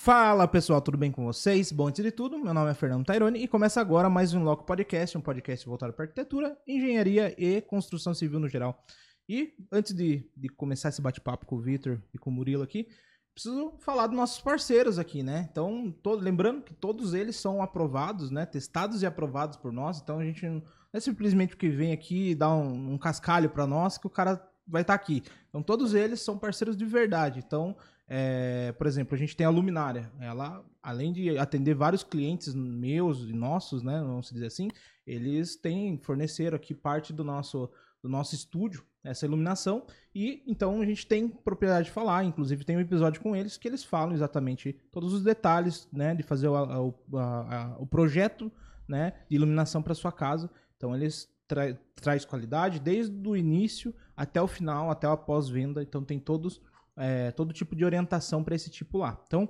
Fala pessoal, tudo bem com vocês? Bom, antes de tudo, meu nome é Fernando Taironi e começa agora mais um Loco Podcast, um podcast voltado para arquitetura, engenharia e construção civil no geral. E antes de, de começar esse bate-papo com o Vitor e com o Murilo aqui, preciso falar dos nossos parceiros aqui, né? Então, todo, lembrando que todos eles são aprovados, né? Testados e aprovados por nós, então a gente não é simplesmente porque vem aqui e dá um, um cascalho para nós que o cara vai estar tá aqui. Então, todos eles são parceiros de verdade. Então, é, por exemplo, a gente tem a Luminária. Ela, além de atender vários clientes meus e nossos, né, vamos dizer assim, eles têm forneceram aqui parte do nosso do nosso estúdio essa iluminação e então a gente tem propriedade de falar, inclusive tem um episódio com eles que eles falam exatamente todos os detalhes, né, de fazer o, a, a, o projeto, né, de iluminação para sua casa. Então eles tra traz qualidade desde o início até o final, até o pós-venda. Então tem todos é, todo tipo de orientação para esse tipo lá. Então,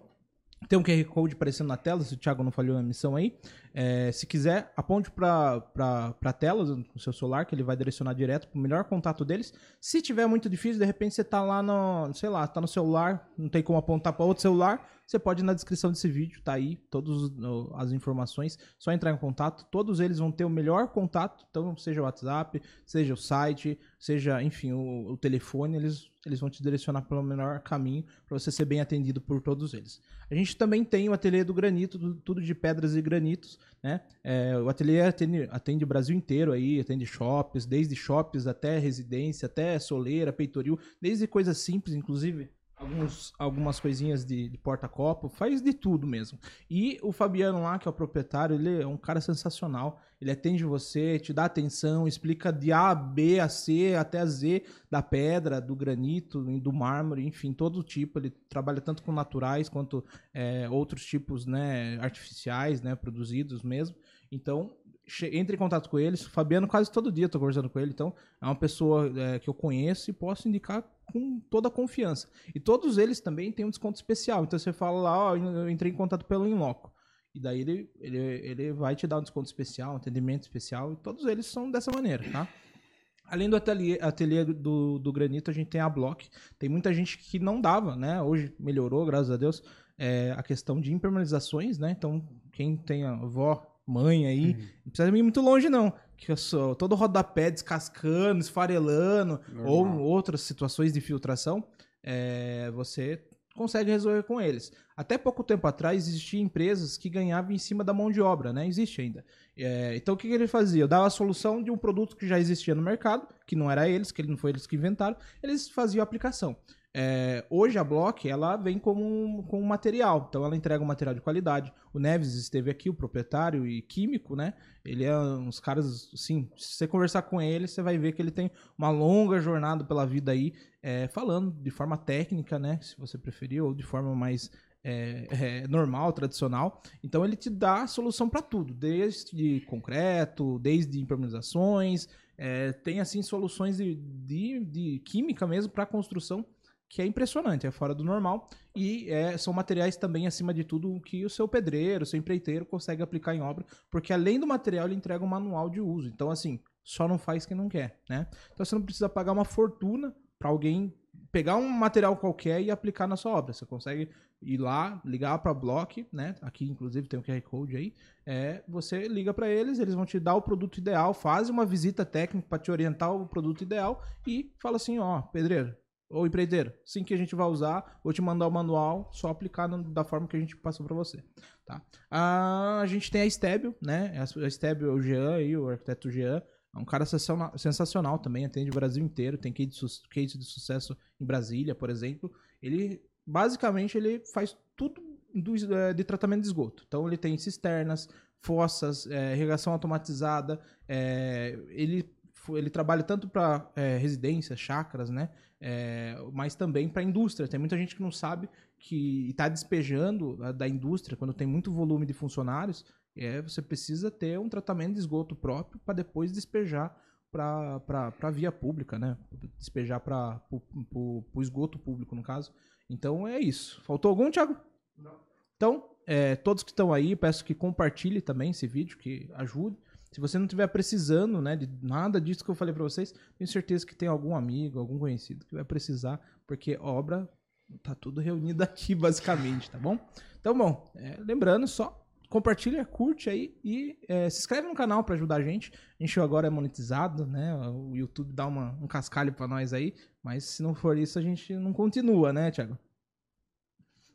tem um QR Code aparecendo na tela, se o Thiago não falhou na missão aí. É, se quiser, aponte para a tela do seu celular, que ele vai direcionar direto para o melhor contato deles. Se tiver muito difícil, de repente você está lá no, sei lá, está no celular, não tem como apontar para outro celular, você pode na descrição desse vídeo, tá aí todas as informações, só entrar em contato. Todos eles vão ter o melhor contato, então seja o WhatsApp, seja o site, seja, enfim, o, o telefone, eles, eles vão te direcionar pelo melhor caminho para você ser bem atendido por todos eles. A gente também tem o ateliê do granito, tudo de pedras e granitos, né? É, o ateliê atende, atende o Brasil inteiro aí, atende shops, desde shops até residência, até soleira, peitoril, desde coisas simples, inclusive alguns, algumas coisinhas de, de porta-copo, faz de tudo mesmo. E o Fabiano lá, que é o proprietário, ele é um cara sensacional. Ele atende você, te dá atenção, explica de A, B, a C, até a Z da pedra, do granito, do mármore, enfim, todo tipo. Ele trabalha tanto com naturais quanto é, outros tipos né, artificiais, né, produzidos mesmo. Então, entre em contato com eles. Fabiano, quase todo dia tô conversando com ele, então é uma pessoa é, que eu conheço e posso indicar com toda a confiança. E todos eles também têm um desconto especial. Então você fala lá, ó, eu entrei em contato pelo Inloco. E daí ele, ele, ele vai te dar um desconto especial, um atendimento especial. E todos eles são dessa maneira, tá? Além do ateliê, ateliê do, do granito, a gente tem a Block. Tem muita gente que não dava, né? Hoje melhorou, graças a Deus, é, a questão de impermeabilizações, né? Então, quem tem a avó, mãe aí, uhum. não precisa ir muito longe, não que eu sou todo rodapé descascando, esfarelando, Normal. ou outras situações de filtração, é, você consegue resolver com eles. Até pouco tempo atrás existiam empresas que ganhavam em cima da mão de obra, né? Existe ainda. É, então o que, que, ele fazia? Eu dava a solução de um produto que já existia no mercado, que não era eles, que não foi eles que inventaram, eles faziam a aplicação. É, hoje a Block ela vem como um, com um material, então ela entrega um material de qualidade. O Neves esteve aqui, o proprietário e químico, né? Ele é uns caras, assim, se você conversar com ele, você vai ver que ele tem uma longa jornada pela vida aí, é, falando de forma técnica, né? Se você preferir, ou de forma mais é, é, normal, tradicional. Então ele te dá solução para tudo, desde concreto, desde impermeabilizações, é, tem assim soluções de, de, de química mesmo para construção que é impressionante, é fora do normal e é, são materiais também, acima de tudo, que o seu pedreiro, o seu empreiteiro consegue aplicar em obra, porque além do material ele entrega um manual de uso. Então, assim, só não faz quem não quer, né? Então você não precisa pagar uma fortuna para alguém pegar um material qualquer e aplicar na sua obra. Você consegue ir lá, ligar para a Block, né? Aqui inclusive tem um QR Code aí. É, você liga para eles, eles vão te dar o produto ideal, faz uma visita técnica para te orientar o produto ideal e fala assim, ó, pedreiro, Ô empreiteiro, sim que a gente vai usar, vou te mandar o manual, só aplicar da forma que a gente passou para você. Tá? A, a gente tem a Stébio, né? A Stébio, o Jean aí, o arquiteto Jean, é um cara sensacional também, atende o Brasil inteiro, tem case de, case de sucesso em Brasília, por exemplo. Ele, basicamente, ele faz tudo do, é, de tratamento de esgoto. Então ele tem cisternas, fossas, é, irrigação automatizada, é, ele ele trabalha tanto para é, residências, chácaras, né? É, mas também para a indústria. Tem muita gente que não sabe que está despejando da indústria, quando tem muito volume de funcionários, é, você precisa ter um tratamento de esgoto próprio para depois despejar para a via pública, né? Despejar para o esgoto público, no caso. Então é isso. Faltou algum, Thiago? Não. Então, é, todos que estão aí, peço que compartilhe também esse vídeo, que ajude. Se você não estiver precisando, né, de nada disso que eu falei para vocês, tenho certeza que tem algum amigo, algum conhecido que vai precisar, porque obra tá tudo reunido aqui basicamente, tá bom? Então, bom, é, lembrando só, compartilha, curte aí e é, se inscreve no canal para ajudar a gente. A gente agora é monetizado, né? O YouTube dá uma, um cascalho para nós aí, mas se não for isso, a gente não continua, né, Thiago?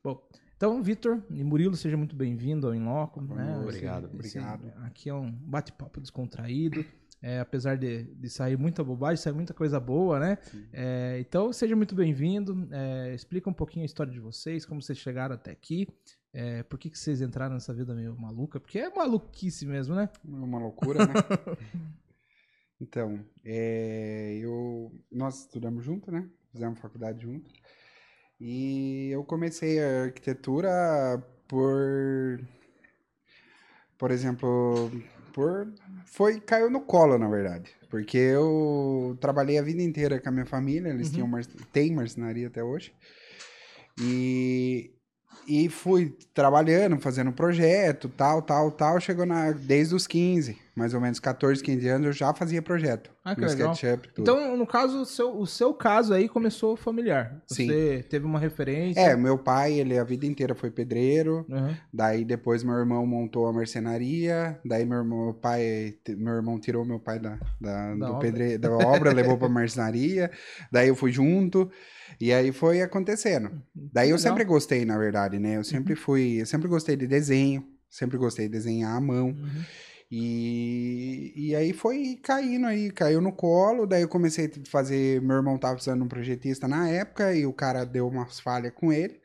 Bom, então, Vitor e Murilo, seja muito bem-vindo ao Inloco. Né? Obrigado, Esse- obrigado. esse- aqui é um bate-papo descontraído. É, apesar de, de sair muita bobagem, sai muita coisa boa, né? É, então, seja muito bem-vindo. É, explica um pouquinho a história de vocês, como vocês chegaram até aqui. é, por que, que vocês entraram nessa vida meio maluca? Porque é maluquice mesmo, né? Uma loucura, né? então, é, eu, nós estudamos junto, né? Fizemos faculdade junto. E eu comecei a arquitetura por, por exemplo, por, foi, caiu no colo, na verdade. Porque eu trabalhei a vida inteira com a minha família, eles Uhum. tinham, mar- tem marcenaria até hoje. E, e fui trabalhando, fazendo projeto, tal, tal, tal. Chegou na, desde os 15, mais ou menos 14, 15 anos, eu já fazia projeto. Ah, que no legal. SketchUp, tudo. Então, no caso, o seu, o seu caso aí começou familiar. Sim. Você teve uma referência. É, meu pai, ele a vida inteira foi pedreiro. Uhum. Daí depois meu irmão montou a marcenaria. Daí meu irmão, meu pai, meu irmão tirou meu pai da, da, Da do obra. pedre, da obra, levou pra marcenaria. Daí eu fui junto. E aí foi acontecendo. Daí eu Legal. sempre gostei, na verdade, né? Eu sempre fui, eu sempre gostei de desenho, sempre gostei de desenhar à mão. Uhum. E, e aí foi caindo aí, caiu no colo, daí eu comecei a fazer, meu irmão tava precisando de um projetista na época, e o cara deu umas falhas com ele,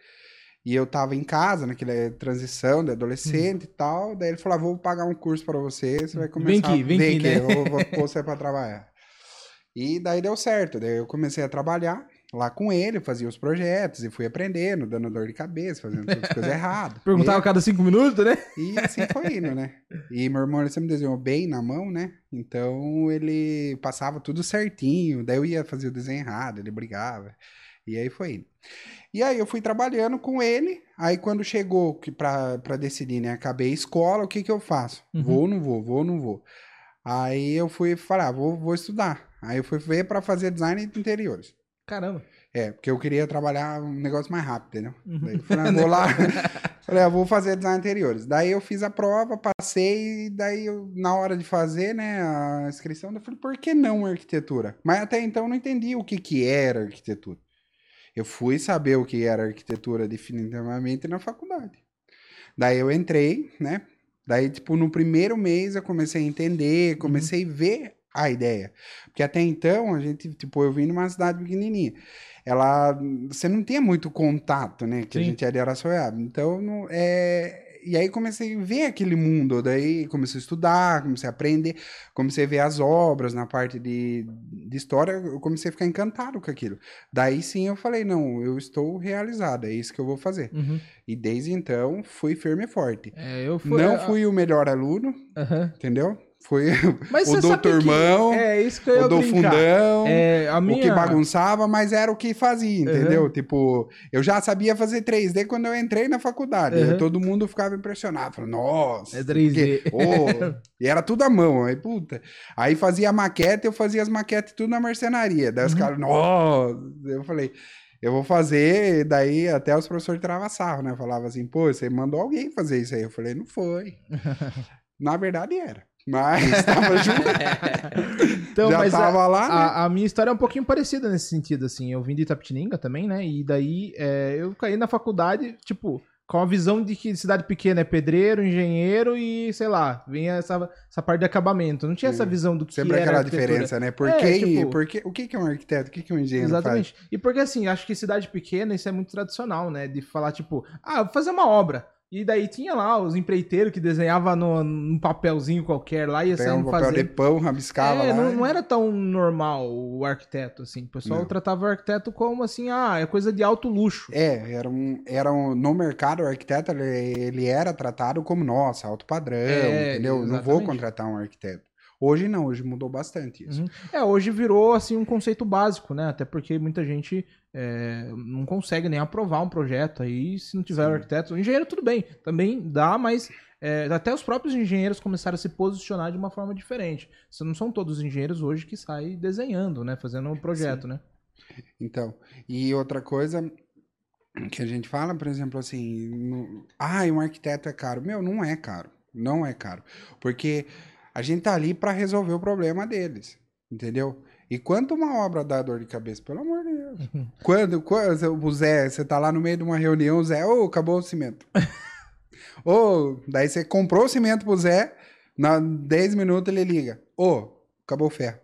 e eu tava em casa, naquela transição de adolescente e tal, daí ele falou, ah, vou pagar um curso pra você, você vai Vem começar, aqui, vem aqui, né? eu vou, vou pôr você pra trabalhar. E daí deu certo, daí eu comecei a trabalhar lá com ele, fazia os projetos, e fui aprendendo, dando dor de cabeça, fazendo todas as coisas erradas. Perguntava a cada cinco minutos, né? E assim foi indo, né? E meu irmão ele sempre desenhou bem na mão, né? Então ele passava tudo certinho. Daí eu ia fazer o desenho errado, ele brigava. E aí foi indo. E aí eu fui trabalhando com ele. Aí quando chegou que pra, pra decidir, né? Acabei a escola, o que que eu faço? Uhum. Vou ou não vou? Vou ou não vou? Aí eu fui falar, ah, vou, vou estudar. Aí eu fui ver pra fazer design de interiores. Caramba. É, porque eu queria trabalhar um negócio mais rápido, entendeu? Uhum. Daí eu falei, ah, vou lá. falei, ah, vou fazer design interiores. Daí eu fiz a prova, passei, e daí eu, na hora de fazer, né, a inscrição, eu falei, por que não arquitetura? Mas até então eu não entendi o que que era arquitetura. Eu fui saber o que era arquitetura definitivamente na faculdade. Daí eu entrei, né? Daí, tipo, no primeiro mês eu comecei a entender, comecei a ver a ideia. Porque até então, a gente, tipo, eu vim numa cidade pequenininha. Ela, você não tinha muito contato, né? Que a Sim. gente é de Araçoiaba. Então, não, é... E aí comecei a ver aquele mundo, daí comecei a estudar, comecei a aprender, comecei a ver as obras na parte de, de história, eu comecei a ficar encantado com aquilo. Daí sim eu falei, não, eu estou realizado, é isso que eu vou fazer. Uhum. E desde então fui firme e forte. É, eu fui. não a- fui o melhor aluno, Aham. entendeu? Fui Mas o que- irmão, É isso que eu o do brincar. fundão, É, minha... o que bagunçava, mas era o que fazia, entendeu? Tipo, eu já sabia fazer 3D quando eu entrei na faculdade. Uhum. Todo mundo ficava impressionado. Falando, nossa, É 3D. porque- ô, e era tudo à mão. Aí, puta. Aí fazia maquete, eu fazia as maquetes tudo na marcenaria. Daí os Uhum. caras, nossa. Eu falei, eu vou fazer. Daí até os professores tiravam sarro, né? Falava assim, pô, você mandou alguém fazer isso aí. Eu falei, não foi. Na verdade era. Mas tava junto. Então, já mas a- tava lá, né? A, a minha história é um pouquinho parecida nesse sentido, assim. Eu vim de Itapetininga também, né? E daí é, eu caí na faculdade, tipo, com a visão de que cidade pequena é pedreiro, engenheiro e, sei lá, vinha essa, essa parte de acabamento. Não tinha essa Sim. visão do que Sempre era aquela diferença, né? Por, É, que, tipo- por que- o que, é um arquiteto? O que, que um engenheiro Exatamente. E porque, assim, acho que cidade pequena, isso é muito tradicional, né? De falar, tipo, ah, vou fazer uma obra. E daí tinha lá os empreiteiros que desenhava no, num papelzinho qualquer lá e ia um papel fazer. de pão, rabiscava É, lá. não, não era tão normal o arquiteto, assim. O pessoal Não. tratava o arquiteto como assim, ah, é coisa de alto luxo. É, era um, era um, no mercado o arquiteto ele, ele era tratado como, nossa, alto padrão, É, entendeu? Não vou exatamente. contratar um arquiteto. Hoje não, hoje mudou bastante isso. Uhum. É, hoje virou assim um conceito básico, né? Até porque muita gente é, não consegue nem aprovar um projeto aí se não tiver Sim. arquiteto. O engenheiro tudo bem, também dá, mas é, até os próprios engenheiros começaram a se posicionar de uma forma diferente. Se não são todos os engenheiros hoje que saem desenhando, né? Fazendo um projeto, né? Então, e outra coisa que a gente fala, por exemplo, assim, no... ah, um arquiteto é caro. Meu, não é caro. Não é caro. Porque a gente tá ali para resolver o problema deles. Entendeu? E quanto uma obra dá dor de cabeça, pelo amor de Deus. quando, quando o Zé, você tá lá no meio de uma reunião, o Zé, ô, oh, acabou o cimento. Ô, oh, daí você comprou o cimento pro Zé, na 10 minutos ele liga. Ô, oh, acabou o ferro.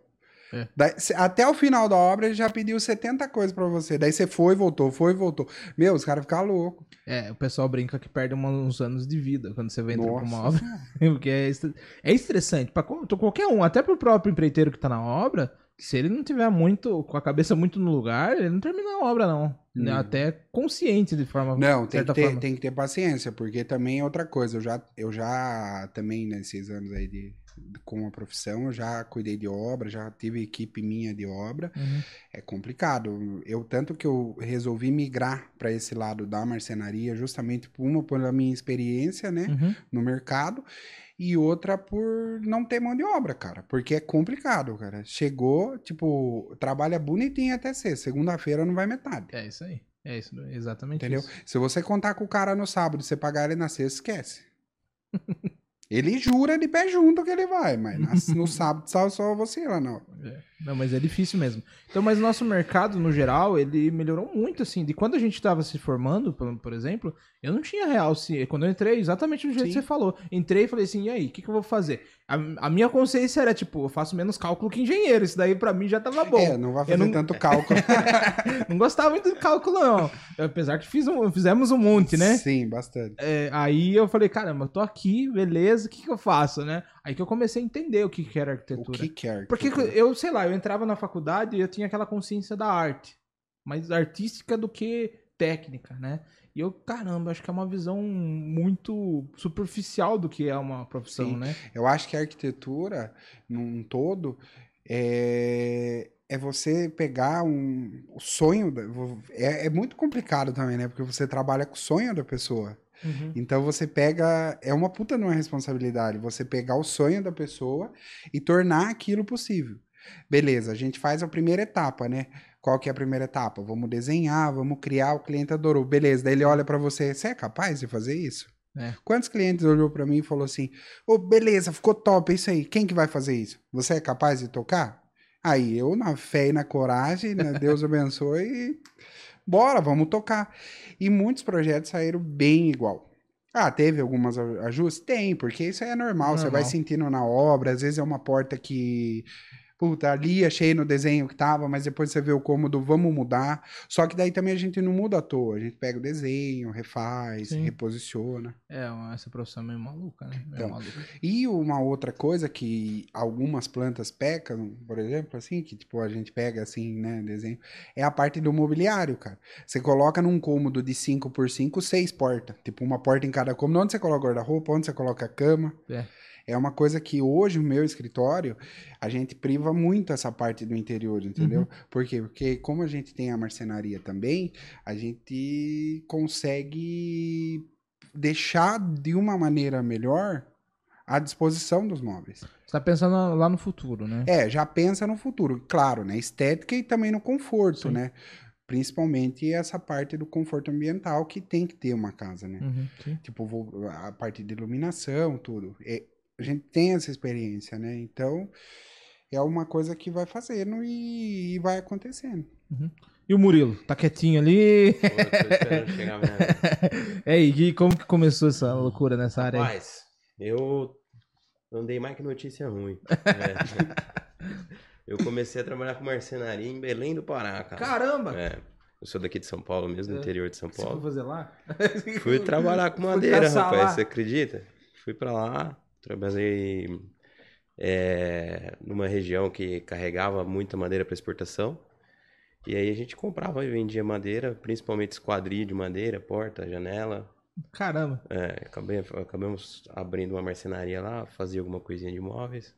É. Daí, até o final da obra ele já pediu 70 coisas para você. Daí você foi, voltou, foi, voltou. Meu, os caras ficam loucos. É, o pessoal brinca que perde uns anos de vida quando você vai entrar pra uma obra. Porque é, é estressante. Pra qualquer um, até pro próprio empreiteiro que tá na obra, se ele não tiver muito, com a cabeça muito no lugar, ele não termina a obra, não. Hum. Até consciente de forma. Não, tem que, ter, tem que ter paciência, porque também é outra coisa. Eu já, eu já também, nesses anos aí de, com a profissão, eu já cuidei de obra, já tive equipe minha de obra. Uhum. É complicado. Eu tanto que eu resolvi migrar para esse lado da marcenaria, justamente por uma pela minha experiência, né, uhum. no mercado e outra por não ter mão de obra, cara. Porque é complicado, cara. Chegou, tipo, trabalha bonitinho até ser. Segunda-feira não vai metade. É isso aí. É isso, exatamente Entendeu? Isso. Se você contar com o cara no sábado e você pagar ele na sexta, esquece. ele jura de pé junto que ele vai, mas no sábado só você lá não. É. Não, mas é difícil mesmo. Então, mas nosso mercado, no geral, ele melhorou muito, assim. De quando a gente estava se formando, por, por, exemplo, eu não tinha real. Se, quando eu entrei, exatamente do jeito Sim. que você falou. Entrei e falei assim, e aí, o que, que eu vou fazer? A, a, minha consciência era, tipo, eu faço menos cálculo que engenheiro. Isso daí, para mim, já tava bom. É, não vai fazer não... tanto cálculo. não gostava muito de cálculo, não. Apesar que fiz um, fizemos um monte, né? Sim, bastante. É, aí eu falei, caramba, eu tô aqui, beleza, o que, que eu faço, né? Aí que eu comecei a entender o que, que era arquitetura. O que, que é arquitetura? Porque eu, sei lá, eu entrava na faculdade e eu tinha aquela consciência da arte. Mais artística do que técnica, né? E eu, caramba, acho que é uma visão muito superficial do que é uma profissão, Sim. né? Eu acho que a arquitetura, num todo, é, é você pegar um o sonho. Da, é, é muito complicado também, né? Porque você trabalha com o sonho da pessoa. Uhum. Então você pega. É uma puta numa responsabilidade. Você pegar o sonho da pessoa e tornar aquilo possível. Beleza, a gente faz a primeira etapa, né? Qual que é a primeira etapa? Vamos desenhar, vamos criar, o cliente adorou. Beleza, daí ele olha para você, você é capaz de fazer isso? É. Quantos clientes olhou para mim e falou assim: "Ô, oh, beleza, ficou top, é isso aí. Quem que vai fazer isso? Você é capaz de tocar?" Aí eu na fé e na coragem, né? Deus abençoe bora, vamos tocar. E muitos projetos saíram bem igual. Ah, teve algumas ajustes? Tem, porque isso é normal, normal, você vai sentindo na obra, às vezes é uma porta que puta, ali achei no desenho que tava, mas depois você vê o cômodo, vamos mudar. Só que daí também a gente não muda à toa, a gente pega o desenho, refaz, Sim. reposiciona. É, essa profissão é meio maluca, né? Então, maluca. E uma outra coisa que algumas plantas pecam, por exemplo, assim, que tipo a gente pega assim, né, desenho, é a parte do mobiliário, cara. Você coloca num cômodo de 5 por 5 seis portas, tipo uma porta em cada cômodo, onde você coloca guarda-roupa, onde você coloca a cama. É. É uma coisa que hoje, o meu escritório, a gente priva muito essa parte do interior, entendeu? Uhum. Por quê? Porque como a gente tem a marcenaria também, a gente consegue deixar de uma maneira melhor à disposição dos móveis. Você está pensando lá no futuro, né? É, já pensa no futuro. Claro, né? Estética e também no conforto, Sim. né? Principalmente essa parte do conforto ambiental que tem que ter uma casa, né? Uhum, tipo, a parte de iluminação, tudo. É, a gente tem essa experiência, né? Então, é uma coisa que vai fazendo e, e vai acontecendo. Uhum. E o Murilo? Tá quietinho ali? é, e como que começou essa loucura nessa área aí? Rapaz, eu andei mais que notícia ruim. É. Eu comecei a trabalhar com marcenaria em Belém do Pará, cara. Caramba! É. Eu sou daqui de São Paulo mesmo, no é. interior de São Paulo. Você foi fazer lá? Fui trabalhar com madeira, rapaz, lá. você acredita? Fui pra lá, Trabalhei é, numa região que carregava muita madeira para exportação. E aí a gente comprava e vendia madeira, principalmente esquadrilha de madeira, porta, janela. Caramba! É, acabei, acabamos abrindo uma marcenaria lá, fazia alguma coisinha de móveis.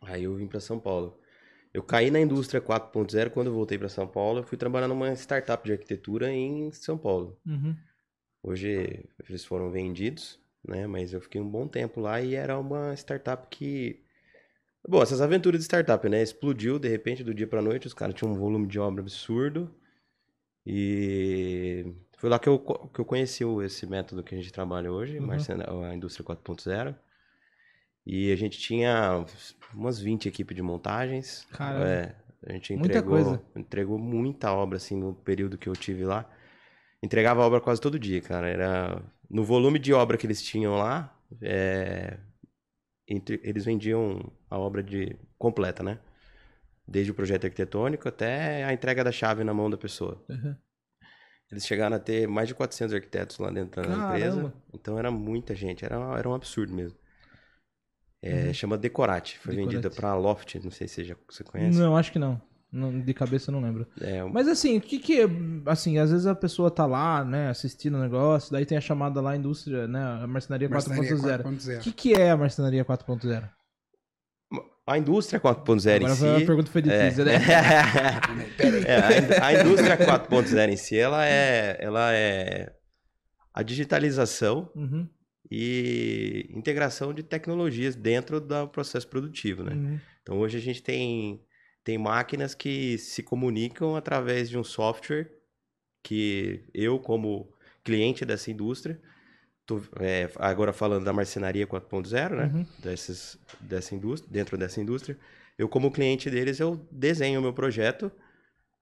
Aí eu vim para São Paulo. Eu caí na indústria 4.0 quando eu voltei para São Paulo. Eu fui trabalhar numa startup de arquitetura em São Paulo. Uhum. Hoje eles foram vendidos né? Mas eu fiquei um bom tempo lá e era uma startup que. Bom, essas aventuras de startup, né? Explodiu de repente do dia para noite, os caras tinham um volume de obra absurdo. E foi lá que eu, que eu conheci esse método que a gente trabalha hoje, Uhum. marcena- a indústria 4.0. E a gente tinha umas 20 equipes de montagens. Caramba. É, a gente Muita entregou, coisa. entregou muita obra, assim, no período que eu tive lá. Entregava obra quase todo dia, cara. Era... No volume de obra que eles tinham lá, é, entre- eles vendiam a obra de completa, né? Desde o projeto arquitetônico até a entrega da chave na mão da pessoa. Uhum. Eles chegaram a ter mais de 400 arquitetos lá dentro da Caramba. empresa. Então era muita gente, era, era um absurdo mesmo. É, Uhum. Chama Decorate, foi Decorate. vendida pra Loft, não sei se você, já, você conhece. Não, acho que não. Não, De cabeça eu não lembro. É, Mas assim, o que que é, assim, às vezes a pessoa tá lá, né, assistindo o negócio, daí tem a chamada lá, indústria, né, a marcenaria Marcenaria 4.0. O 4.0. que que é a marcenaria 4.0? a indústria 4.0 em Agora si... a pergunta foi de é, né? É, a a indústria 4.0 em si, ela é, ela é a digitalização Uhum, e integração de tecnologias dentro do processo produtivo, né? uhum, Então hoje a gente tem, tem máquinas que se comunicam através de um software que eu, como cliente dessa indústria, tô, é, agora falando da marcenaria 4.0, né? uhum. Dessas, dessa indústria, dentro dessa indústria, eu como cliente deles, eu desenho o meu projeto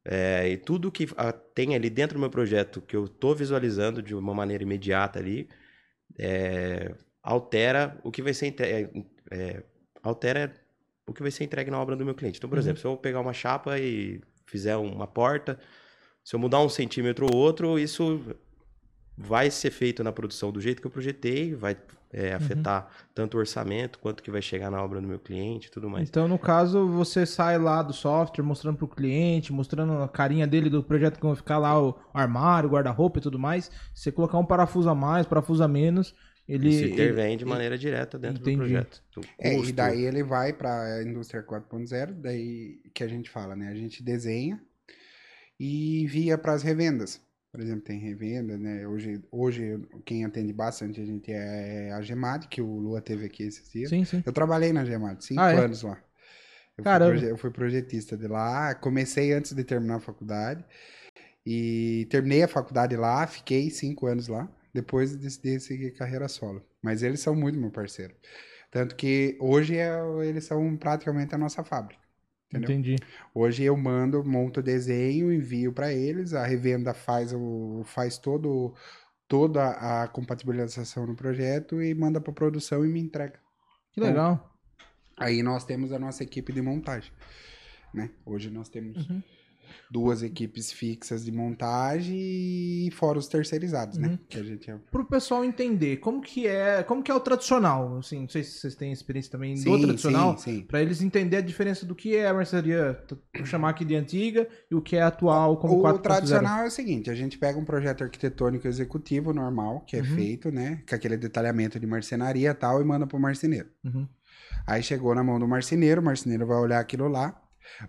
é, e tudo que ah, tem ali dentro do meu projeto que eu estou visualizando de uma maneira imediata ali, é, altera o que vai ser entregue, é, altera o que vai ser entregue na obra do meu cliente. Então, por Uhum. exemplo, se eu pegar uma chapa e fizer uma porta, se eu mudar um centímetro ou outro, isso vai ser feito na produção do jeito que eu projetei, vai é, afetar tanto o orçamento quanto que vai chegar na obra do meu cliente e tudo mais. Então, no caso, você sai lá do software mostrando pro cliente, mostrando a carinha dele do projeto que vai ficar lá, o armário, o guarda-roupa e tudo mais. Se você colocar um parafuso a mais, parafuso a menos, ele... Isso intervém ele- de maneira direta dentro Entendi. do projeto. O É, e daí ele vai para a indústria 4.0, daí que a gente fala, né? A gente desenha e envia para as revendas. Por exemplo, tem revenda, né? Hoje, hoje quem atende bastante a gente é a Gemad, que o Lua teve aqui esses dias. Sim, sim. Eu trabalhei na Gemad, cinco Ah, é? anos lá. Eu fui, Caramba. proje- eu fui projetista de lá, comecei antes de terminar a faculdade. E terminei a faculdade lá, fiquei cinco anos lá. Depois decidi seguir carreira solo. Mas eles são muito meu parceiro. Tanto que hoje é- eles são praticamente a nossa fábrica. Entendeu? Entendi. Hoje eu mando, monto o desenho, envio para eles, a revenda faz, o, faz todo, toda a compatibilização no projeto e manda para produção e me entrega. Que legal. Aí nós temos a nossa equipe de montagem. Né? Hoje nós temos Uhum. Duas equipes fixas de montagem e fora os terceirizados, Uhum. né? Que a gente é... Pro pessoal entender, como que é, como que é o tradicional, assim, não sei se vocês têm experiência também do Sim, tradicional, sim, sim. Pra eles entenderem a diferença do que é a marcenaria, t- vou chamar aqui de antiga, e o que é atual como O 4.0. tradicional é o seguinte, a gente pega um projeto arquitetônico executivo normal, que é Uhum. feito, né? Com aquele detalhamento de marcenaria e tal, e manda pro marceneiro. Uhum. Aí chegou na mão do marceneiro, o marceneiro vai olhar aquilo lá,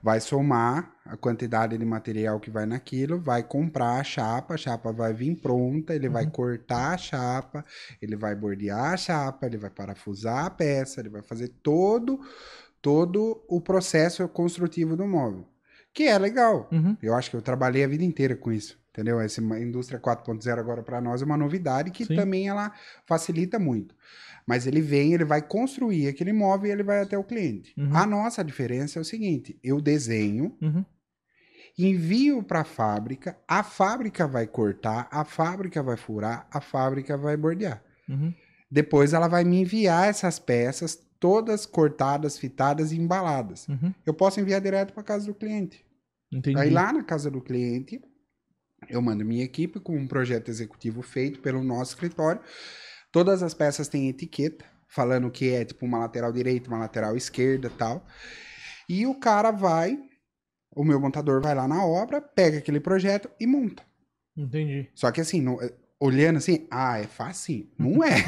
vai somar a quantidade de material que vai naquilo, vai comprar a chapa, a chapa vai vir pronta, ele vai Uhum. cortar a chapa, ele vai bordear a chapa, ele vai parafusar a peça, ele vai fazer todo todo o processo construtivo do móvel, que é legal. Uhum. Eu acho que eu trabalhei a vida inteira com isso, entendeu? Essa indústria 4.0 agora para nós é uma novidade que Sim. também ela facilita muito. Mas ele vem, ele vai construir aquele móvel e ele vai até o cliente. Uhum. A nossa diferença é o seguinte: eu desenho, Uhum. envio para a fábrica, a fábrica vai cortar, a fábrica vai furar, a fábrica vai bordear. Uhum. Depois ela vai me enviar essas peças todas cortadas, fitadas e embaladas. Uhum. Eu posso enviar direto para casa do cliente. Entendi. Aí lá na casa do cliente, eu mando minha equipe com um projeto executivo feito pelo nosso escritório. Todas as peças têm etiqueta, falando que é tipo uma lateral direita, uma lateral esquerda tal. E o cara vai, o meu montador vai lá na obra, pega aquele projeto e monta. Entendi. Só que assim, não- olhando assim, ah, é fácil. Não é.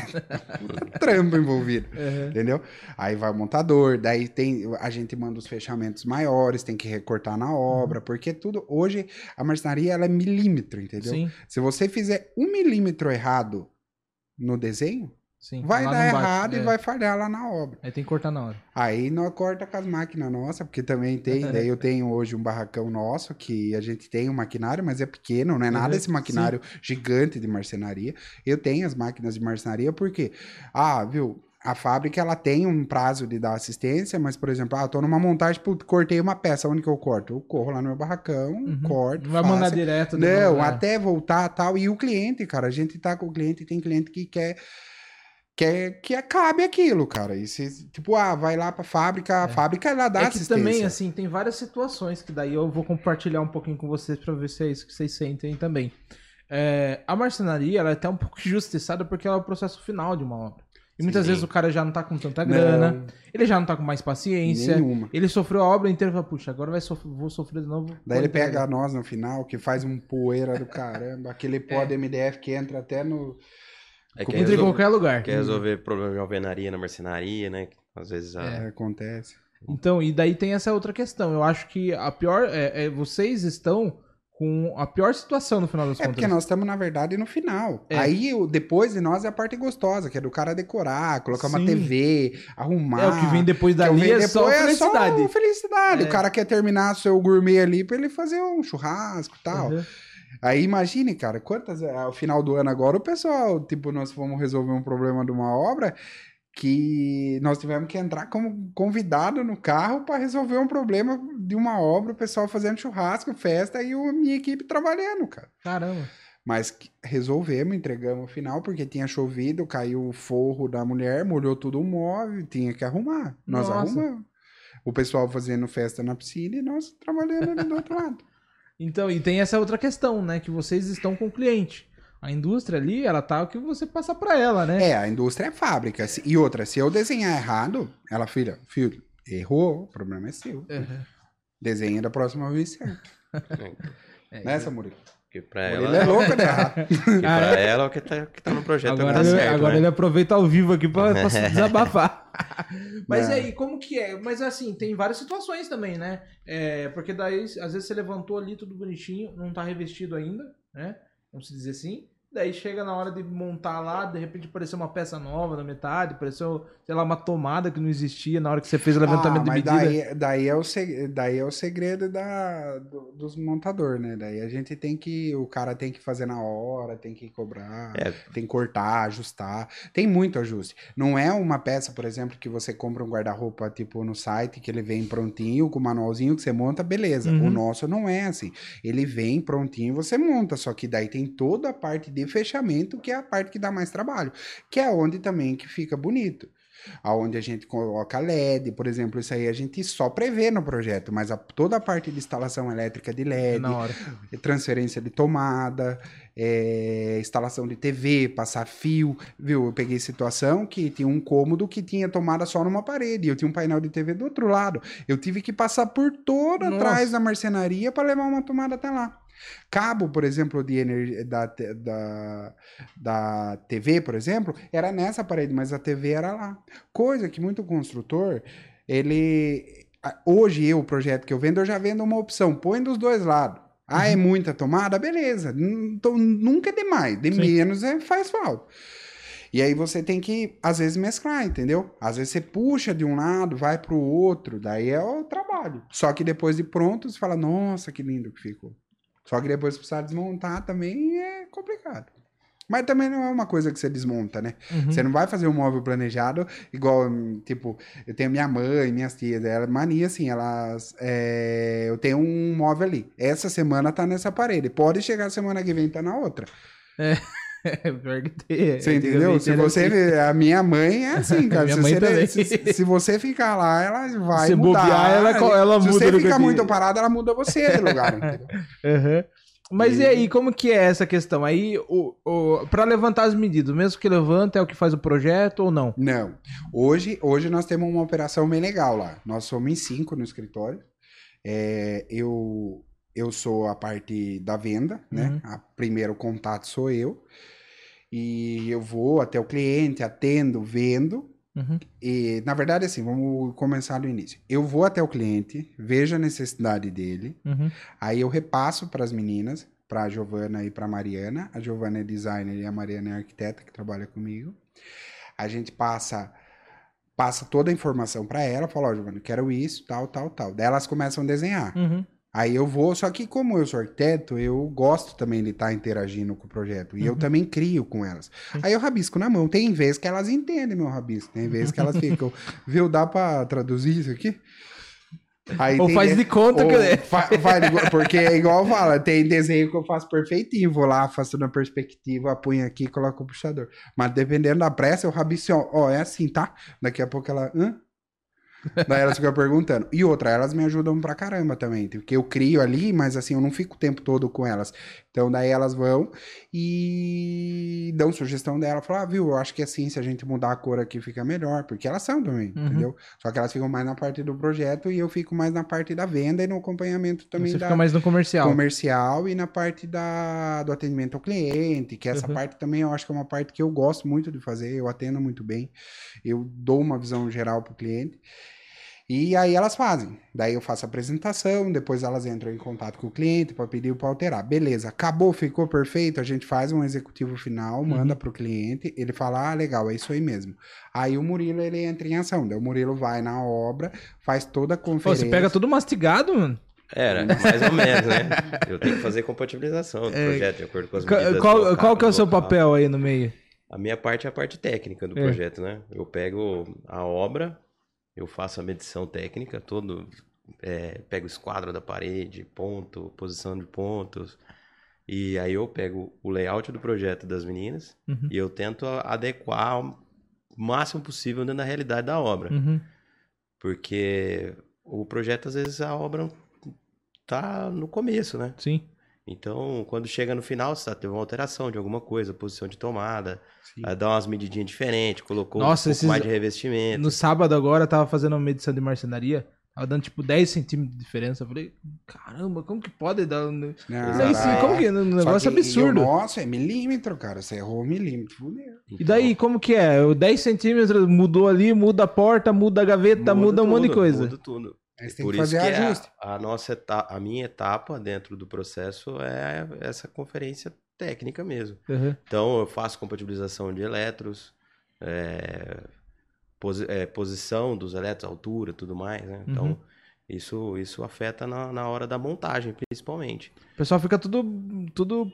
Puta trampo envolvido. Uhum. Entendeu? Aí vai o montador, daí tem a gente manda os fechamentos maiores, tem que recortar na obra, porque tudo hoje a marcenaria ela é milímetro, entendeu? Sim. Se você fizer um milímetro errado no desenho, Sim. Vai dar não bate, errado é. e vai falhar lá na obra. Aí tem que cortar na hora. Aí nós corta com as máquinas nossas, porque também tem, daí eu tenho hoje um barracão nosso, que a gente tem um maquinário, mas é pequeno, não é nada Uhum, esse maquinário gigante de marcenaria. Eu tenho as máquinas de marcenaria porque, ah, viu, a fábrica ela tem um prazo de dar assistência, mas, por exemplo, ah, tô numa montagem, putz, cortei uma peça, onde que eu corto? Eu corro lá no meu barracão, Uhum. corto, Não vai faço. mandar direto. de Não, é. até voltar tal. E o cliente, cara, a gente tá com o cliente, tem cliente que quer quer que acabe aquilo, cara. E se, tipo, ah, vai lá pra fábrica, a fábrica ela dá É que assistência. também, assim, tem várias situações que daí eu vou compartilhar um pouquinho com vocês pra ver se é isso que vocês sentem também. É, a marcenaria, ela é até um pouco injustiçada porque ela é o processo final de uma obra. E muitas Sim. vezes o cara já não tá com tanta Não, grana, ele já não tá com mais paciência, nenhuma. ele sofreu a obra inteira e fala, puxa, agora vai sof- vou sofrer de novo. Daí ele pega nós no final, que faz um poeira do caramba, aquele pó de MDF que entra até no. É que Entra em resolve, qualquer lugar. quer resolver problema de alvenaria na marcenaria, né? Às vezes a... É, acontece. Então, e daí tem essa outra questão. Eu acho que a pior. É, é, vocês estão com a pior situação no final das É contas. porque nós estamos, na verdade, no final. É. Aí, depois de nós, é a parte gostosa, que é do cara decorar, colocar uma Sim. TV, arrumar. É o que vem depois dali venho é só felicidade. felicidade. É. O cara quer terminar seu gourmet ali pra ele fazer um churrasco e tal. Uhum. Aí imagine, cara, quantas. Ao final do ano agora, o pessoal, tipo, nós fomos resolver um problema de uma obra que nós tivemos que entrar como convidado no carro para resolver um problema de uma obra, o pessoal fazendo churrasco, festa e a minha equipe trabalhando, cara. Caramba. Mas resolvemos, entregamos o final, porque tinha chovido, caiu o forro da mulher, molhou tudo o móvel, tinha que arrumar. Nós Nossa. arrumamos. O pessoal fazendo festa na piscina e nós trabalhando ali do outro lado. Então, e tem essa outra questão, né? Que vocês estão com o cliente. A indústria ali, ela tá o que você passa pra ela, né? É, a indústria é fábrica. E outra, se eu desenhar errado, ela, filha, filho, errou, o problema é seu. Uhum. Desenha da próxima vez certo. É, Né, Murilo? Porque pra Ele ela, é louco errar. porque Ah, pra é? ela o que tá, que tá no projeto Agora, tá ele, certo, agora né? ele aproveita ao vivo aqui pra, pra se desabafar. Mas e aí, como que é? Mas assim, tem várias situações também, né? É, porque daí, às vezes você levantou ali tudo bonitinho, não tá revestido ainda, né? Vamos dizer assim. Daí chega na hora de montar lá, de repente apareceu uma peça nova na metade, apareceu, sei lá, uma tomada que não existia na hora que você fez o levantamento Ah, de mas medida. daí, daí, é o seg- daí é o segredo da, do- dos montadores, né? Daí a gente tem que. O cara tem que fazer na hora, tem que cobrar, É. tem que cortar, ajustar. Tem muito ajuste. Não é uma peça, por exemplo, que você compra um guarda-roupa tipo no site, que ele vem prontinho, com o manualzinho que você monta, beleza. Uhum. O nosso não é assim. Ele vem prontinho, você monta, só que daí tem toda a parte de fechamento, que é a parte que dá mais trabalho, que é onde também que fica bonito. Aonde a gente coloca LED, por exemplo, isso aí a gente só prevê no projeto, mas a- toda a parte de instalação elétrica de É LED, transferência de tomada, é, instalação de TV, passar fio, viu? Eu peguei situação que tinha um cômodo que tinha tomada só numa parede, e eu tinha um painel de TV do outro lado. Eu tive que passar por toda Nossa. atrás da marcenaria para levar uma tomada até lá. Cabo, por exemplo, de energia da, da, da TV, por exemplo, era nessa parede, mas a TV era lá. Coisa que muito construtor, ele. Hoje, eu, o projeto que eu vendo, eu já vendo uma opção. Põe dos dois lados. Ah, é muita tomada? Beleza. Então, nunca é demais. De Sim. menos é, faz falta. E aí você tem que, às vezes, mesclar, entendeu? Às vezes você puxa de um lado, vai pro outro, daí é o trabalho. Só que depois de pronto, você fala, nossa, que lindo que ficou. Só que depois precisar desmontar também é complicado. Mas também não é uma coisa que você desmonta, né? Uhum. Você não vai fazer um móvel planejado igual, tipo, eu tenho minha mãe, minhas tias, ela mania assim, elas. é, eu tenho um móvel ali. Essa semana tá nessa parede. Pode chegar semana que vem tá na outra. Tem. Você entendeu? Se você assim. a minha mãe é assim, cara. Se, você, se, se você ficar lá, ela vai Se mudar. bobear, ela ela se muda você no ficar muito parado, ela muda você de lugar? Uhum. Mas e... E- aí, como que é essa questão? Aí, o, o, pra levantar as medidas, mesmo que levanta, é o que faz o projeto ou não? Não. Hoje, hoje nós temos uma operação bem legal lá. Nós somos em cinco no escritório. É, eu, eu sou a parte da venda, né? Uhum. A primeiro contato sou eu. E eu vou até o cliente, atendo, vendo. Uhum. E, na verdade, assim, vamos começar do início. Eu vou até o cliente, vejo a necessidade dele, Uhum. aí eu repasso para as meninas, para a Giovana e para a Mariana. A Giovana é designer e a Mariana é arquiteta que trabalha comigo. A gente passa passa toda a informação pra ela, fala, ó, Giovanni, quero isso, tal, tal, tal. Daí elas começam a desenhar. Uhum. Aí eu vou, só que como eu sou arquiteto, eu gosto também de estar interagindo com o projeto. E eu Uhum. também crio com elas. Sim. Aí eu rabisco na mão. Tem vezes que elas entendem meu rabisco. Tem vezes que elas ficam, viu, dá pra traduzir isso aqui? Aí Ou faz de- de conta que é. fa- faz de- porque é igual fala, tem desenho que eu faço perfeitinho, vou lá, faço na perspectiva, punho aqui e coloco o puxador. Mas dependendo da pressa, eu rabisco, ó, ó, é assim, tá? Daqui a pouco ela, hã? Daí elas ficam perguntando. E outra, elas me ajudam pra caramba também, porque eu crio ali, mas assim, eu não fico o tempo todo com elas. Então daí elas vão e dão sugestão dela, falam, ah, viu, eu acho que assim, se a gente mudar a cor aqui fica melhor, porque elas são também, Uhum. entendeu? Só que elas ficam mais na parte do projeto e eu fico mais na parte da venda e no acompanhamento também Você da fica mais no comercial. comercial e na parte da, do atendimento ao cliente, que essa Uhum. parte também eu acho que é uma parte que eu gosto muito de fazer, eu atendo muito bem, eu dou uma visão geral para o cliente. E aí elas fazem. Daí eu faço a apresentação, depois elas entram em contato com o cliente para pedir para alterar. Beleza, acabou, ficou perfeito, a gente faz um executivo final, manda para o cliente, ele fala: "Ah, legal, é isso aí mesmo". Aí o Murilo ele entra em ação. Daí o Murilo vai na obra, faz toda a Pô, conferência. você pega tudo mastigado, mano. Era, mais ou menos, né? Eu tenho que fazer compatibilização do É, projeto de acordo com as medidas qual, do qual que é o local- seu local. papel aí no meio? A minha parte é a parte técnica do É. projeto, né? Eu pego a obra, eu faço a medição técnica, todo, é, pego o esquadro da parede, ponto, posição de pontos, e aí eu pego o layout do projeto das meninas Uhum. e eu tento adequar o máximo possível dentro da realidade da obra, Uhum. porque o projeto às vezes a obra tá no começo, né? Sim. Então, quando chega no final, você teve uma alteração de alguma coisa, posição de tomada, Sim. aí dá umas medidinhas diferentes, colocou Nossa, um pouco esses- mais de revestimento. No sábado agora, eu tava fazendo uma medição de marcenaria. Tava dando tipo 10 centímetros de diferença. Eu falei, caramba, como que pode dar um. Não, Isso aí sim, dá. como que. Um Só negócio que- absurdo. o nosso é milímetro, cara. Você errou um milímetro. Fudeu. E daí, como que é? O 10 centímetros mudou ali, muda a porta, muda a gaveta, muda, um monte de coisa. Muda tudo. Você tem Por que isso fazer que é ajuste. a, a nossa etapa, a minha etapa dentro do processo é essa conferência técnica mesmo. Uhum. Então, eu faço compatibilização de eletros, é, posi- é, posição dos eletros, altura, tudo mais, né? Então, Uhum. Isso, isso afeta na, na hora da montagem, principalmente. O pessoal fica tudo, tudo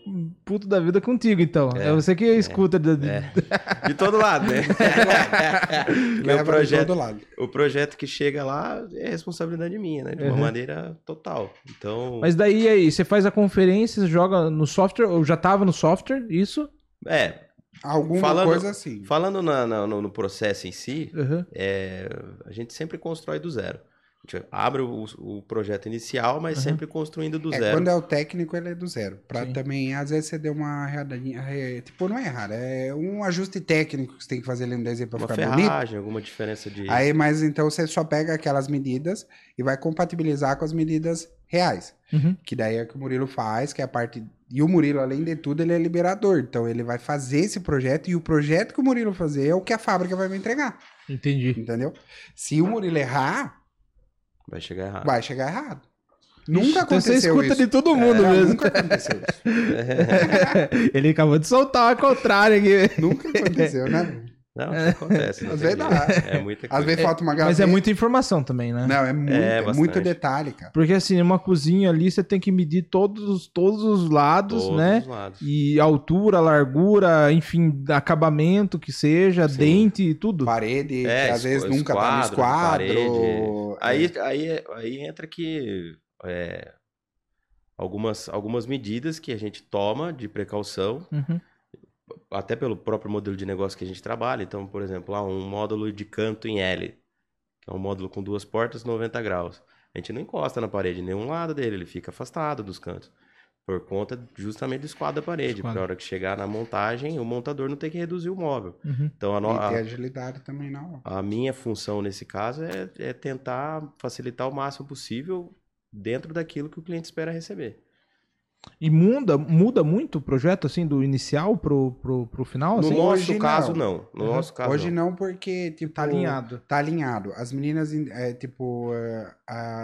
puto da vida contigo, então. É, É, você que escuta. de- de- é. De todo lado, né? O projeto, de todo lado. o projeto que chega lá é responsabilidade minha, né? De uma Uhum. maneira total. Então, Mas daí aí, você faz a conferência, você joga no software, ou já tava no software, isso? é, Alguma Falando- coisa assim. falando na- na- no, no processo em si, Uhum. é, a gente sempre constrói do zero. A gente abre o, o projeto inicial, mas Uhum. sempre construindo do É, zero. quando é o técnico, ele é do zero. Pra Sim. também, às vezes, você deu uma erradinha. é, tipo, não é errado, é um ajuste técnico que você tem que fazer ali no desenho pra Uma ficar bonito. ferragem, alguma diferença de. Aí, mas então você só pega aquelas medidas e vai compatibilizar com as medidas reais. Uhum. Que daí é o que o Murilo faz, que é a parte. E o Murilo, além de tudo, ele é liberador. Então ele vai fazer esse projeto e o projeto que o Murilo fazer é o que a fábrica vai me entregar. Entendi. Entendeu? Se o Murilo errar, Vai chegar errado. vai chegar errado. Nunca Então aconteceu você escuta isso. de todo mundo Não, mesmo. Nunca aconteceu isso. Ele acabou de soltar ao contrário aqui. nunca aconteceu, né? Não, isso acontece. não Às tem vezes dá. É muita Às coisa. vezes falta uma gaveta. Mas é muita informação também, né? Não, é muito, é muito detalhe, cara. Porque assim, uma cozinha ali você tem que medir todos, os- todos os lados, Todos né? os lados. E altura, largura, enfim, acabamento que seja, Sim. dente e tudo. Parede, É, que às vezes esqua- nunca tá no esquadro, esquadro. Aí, é. aí, aí entra que é, algumas, algumas medidas que a gente toma de precaução, Uhum. Até pelo próprio modelo de negócio que a gente trabalha. Então, por exemplo, lá um módulo de canto em L, que é um módulo com duas portas 90 graus. A gente não encosta na parede nenhum lado dele, ele fica afastado dos cantos. Por conta justamente do esquadro da parede. Para a hora que chegar na montagem, o montador não tem que reduzir o móvel. Uhum. Então, a, no- E ter agilidade também não. a minha função nesse caso é, é tentar facilitar o máximo possível dentro daquilo que o cliente espera receber. E muda, muda muito o projeto, assim, do inicial pro, pro, pro final? No Assim? nosso hoje caso, não. não. No Uhum. nosso caso, Hoje não. não, porque, tipo. Tá alinhado. Tá alinhado. As meninas, é, tipo, é,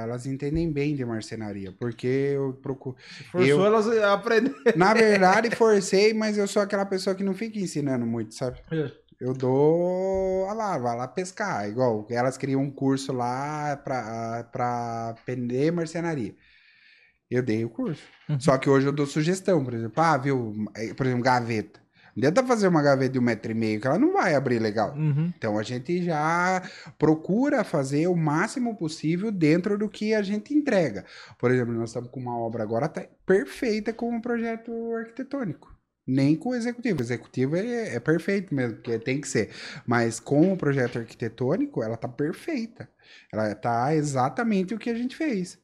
elas entendem bem de marcenaria. Porque eu procuro. Forçou Eu- elas a aprender. Na verdade, forcei, mas eu sou aquela pessoa que não fica ensinando muito, sabe? É. Eu dou. Ah lá, vai lá pescar. Igual, elas criam um curso lá pra, pra aprender marcenaria. Eu dei o curso. Uhum. Só que hoje eu dou sugestão, por exemplo, ah, viu? Por exemplo, gaveta. Não adianta fazer uma gaveta de um metro e meio, que ela não vai abrir legal. Uhum. Então a gente já procura fazer o máximo possível dentro do que a gente entrega. Por exemplo, nós estamos com uma obra agora perfeita com um projeto arquitetônico. Nem com o executivo. O executivo é, é perfeito mesmo, porque tem que ser. Mas com o projeto arquitetônico, ela tá perfeita. Ela tá exatamente o que a gente fez.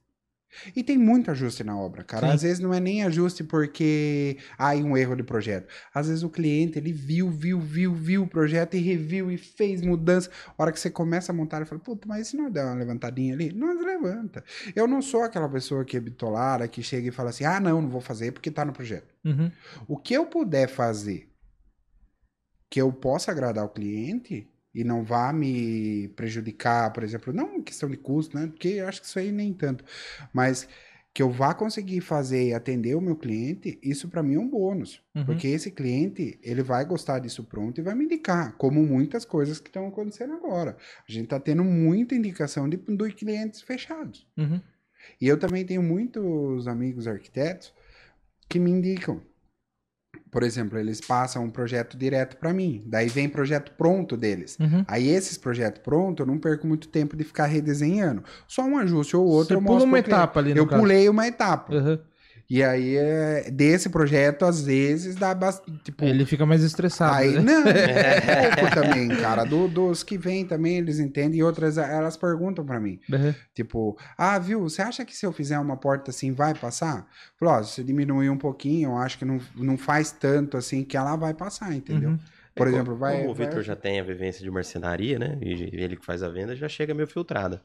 E tem muito ajuste na obra, cara. Sim. Às vezes não é nem ajuste porque há um erro de projeto. Às vezes o cliente, ele viu, viu, viu, viu o projeto e reviu e fez mudança. A hora que você começa a montar, ele fala, puta, mas se não der uma levantadinha ali? Nós levanta. Eu não sou aquela pessoa que é bitolada, que chega e fala assim, ah, não, não vou fazer porque tá no projeto. Uhum. O que eu puder fazer que eu possa agradar o cliente e não vá me prejudicar, por exemplo, não questão de custo, né? Porque eu acho que isso aí nem tanto, mas que eu vá conseguir fazer e atender o meu cliente, isso para mim é um bônus, Uhum. porque esse cliente, ele vai gostar disso pronto e vai me indicar, como muitas coisas que estão acontecendo agora. A gente tá tendo muita indicação de, de clientes fechados. Uhum. E eu também tenho muitos amigos arquitetos que me indicam. Por exemplo, eles passam um projeto direto para mim, daí vem projeto pronto deles. Uhum. Aí esses projetos prontos, eu não perco muito tempo de ficar redesenhando. Só um ajuste ou outro Você eu pula mostro uma cliente. etapa ali no Eu caso. pulei uma etapa. Uhum. E aí, é, desse projeto, às vezes, dá bastante. Tipo, Ele fica mais estressado. Aí, né? não, é pouco também, cara. Do- dos que vêm também, eles entendem. E outras, elas perguntam pra mim. Uhum. Tipo, ah, viu, você acha que se eu fizer uma porta assim vai passar? Falou, ó, se diminuir um pouquinho, eu acho que não, não faz tanto assim que ela vai passar, entendeu? Uhum. Por É, exemplo, vai. como o vai- Vitor já tem a vivência de marcenaria, né? E ele que faz a venda já chega meio filtrada.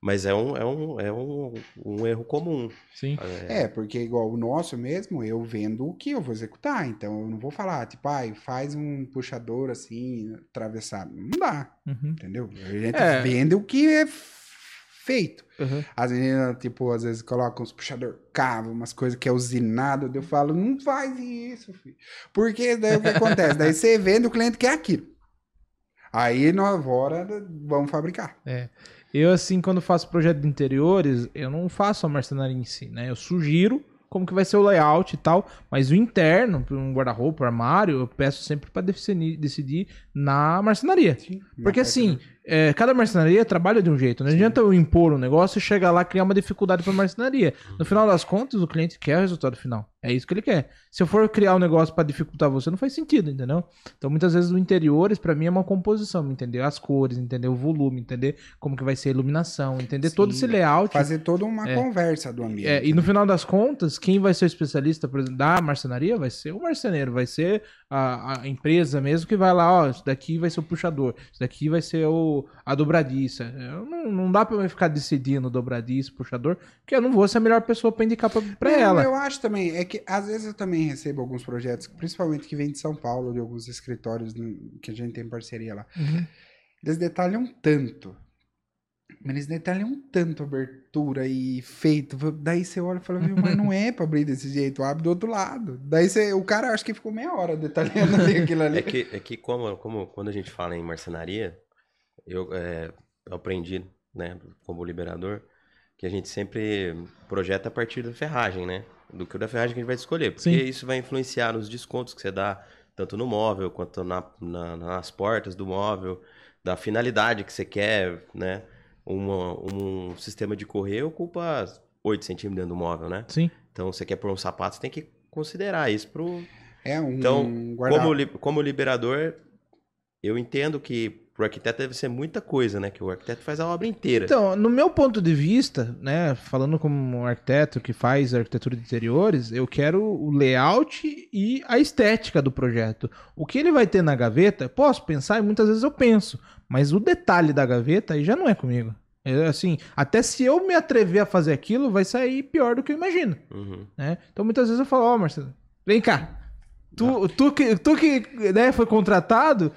Mas é um, é um, é um, um erro comum. Sim. É, É, porque igual o nosso mesmo, eu vendo o que eu vou executar. Então eu não vou falar, tipo, ai, faz um puxador assim, atravessado. Não dá, Uhum. entendeu? A gente É. vende o que é feito. Uhum. As meninas, tipo, às vezes colocam uns puxador cavo, umas coisas que é usinado. Eu falo, não faz isso, filho. Porque daí o que acontece? Daí você vende, o cliente quer aquilo. Aí nós agora vamos fabricar. Eu, assim, quando faço projeto de interiores, eu não faço a marcenaria em si, né? Eu sugiro como que vai ser o layout e tal, mas o interno, um guarda-roupa, armário, eu peço sempre pra decidir, decidir na marcenaria. Porque assim, é, cada marcenaria trabalha de um jeito. Não adianta eu impor um negócio e chegar lá e criar uma dificuldade pra marcenaria. No final das contas, o cliente quer o resultado final. É isso que ele quer. Se eu for criar um negócio pra dificultar você, não faz sentido, entendeu? Então, muitas vezes, o interiores, pra mim, é uma composição. Entender as cores, entender o volume, entender como que vai ser a iluminação, entender todo Sim, esse layout. Fazer toda uma É. conversa do ambiente. É, e no final das contas, quem vai ser o especialista por exemplo, da marcenaria vai ser o marceneiro, vai ser a, a empresa mesmo que vai lá, ó, isso daqui vai ser o puxador, isso daqui vai ser o, a dobradiça. Não, não dá pra eu ficar decidindo dobradiça, puxador, porque eu não vou ser a melhor pessoa pra indicar Não, ela. Eu acho também, é que às vezes eu também recebo alguns projetos, principalmente que vêm de São Paulo, de alguns escritórios que a gente tem parceria lá. Uhum. Eles detalham tanto. Mas eles detalham tanto abertura e feito. Daí você olha e fala, viu, mas não é pra abrir desse jeito, abre do outro lado. Daí você, o cara acho que ficou meia hora detalhando ali aquilo ali. É que, é que como, como quando a gente fala em marcenaria, eu, é, eu aprendi, né, como liberador, que a gente sempre projeta a partir da ferragem, né? Do que da ferragem que a gente vai escolher. Porque Sim. isso vai influenciar nos descontos que você dá, tanto no móvel quanto na, na- nas portas do móvel, da finalidade que você quer, né? Uma- um sistema de correr ocupa 8 centímetros dentro do móvel, né? Sim. Então, você quer pôr um sapato, você tem que considerar isso pro, É um então, guarda- como, li- como liberador, eu entendo que pro arquiteto deve ser muita coisa, né? Que o arquiteto faz a obra inteira. Então, no meu ponto de vista, né, falando como um arquiteto que faz arquitetura de interiores, eu quero o layout e a estética do projeto. O que ele vai ter na gaveta, posso pensar e muitas vezes eu penso, mas o detalhe da gaveta aí já não é comigo. É, assim, até se eu me atrever a fazer aquilo, vai sair pior do que eu imagino, Uhum. né? Então muitas vezes eu falo, ó, Marcelo, vem cá. Tu, tu que, tu que né, foi contratado,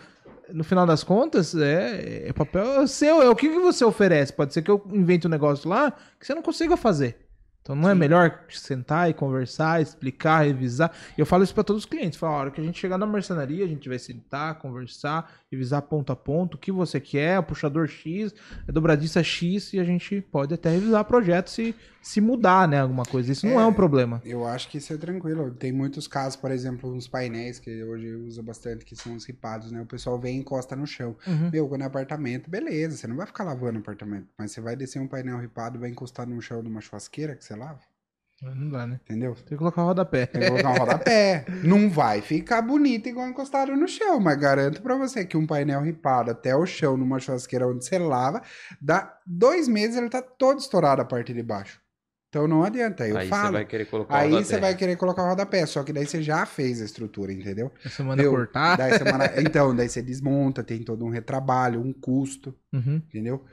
no final das contas, é, é papel seu, é o que, você oferece. Pode ser que eu invente um negócio lá que você não consiga fazer. Então não é melhor sentar e conversar, explicar, revisar. Eu falo isso para todos os clientes. Falo, a hora que a gente chegar na marcenaria, a gente vai sentar, conversar, revisar ponto a ponto, o que você quer, o puxador X, a dobradiça X, e a gente pode até revisar projeto se, se mudar, né, alguma coisa. Isso não é, um problema. Eu acho que isso é tranquilo. Tem muitos casos, por exemplo, uns painéis que hoje usa bastante, que são os ripados, né? O pessoal vem e encosta no chão. Uhum. Meu, quando é apartamento, beleza, você não vai ficar lavando o apartamento, mas você vai descer um painel ripado e vai encostar no chão de uma churrasqueira que você lava, Não dá, né? entendeu? Tem que colocar o rodapé. Tem que colocar um rodapé. Não vai ficar bonito igual encostado no chão, mas garanto pra você que um painel ripado até o chão numa churrasqueira onde você lava, dá dois meses ele tá todo estourado a parte de baixo. Então não adianta, eu aí você falo. vai querer colocar Aí você vai querer colocar o rodapé, só que daí você já fez a estrutura, entendeu? Você manda Meu, cortar. Daí você manda- Então, daí você desmonta, tem todo um retrabalho, um custo, Uhum. entendeu?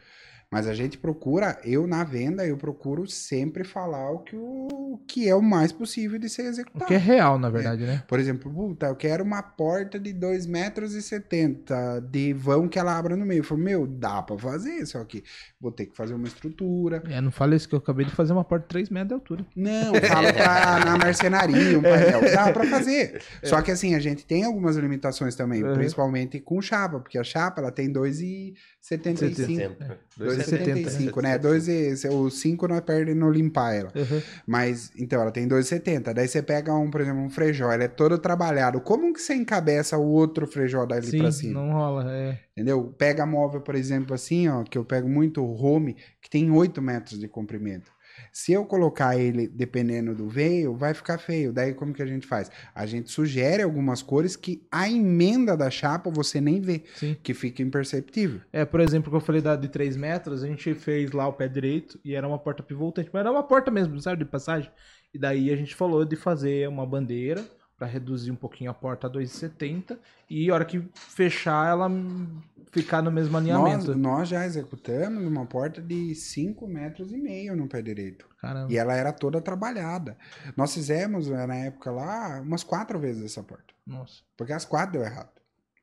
Mas a gente procura, eu na venda, eu procuro sempre falar o que, o, o que é o mais possível de ser O executado. que é real, na verdade, né? Por exemplo, puta, eu quero uma porta de 2,70 metros e 70 de vão que ela abra no meio. Eu falo, meu, dá pra fazer, só que vou ter que fazer uma estrutura. É, não fala isso que eu acabei de fazer uma porta de 3 metros de altura. Não, fala pra, na marcenaria, um painel. Dá pra fazer. Só que assim, a gente tem algumas limitações também, Uhum. principalmente com chapa, porque a chapa ela tem 2,75. 2,75, né? 2 e, o 5 nós perde no limpar ela. Uhum. Mas, então, ela tem 2,70. Daí você pega um, por exemplo, um frejó, ele é todo trabalhado. Como que você encabeça o outro frejó dali pra Sim, cima? não rola. É. Entendeu? Pega móvel, por exemplo, assim, ó, que eu pego muito o home, que tem 8 metros de comprimento. Se eu colocar ele dependendo do veio, vai ficar feio. Daí como que a gente faz? A gente sugere algumas cores que a emenda da chapa você nem vê, Sim. que fica imperceptível. É, por exemplo, que eu falei da de 3 metros, a gente fez lá o pé direito e era uma porta pivotante, mas era uma porta mesmo, sabe, de passagem. E daí a gente falou de fazer uma bandeira para reduzir um pouquinho a porta a 2,70 e a hora que fechar ela ficar no mesmo Nós, alinhamento. nós já executamos uma porta de 5 metros e meio no pé direito. Caramba. E ela era toda trabalhada. Nós fizemos, né, na época lá, umas quatro vezes essa porta. Nossa. Porque as quatro deu errado.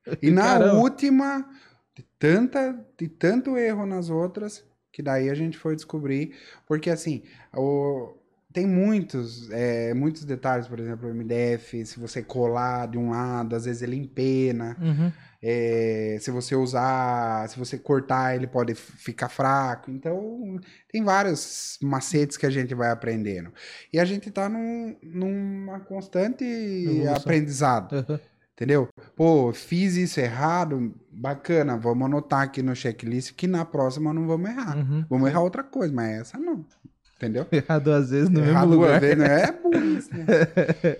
E na Caramba. última, de, tanta, de tanto erro nas outras, que daí a gente foi descobrir. Porque assim, o, tem muitos, é, muitos detalhes, por exemplo, o MDF, se você colar de um lado, às vezes ele empena. Uhum. É, se você usar, se você cortar, ele pode ficar fraco. Então, tem vários macetes que a gente vai aprendendo. E a gente tá num, numa constante Evolução. aprendizado. Uhum. Entendeu? Pô, fiz isso errado, bacana, vamos anotar aqui no checklist que na próxima não vamos errar. Uhum. Vamos errar outra coisa, mas essa não. Entendeu? Errar duas vezes no mesmo duas lugar. vezes, né? É né?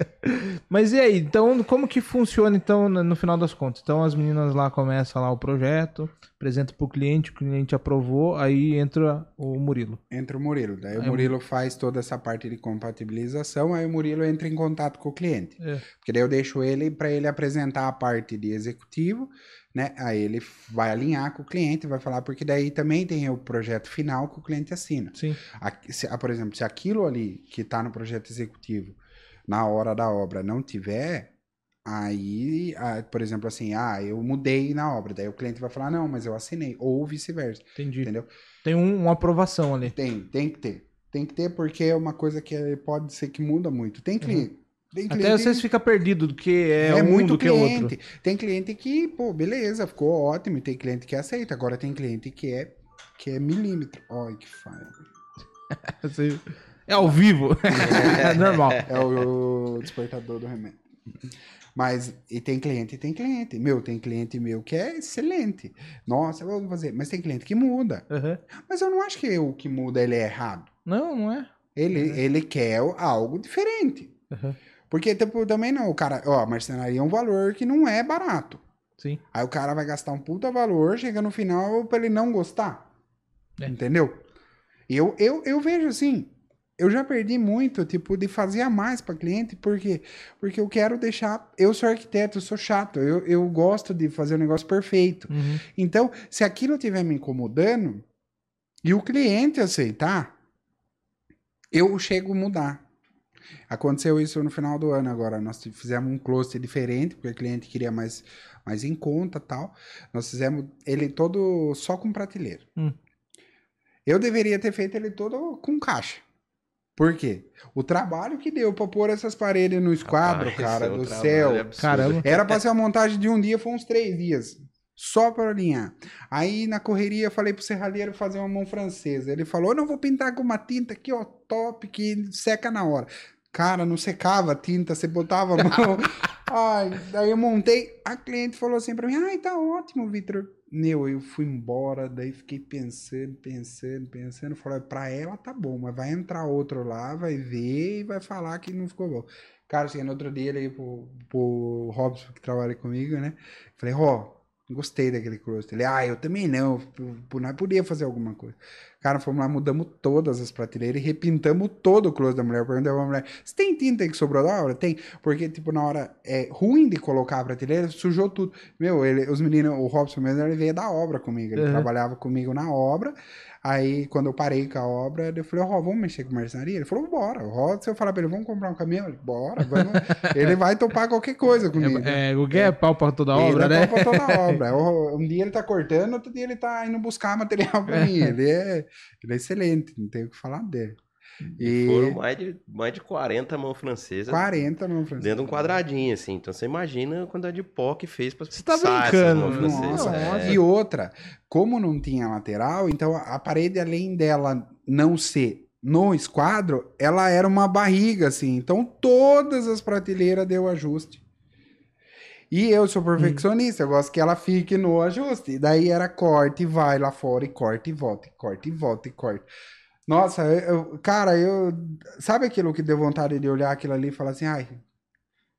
Mas e aí, então, como que funciona então no final das contas? Então as meninas lá começam lá o projeto, apresenta pro cliente, o cliente aprovou, aí entra o Murilo. Entra o Murilo. Daí Aí o o Murilo faz toda essa parte de compatibilização, aí o Murilo entra em contato com o cliente. É. Porque daí eu deixo ele para ele apresentar a parte de executivo, né? Aí ele vai alinhar com o cliente, vai falar, porque daí também tem o projeto final que o cliente assina. Sim. Aqui- se- ah, por exemplo, se aquilo ali que está no projeto executivo, na hora da obra, não tiver, aí, ah, por exemplo, assim, ah, eu mudei na obra, daí o cliente vai falar, não, mas eu assinei, ou vice-versa, Entendi. entendeu? Tem um- uma aprovação ali. Tem, tem que ter. Tem que ter porque é uma coisa que é- pode ser que muda muito. Tem cliente. Tem Uhum. Até cliente vocês ficam perdidos do que é, é, um muito do que é outro. cliente. Tem cliente que, pô, beleza, ficou ótimo. E tem cliente que aceita. Agora tem cliente que é, que é milímetro. Olha que falha. É ao vivo. é normal. É o, o despertador do remédio. Mas, e tem cliente, e tem cliente. Meu, tem cliente meu que é excelente. Nossa, vamos fazer. Mas tem cliente que muda. Uhum. Mas eu não acho que o que muda ele é errado. Não, não é. Ele, ele quer algo diferente. Uhum. Porque, tipo, também não, o cara, ó, a marcenaria é um valor que não é barato. Sim. Aí o cara vai gastar um puta valor, chega no final pra ele não gostar. É. Entendeu? Eu, eu, eu vejo assim, eu já perdi muito, tipo, de fazer a mais pra cliente, por quê? Porque eu quero deixar. Eu sou arquiteto, eu sou chato, eu, eu gosto de fazer o negócio perfeito. Uhum. Então, se aquilo estiver me incomodando e o cliente aceitar, eu chego a mudar. Aconteceu isso no final do ano agora. Nós fizemos um closet diferente, porque o cliente queria mais, mais em conta tal. Nós fizemos ele todo só com prateleira. Hum. Eu deveria ter feito ele todo com caixa. Por quê? O trabalho que deu pra pôr essas paredes no esquadro, Rapaz, cara, é do céu. Caramba. Era pra ser uma montagem de um dia, foi uns três dias. Só pra alinhar. Aí na correria eu falei pro serralheiro fazer uma mão francesa. Ele falou: não vou pintar com uma tinta aqui, ó, top, que seca na hora. Cara, não secava a tinta, você botava a mão. Ai, daí eu montei. A cliente falou assim pra mim: ai, tá ótimo, Vitor. Meu, eu fui embora, daí fiquei pensando, pensando, pensando. Falei, pra ela tá bom, mas vai entrar outro lá, vai ver e vai falar que não ficou bom. Cara, cheguei no outro dia, ele pro, pro Robson, que trabalha comigo, né? Falei, Ró, gostei daquele closet. Ele, ah, eu também não, nós podia fazer alguma coisa. Cara, fomos lá, mudamos todas as prateleiras e repintamos todo o closet da mulher. Perguntei pra mulher, você tem tinta que sobrou da obra? Tem. Porque, tipo, na hora é ruim de colocar a prateleira, sujou tudo. Meu, ele, os meninos, o Robson mesmo, ele veio da obra comigo. Ele Uhum. trabalhava comigo na obra. Aí, quando eu parei com a obra, eu falei, Ró, vamos mexer com marcenaria? Ele falou, bora. Ró, se eu falar pra ele, vamos comprar um caminhão? Ele, bora, vamos. ele vai topar qualquer coisa comigo. É, o que é pau pra toda Ele obra, é né? pau pra toda obra. Um dia ele tá cortando, outro dia ele tá indo buscar material pra mim. Ele é, ele é excelente, não tenho o que falar dele. E Foram mais de, mais de 40 mãos francesas 40 não, Francisco. dentro de um quadradinho, assim. Então você imagina a quantidade de pó que fez pra Você tá brincando, né? francesas. Nossa. É. E outra, como não tinha lateral, então a parede, além dela não ser no esquadro, ela era uma barriga, assim. Então todas as prateleiras deu ajuste. E eu sou perfeccionista, eu gosto que ela fique no ajuste. Daí era corte, vai lá fora e corte e volta, e corte e volta e corte. Nossa, eu, cara, eu. Sabe aquilo que deu vontade de olhar aquilo ali e falar assim, ai,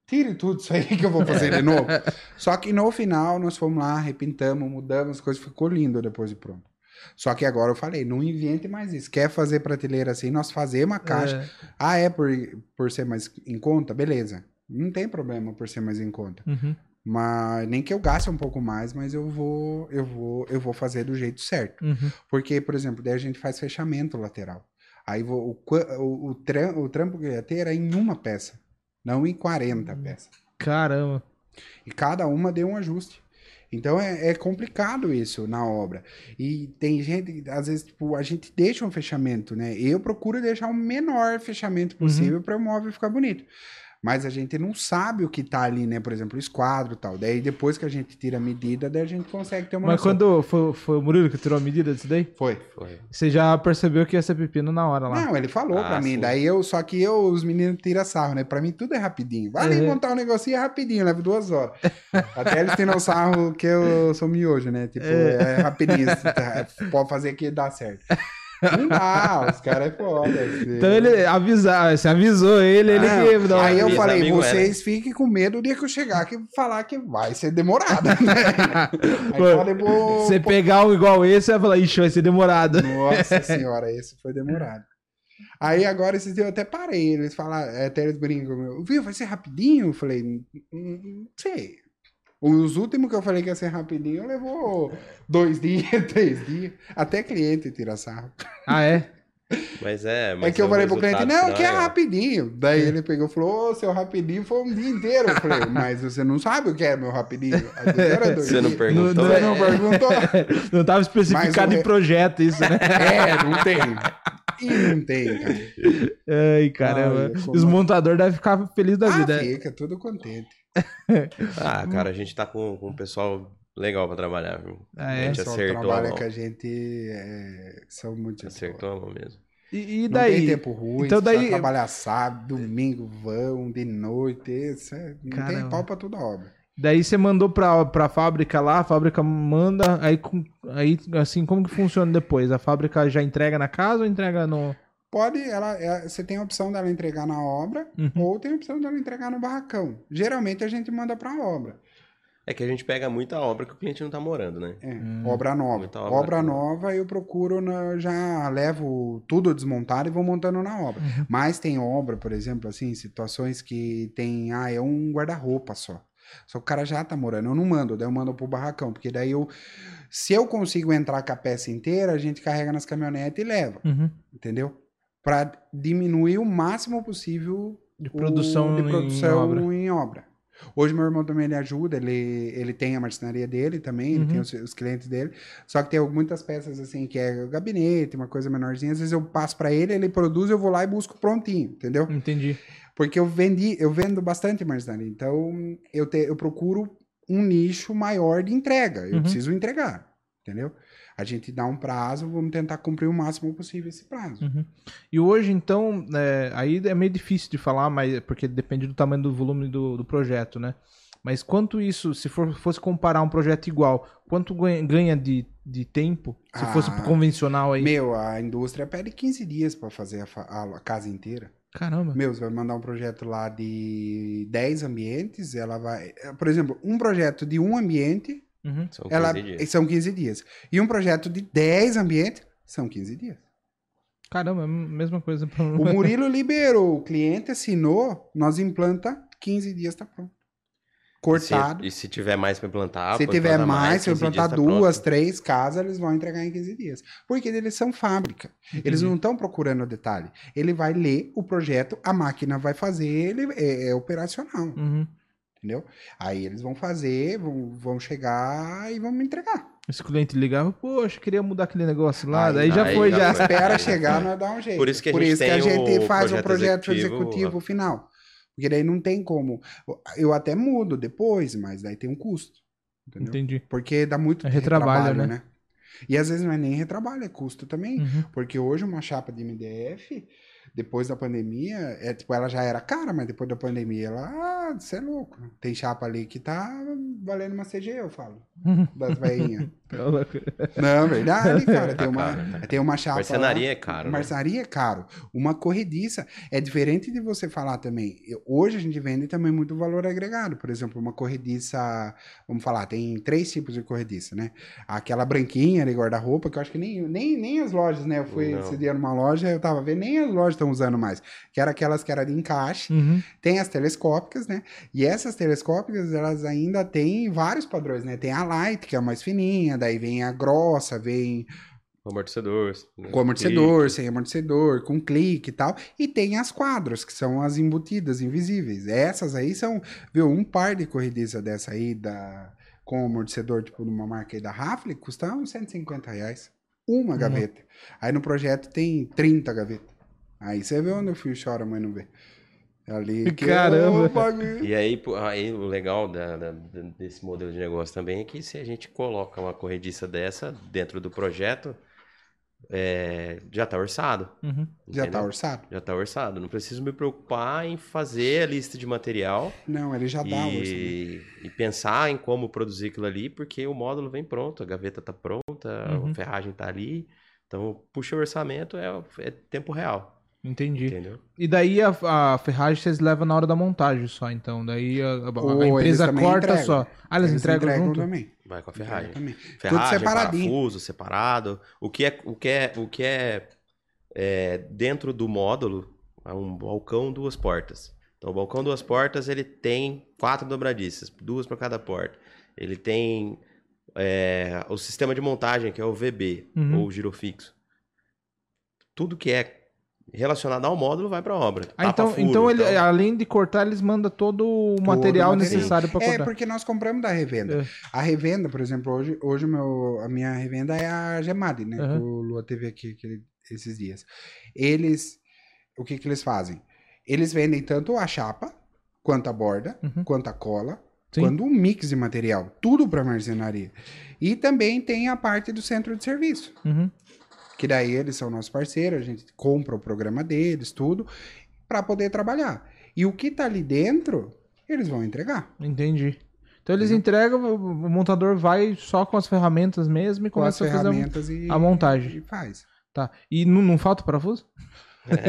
tire tudo isso aí que eu vou fazer de novo? Só que no final nós fomos lá, repintamos, mudamos, as coisas ficou lindo depois de pronto. Só que agora eu falei, não invente mais isso. Quer fazer prateleira assim, nós fazemos a caixa. É. Ah, é por, por ser mais em conta? Beleza. Não tem problema por ser mais em conta. Uhum. Mas nem que eu gaste um pouco mais, mas eu vou, eu vou, eu vou fazer do jeito certo. Uhum. Porque, por exemplo, daí a gente faz fechamento lateral. Aí vou- o, o, o, tram- o trampo que eu ia ter era em uma peça, não em 40 peças. Caramba. E cada uma deu um ajuste. Então é, é complicado isso na obra. E tem gente, às vezes, tipo, a gente deixa um fechamento, né? Eu procuro deixar o menor fechamento possível para o móvel ficar bonito. Mas a gente não sabe o que tá ali, né? Por exemplo, o esquadro e tal. Daí depois que a gente tira a medida, daí a gente consegue ter uma Mas noção. quando foi, foi o Murilo que tirou a medida disso daí? Foi. Foi. Você já percebeu que ia ser pepino na hora lá. Não, ele falou Ah, pra mim. sim. Daí eu, só que eu, os meninos tiram sarro, né? Pra mim tudo é rapidinho. Vai ali Uhum. montar um negocinho é rapidinho, leva duas horas. Até eles tiram sarro que eu sou miojo, né? Tipo, é, rapidinho. assim, tá? Pode fazer que dá certo. Não dá, os caras é foda. assim. Então ele avisar, você avisou ele, ele Não, que. Não, aí eu falei, vocês fiquem com medo o dia que eu chegar que falar que vai ser demorado. Né? Aí Pô, pôr- Você pegar um igual esse, você vai falar, ixi, vai ser demorado. Nossa senhora, esse foi demorado. Aí agora esses dias eu até parei. Eles falam, até eles brincam. Viu, vai ser rapidinho? Eu falei, "Hum, hum, não sei. Os últimos que eu falei que ia ser rapidinho levou dois dias, três dias. Até cliente tira sarro. Ah, é? Mas é. É Mas que eu o falei pro cliente, não, que é rapidinho. Daí ele pegou e falou, ô, seu rapidinho foi um dia inteiro. Eu falei, mas você não sabe o que é meu rapidinho. Às vezes era dois Você não dias. perguntou? Não, Você não perguntou? Não tava especificado Mas em projeto isso, né? É, não tem. E não tem, cara. Ai, caramba. Ai, como- Os montadores devem ficar felizes da Ah, vida. fica tudo contente. Ah, cara, a gente tá com, com um pessoal legal pra trabalhar, viu? Ah, A é? gente O pessoal acertou a trabalha mão. com a gente é, são muito gente boa. Acertou a mão mesmo. E, e Não daí? tem tempo ruim, Então daí... trabalhar sábado, domingo, vão, de noite, isso é- não Caramba. tem pau pra toda obra. Daí você mandou pra, pra fábrica lá, a fábrica manda, aí, com- aí assim, como que funciona depois? A fábrica já entrega na casa ou entrega no... Pode, ela, é- você tem a opção dela entregar na obra Uhum. ou tem a opção dela entregar no barracão. Geralmente a gente manda pra obra. É que a gente pega muita obra que o cliente não tá morando, né? É, Hum. obra nova. Muita obra obra nova eu procuro, na- já levo tudo desmontado e vou montando na obra. Uhum. Mas tem obra, por exemplo, assim, situações que tem, ah, é um guarda-roupa só. Só que o cara já tá morando, eu não mando, daí eu mando pro barracão, porque daí eu, se eu consigo entrar com a peça inteira, a gente carrega nas caminhonetes e leva, Uhum. entendeu? Pra diminuir o máximo possível De o- produção, de em produção obra. em obra. Hoje meu irmão também ele ajuda, ele, ele tem a marcenaria dele também, ele Uhum. tem os, os clientes dele. Só que tem muitas peças assim que é gabinete, uma coisa menorzinha. Às vezes eu passo pra ele, ele produz, eu vou lá e busco prontinho, entendeu? Entendi. Porque eu vendi, eu vendo bastante marcenaria. Então eu, te, eu procuro um nicho maior de entrega. Eu Uhum. preciso entregar, entendeu? A gente dá um prazo, vamos tentar cumprir o máximo possível esse prazo. Uhum. E hoje, então, é, aí é meio difícil de falar, mas porque depende do tamanho do volume do, do projeto, né? Mas quanto isso, se for, fosse comparar um projeto igual, quanto ganha, de, de tempo, se fosse Ah, convencional aí? Meu, a indústria pede 15 dias para fazer a, fa- a casa inteira. Caramba. Meu, você vai mandar um projeto lá de 10 ambientes, ela vai. Por exemplo, um projeto de um ambiente, Uhum. São 15 ela dias. são 15 dias. E um projeto de 10 ambientes são 15 dias. Caramba, é a mesma coisa. Pra... O Murilo liberou, o cliente assinou, nós implanta, 15 dias tá pronto. Cortado. E se, e se tiver mais pra implantar, Se tiver implantar mais, se eu 15 dias implantar tá duas, pronto. três casas, eles vão entregar em 15 dias. Porque eles são fábrica. Eles Entendi. não estão procurando detalhe. Ele vai ler o projeto, a máquina vai fazer, ele é, é operacional. Uhum. Entendeu? Aí eles vão fazer, vão, vão chegar e vão me entregar. Esse cliente ligava, poxa, queria mudar aquele negócio lá, Aí- daí já aí foi, já. Espera chegar, nós dá um jeito. Por isso que a gente tem o faz o projeto projeto executivo, executivo, final. Porque daí não tem como. Eu até mudo depois, mas daí tem um custo. Entendeu? Entendi. Porque dá muito É retrabalho, retrabalho, né? né? E às vezes não é nem retrabalho, é custo também. Uhum. Porque hoje uma chapa de MDF, depois da pandemia, é tipo, ela já era cara, mas depois da pandemia, ela, ah, você é louco. Tem chapa ali que tá valendo uma CG, eu falo, das veinhas. Não, verdade, cara. Tem Tá uma, caro, tá tem uma chapa. Marcenaria lá- é caro, né? Marcenaria é caro. Uma corrediça é diferente de você falar também. Hoje a gente vende também muito valor agregado. Por exemplo, uma corrediça. Vamos falar, tem três tipos de corrediça, né? Aquela branquinha de guarda-roupa, que eu acho que nem, nem, nem as lojas, né? Eu fui Não. esse dia numa loja, eu tava vendo, nem as lojas estão usando mais. Que era aquelas que era de encaixe. Uhum. Tem as telescópicas, né? E essas telescópicas, elas ainda têm vários padrões, né? Tem a light, que é a mais fininha, daí vem a grossa, vem Amortecedor. né? com amortecedor, Clique. sem amortecedor, com clique e tal. E tem as quadros, que são as embutidas, invisíveis. Essas aí são, viu, um par de corrediça dessa aí, da, com amortecedor, tipo, numa marca aí da Rafle, custa uns 150 reais. Uma Uma. gaveta. Aí no projeto tem 30 gavetas. Aí você vê onde o fio chora, mas não vê. Ali que Caramba. é bagulho. E aí, aí o legal da- da- desse modelo de negócio também é que se a gente coloca uma corrediça dessa dentro do projeto, é, já tá orçado. Uhum. Já tá entendeu? orçado? Já tá orçado. Não preciso me preocupar em fazer a lista de material Não, ele já dá e, e pensar em como produzir aquilo ali, porque o módulo vem pronto, a gaveta tá pronta, Uhum. a ferragem tá ali. Então, puxa o orçamento, é, é tempo real, Entendi. entendeu? E daí a, a ferragem vocês levam na hora da montagem só, então. Daí a, a- a eles empresa corta entregam. só. Ah, eles, entregam, junto? também. Vai com a ferragem. Também. Ferragem, separadinho. parafuso, separado. O que é, o que é, o que é, é, dentro do módulo, é um balcão, duas portas. Então, o balcão, duas portas, ele tem quatro dobradiças, duas para cada porta. Ele tem é, o sistema de montagem, que é o VB, Uhum. ou girofixo. Tudo que é relacionado ao módulo vai para a obra. Ah, então, Tapa-furo, então ele, além de cortar, eles mandam todo o material material. necessário para É, cortar. porque nós compramos da revenda. É. A revenda, por exemplo, hoje, hoje o meu, a minha revenda é a Gemad, né? Aham. Que o Lua teve aqui aquele- esses dias. Eles, o que que eles fazem? Eles vendem tanto a chapa, quanto a borda, Uhum. quanto a cola, Sim. quanto um mix de material. Tudo para marcenaria. E também tem a parte do centro de serviço. Uhum. Que daí eles são nossos parceiros, a gente compra o programa deles, tudo, para poder trabalhar. E o que tá ali dentro, eles vão entregar. Entendi. Então eles Uhum. entregam, o montador vai só com as ferramentas mesmo e Com as começa a fazer. um- ferramentas e, a montagem. e faz. Tá. E não, não falta parafuso?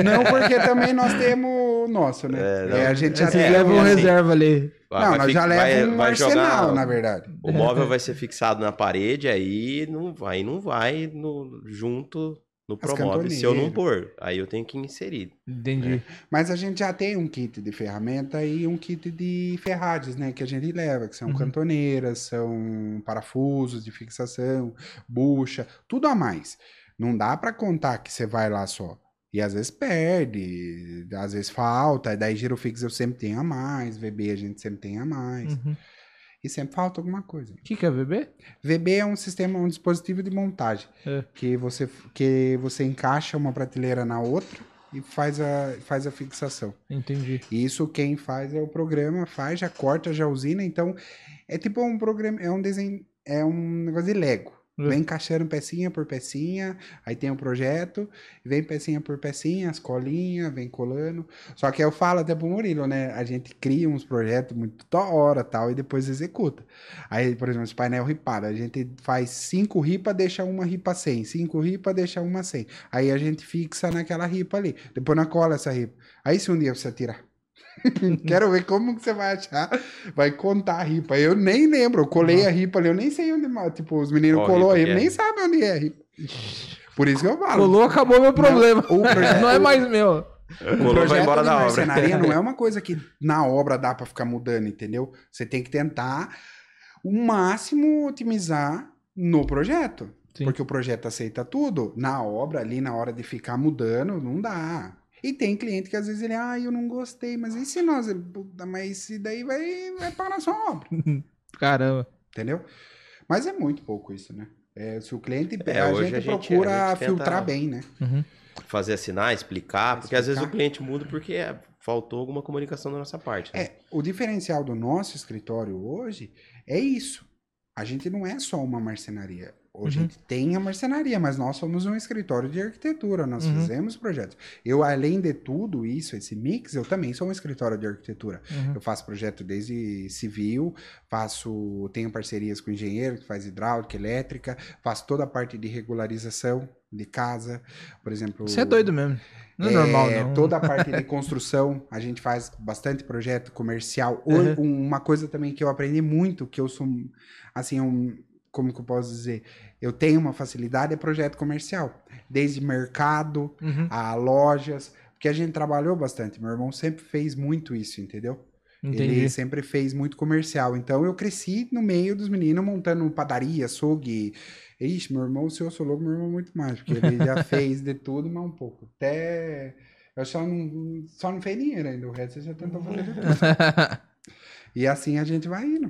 Não, porque também nós temos o nosso, né? É, não. É, a gente já é assim. reserva ali. Não, vai nós já levamos um vai jogar- arsenal, na verdade. O móvel vai ser fixado na parede, aí não vai, não vai no, junto no Promove. Se eu não pôr, aí eu tenho que inserir. Entendi. Mas a gente já tem um kit de ferramenta e um kit de ferragens, né? Que a gente leva, que são Uhum. cantoneiras, são parafusos de fixação, bucha, tudo a mais. Não dá pra contar que você vai lá só. E às vezes perde, às vezes falta, e daí giro fixo eu sempre tenho a mais, VB a gente sempre tem a mais. Uhum. E sempre falta alguma coisa. O que, que é VB? VB é um sistema, um dispositivo de montagem. É. Que, você, que você encaixa uma prateleira na outra e faz a, faz a fixação. Entendi. E Isso quem faz é o programa, faz, já corta, já usina. Então, é tipo um programa, é um desenho, é um negócio de Lego. Vem encaixando pecinha por pecinha, aí tem o projeto, vem pecinha por pecinha, as colinhas, vem colando. Só que eu falo até pro Murilo, né? A gente cria uns projetos muito da hora tal, e depois executa. Aí, por exemplo, esse painel ripado, a gente faz cinco ripas, deixa uma ripa sem, cinco ripas, deixa uma sem. Aí a gente fixa naquela ripa ali, depois na cola essa ripa. Aí se um dia você tirar. Quero ver como que você vai achar. Vai contar a ripa. Eu nem lembro. Eu colei a ripa ali. Eu nem sei onde. Tipo, os meninos Qual colou ripa aí. que é? Nem sabem onde é a ripa. Por isso que eu falo. Colou, acabou meu problema. o projeto- Não é mais meu. O Colou, vai embora da obra. não é uma coisa que na obra dá pra ficar mudando, entendeu? Você tem que tentar o máximo otimizar no projeto. Sim. Porque o projeto aceita tudo. Na obra, ali, na hora de ficar mudando, não dá. E tem cliente que às vezes ele, ah, eu não gostei, mas e se nós. Puta, mas se daí vai, vai parar sua obra, Caramba. entendeu? Mas é muito pouco isso, né? É, se o cliente É, a, hoje gente a gente- procura a gente filtrar bem, né? Uhum. Fazer assinar, explicar, porque às vezes o cliente muda porque é, faltou alguma comunicação da nossa parte. né? É, o diferencial do nosso escritório hoje é isso. A gente não é só uma marcenaria. Hoje Uhum. a gente tem a marcenaria, mas nós somos um escritório de arquitetura, nós Uhum. fizemos projetos. Eu, além de tudo isso, esse mix, eu também sou um escritório de arquitetura. Uhum. Eu faço projeto desde civil, faço, tenho parcerias com engenheiro que faz hidráulica, elétrica, faço toda a parte de regularização de casa, por exemplo. Você é doido mesmo. Não é, normal, não. Toda a parte de construção, a gente faz bastante projeto comercial. Uhum. Uma coisa também que eu aprendi muito, que eu sou, assim, um, como que eu posso dizer? Eu tenho uma facilidade é projeto comercial. Desde mercado Uhum. a lojas, porque a gente trabalhou bastante. Meu irmão sempre fez muito isso, entendeu? Entendi. Ele sempre fez muito comercial. Então eu cresci no meio dos meninos montando padaria, açougue. Ixi, meu irmão, se eu sou louco, meu irmão muito mais, porque ele já fez de tudo, mas um pouco. Até. Eu só não, só não fez dinheiro ainda, o resto você já tentou fazer de tudo. E assim a gente vai indo.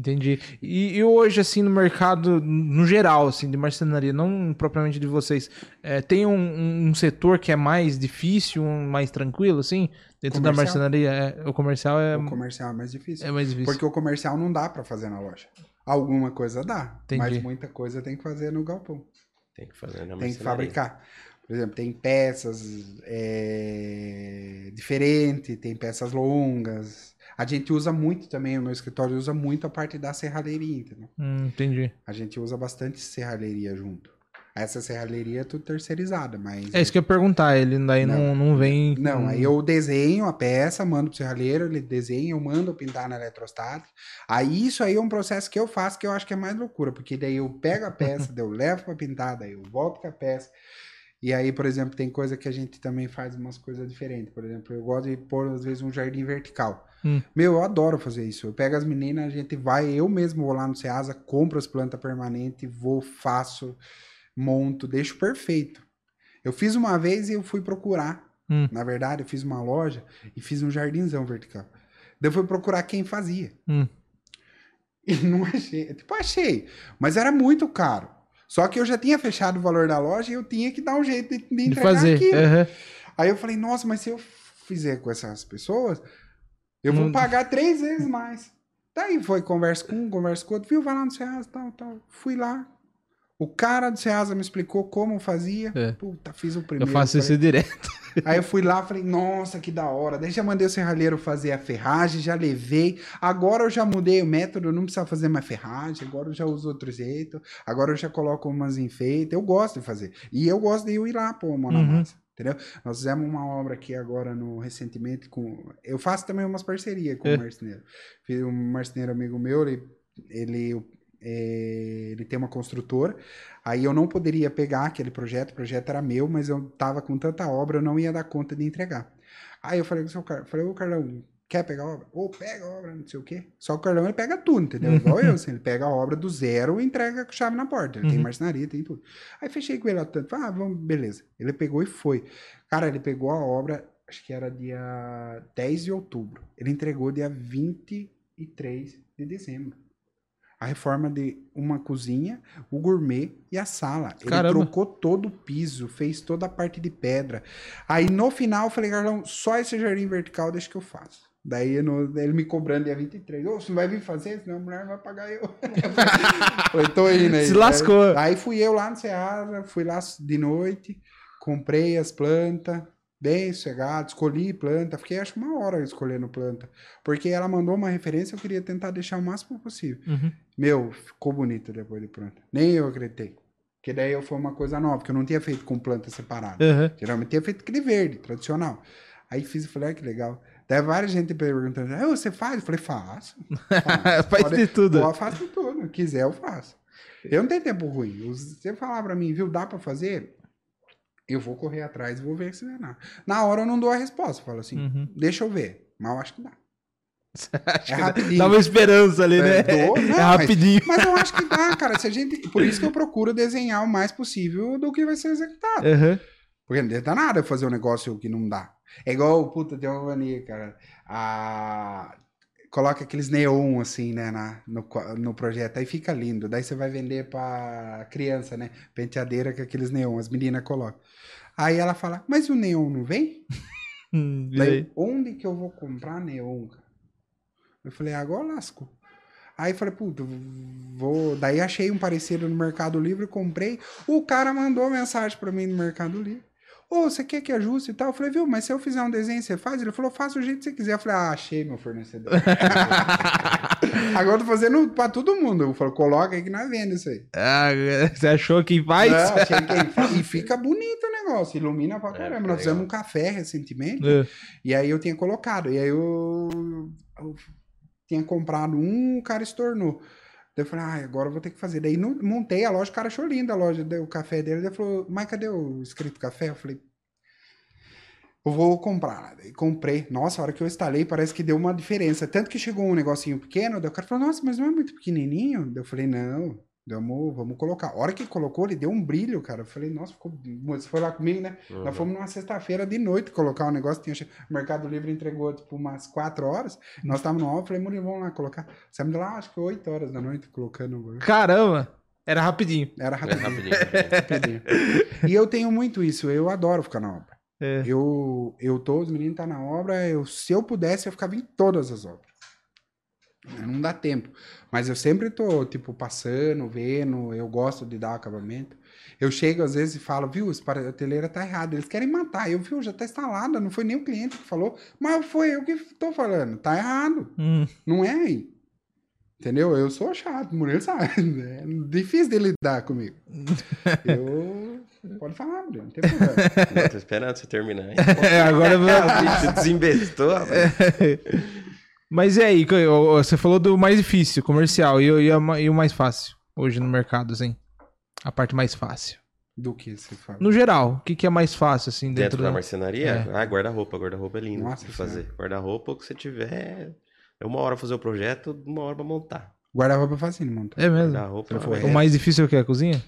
Entendi. E, e hoje, assim, no mercado, no geral, assim, de marcenaria, não propriamente de vocês, é, tem um, um setor que é mais difícil, um mais tranquilo, assim, dentro da Comercial. marcenaria? É, o comercial é, O comercial é mais difícil. é mais difícil. Porque o comercial não dá pra fazer na loja. Alguma coisa dá, Entendi. mas muita coisa tem que fazer no galpão. Tem que fazer na tem que marcenaria. fabricar. Por exemplo, tem peças é, diferentes, tem peças longas. A gente usa muito também, o meu escritório usa muito a parte da serralheria, entendeu? Hum, entendi. A gente usa bastante serralheria junto. Essa serralheria é tudo terceirizada, mas... É isso que eu ia perguntar, ele daí não, não vem... Não, aí eu desenho a peça, mando pro serralheiro, ele desenha, eu mando pintar na eletrostática. Aí isso aí é um processo que eu faço que eu acho que é mais loucura, porque daí eu pego a peça, daí eu levo pra pintar, daí eu volto com a peça. E aí, por exemplo, tem coisa que a gente também faz umas coisas diferentes. Por exemplo, eu gosto de pôr, às vezes, um jardim vertical. Hum. Meu, eu adoro fazer isso. Eu pego as meninas, a gente vai, eu mesmo vou lá no Ceasa, compro as plantas permanentes, vou, faço, monto, deixo perfeito. Eu fiz uma vez e eu fui procurar. Hum. Na verdade, eu fiz uma loja e fiz um jardinzão vertical. Daí eu fui procurar quem fazia. Hum. E não achei. Tipo, achei. Mas era muito caro. Só que eu já tinha fechado o valor da loja e eu tinha que dar um jeito de, de De entregar fazer. aquilo. aham. Aí eu falei, nossa, mas se eu fizer com essas pessoas, eu vou Não- pagar três vezes mais. Daí foi, conversa com um, conversa com outro, viu, vai lá no Ceasa, tal, tal. Fui lá. O cara do Ceasa me explicou como fazia. É. Puta, fiz o Eu primeiro. faço falei, isso direto. Aí eu fui lá, falei, nossa, que da hora. Daí já mandei o serralheiro fazer a ferragem, já levei. Agora eu já mudei o método, não precisa fazer mais ferragem. Agora eu já uso outro jeito. Agora eu já coloco umas enfeites. Eu gosto de fazer. E eu gosto de ir lá pôr a mão na Uhum. massa. Entendeu? Nós fizemos uma obra aqui agora no recentemente com. Eu faço também umas parcerias com É. o marceneiro. Fiz um marceneiro amigo meu, ele, ele, é, ele tem uma construtora. Aí eu não poderia pegar aquele projeto, o projeto era meu, mas eu tava com tanta obra, eu não ia dar conta de entregar. Aí eu falei com o seu Carlos, falei, ô Carlão, Quer pegar a obra? Ou pega a obra, não sei o quê. Só que o Carlão ele pega tudo, entendeu? Igual eu, assim, ele pega a obra do zero e entrega com chave na porta. Ele tem Uhum. marcenaria, tem tudo. Aí fechei com ele lá tanto. Ah, vamos, beleza. Ele pegou e foi. Cara, ele pegou a obra, acho que era dia 10 de outubro. Ele entregou dia 23 de dezembro. A reforma de uma cozinha, o gourmet e a sala. Ele Caramba. trocou todo o piso, fez toda a parte de pedra. Aí no final eu falei, Carlão, só esse jardim vertical deixa que eu faço. Daí no- ele me cobrando dia 23. Ô, você não vai vir fazer? Senão a mulher vai pagar eu. falei, tô indo aí. Se lascou. Aí fui eu lá no Ceará, fui lá de noite, comprei as plantas, bem sossegado, escolhi planta. Fiquei acho uma hora escolhendo planta. Porque ela mandou uma referência, eu queria tentar deixar o máximo possível. Uhum. Meu, ficou bonito depois de pronta. Nem eu acreditei. Porque daí eu foi uma coisa nova, que eu não tinha feito com planta separada. Uhum. Geralmente tinha feito aquele verde, tradicional. Aí fiz e falei, ah, que legal. Daí várias gente perguntando, ah, você faz? Eu falei, faço. Faz de tudo. Eu faço tudo. Quiser, eu faço. Eu não tenho tempo ruim. Você falar pra mim, viu, dá pra fazer? Eu vou correr atrás e vou ver se vai dar. Na hora eu não dou a resposta. Falo assim, Uhum. deixa eu ver. Mas eu acho que dá. Acho É rapidinho. Dá uma esperança ali, né? É, dou. Não, é mas- rapidinho. Mas eu acho que dá, cara. Se a gente... Por isso que eu procuro desenhar o mais possível do que vai ser executado. Uhum. Porque não adianta nada fazer um negócio que não dá. É igual, puta, tem uma mania, cara. A... Coloca aqueles neon, assim, né, na, no, no projeto. Aí fica lindo. Daí você vai vender pra criança, né? Penteadeira com aqueles neon. As meninas colocam. Aí ela fala, mas o neon não vem? Hum, Daí, aí? onde que eu vou comprar neon, cara? Eu falei, agora lasco. Aí falei, puta, vou. Daí achei um parecido no Mercado Livre, comprei. O cara mandou mensagem pra mim no Mercado Livre. Ô, você quer que ajuste e tal? Eu falei, viu, mas se eu fizer um desenho, você faz? Ele falou, faça o jeito que você quiser. Eu falei, ah, achei meu fornecedor. Agora eu tô fazendo pra todo mundo. Eu falei, coloca aí que nós vendemos isso aí. Ah, você achou que faz? Não, achei que... E fica bonito o negócio, ilumina pra É, caramba. fica Nós fizemos um café recentemente. É. E aí eu tinha colocado. E aí eu, eu tinha comprado um, o cara estornou. Daí eu falei, ah, agora eu vou ter que fazer. Daí montei a loja, o cara achou linda a loja, o café dele. Daí falou, mas cadê o escrito café? Eu falei, eu vou comprar. Daí comprei. Nossa, a hora que eu instalei, parece que deu uma diferença. Tanto que chegou um negocinho pequeno, daí o cara falou, nossa, mas não é muito pequenininho? Daí eu falei, não. Vamos, vamos colocar. A hora que colocou, ele deu um brilho, cara. Eu falei, nossa, ficou. Você foi lá comigo, né? Uhum. Nós fomos numa sexta-feira de noite colocar um negócio. Tinha... O Mercado Livre entregou, tipo, umas quatro horas. Nós estávamos no off, falei, Murilo, vamos lá colocar. Saímos lá, acho que oito horas da noite, colocando. o. Caramba! Era rapidinho. Era rapidinho. rapidinho. rapidinho. rapidinho. E eu tenho muito isso, eu adoro ficar na obra. É. Eu, eu tô, os meninos tá na obra, eu, se eu pudesse, eu ficava em todas as obras. Não dá tempo. Mas eu sempre tô, tipo, passando, vendo, eu gosto de dar acabamento. Eu chego às vezes e falo, viu, esse prateleira tá errado, eles querem matar. Eu, viu, já tá instalada, não foi nem o cliente que falou, mas foi eu que tô falando, tá errado. Hum. Não é aí. Entendeu? Eu sou chato, o Murilo sabe. É difícil de lidar comigo. Eu. Pode falar, Murilo, não tem problema. Tô esperando você terminar. hein? É, agora eu vou- Você desembestou, rapaz. Mas e aí, você falou do mais difícil, comercial, e, o- e e o mais fácil hoje no mercado, assim? A parte mais fácil. Do que você fala. No geral, o que, que é mais fácil, assim, dentro, Dentro da da... marcenaria? É. Ah, guarda-roupa. Guarda-roupa é lindo Nossa de fazer. Guarda-roupa, o que você tiver. É uma hora fazer o projeto, uma hora pra montar. Guarda-roupa é fácil, montar. É mesmo? Guarda-roupa é- O mais difícil é o que? A cozinha?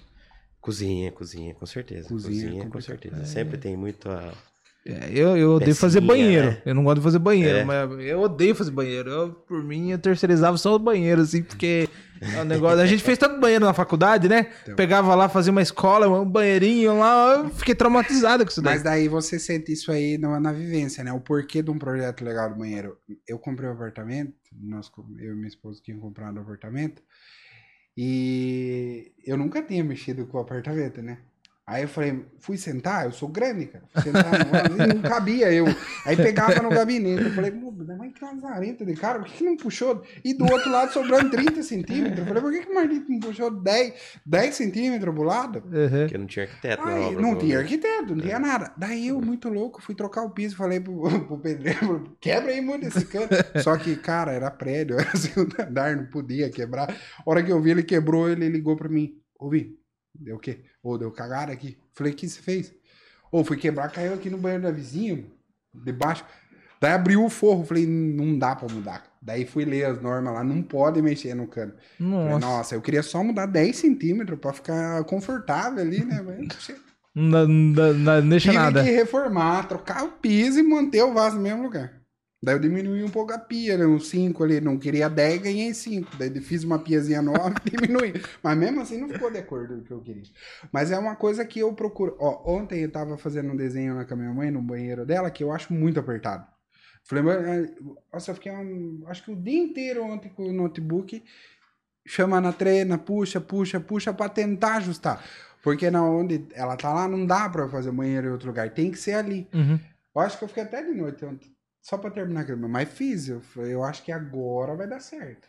Cozinha, cozinha, com certeza. Cozinha é Cozinha, com certeza. Sempre tem muito a. É, eu, eu odeio fazer Pecinha, banheiro. né? Eu não gosto de fazer banheiro, É. mas eu odeio fazer banheiro. Eu, por mim, eu terceirizava só o banheiro, assim, porque é um negócio. A gente fez tanto banheiro na faculdade, né? Então. Pegava lá, fazia uma escola, um banheirinho lá, eu fiquei traumatizado com isso daí. Mas daí você sente isso aí na, na vivência, né? O porquê de um projeto legal do banheiro. Eu comprei um apartamento, nós, eu e minha esposa tínhamos comprado um apartamento, e eu nunca tinha mexido com o apartamento, né? Aí eu falei, fui sentar, eu sou grande, cara. Fui sentar no, e não cabia eu. Aí pegava no gabinete. Eu falei, "Muda, mas que lazarento de cara, por que, que não puxou? E do outro lado sobrando 30 centímetros. Eu falei, por que, que o Mardito não puxou 10, 10 centímetros pro lado? Uhum. Porque não tinha arquiteto Aí, obra. não tinha arquiteto, não tinha nada. Daí eu, muito louco, fui trocar o piso, falei pro, pro pedreiro, quebra aí muito esse cano. Só que, cara, era prédio, era segundo andar, não podia quebrar. A hora que eu vi ele quebrou, ele ligou pra mim. Ouvi, deu o quê? Ô, deu cagada aqui. Falei, o que você fez? Ô, fui quebrar, caiu aqui no banheiro da vizinha, debaixo. Daí abriu o forro, falei, não dá pra mudar. Daí fui ler as normas lá, não pode mexer no cano. Falei, Nossa. Nossa, eu queria só mudar 10 centímetros pra ficar confortável ali, né? Mas Não, não, dá- não deixa tive nada. que reformar, trocar o piso e manter o vaso no mesmo lugar. Daí eu diminuí um pouco a pia, né? Uns 5 ali. Não queria 10, ganhei 5. Daí fiz uma piazinha nova e diminuí. Mas mesmo assim não ficou de acordo com o que eu queria. Mas é uma coisa que eu procuro. Ó, ontem eu tava fazendo um desenho lá com a minha mãe no banheiro dela que eu acho muito apertado. Falei, mas, nossa, eu fiquei um, acho que o dia inteiro ontem com o notebook chama na trena, puxa, puxa, puxa pra tentar ajustar. Porque na onde ela tá lá não dá pra fazer banheiro em outro lugar, tem que ser ali. Uhum. Eu acho que eu fiquei até de noite ontem, só pra terminar aquilo. Mas fiz, eu, falei, eu acho que agora vai dar certo.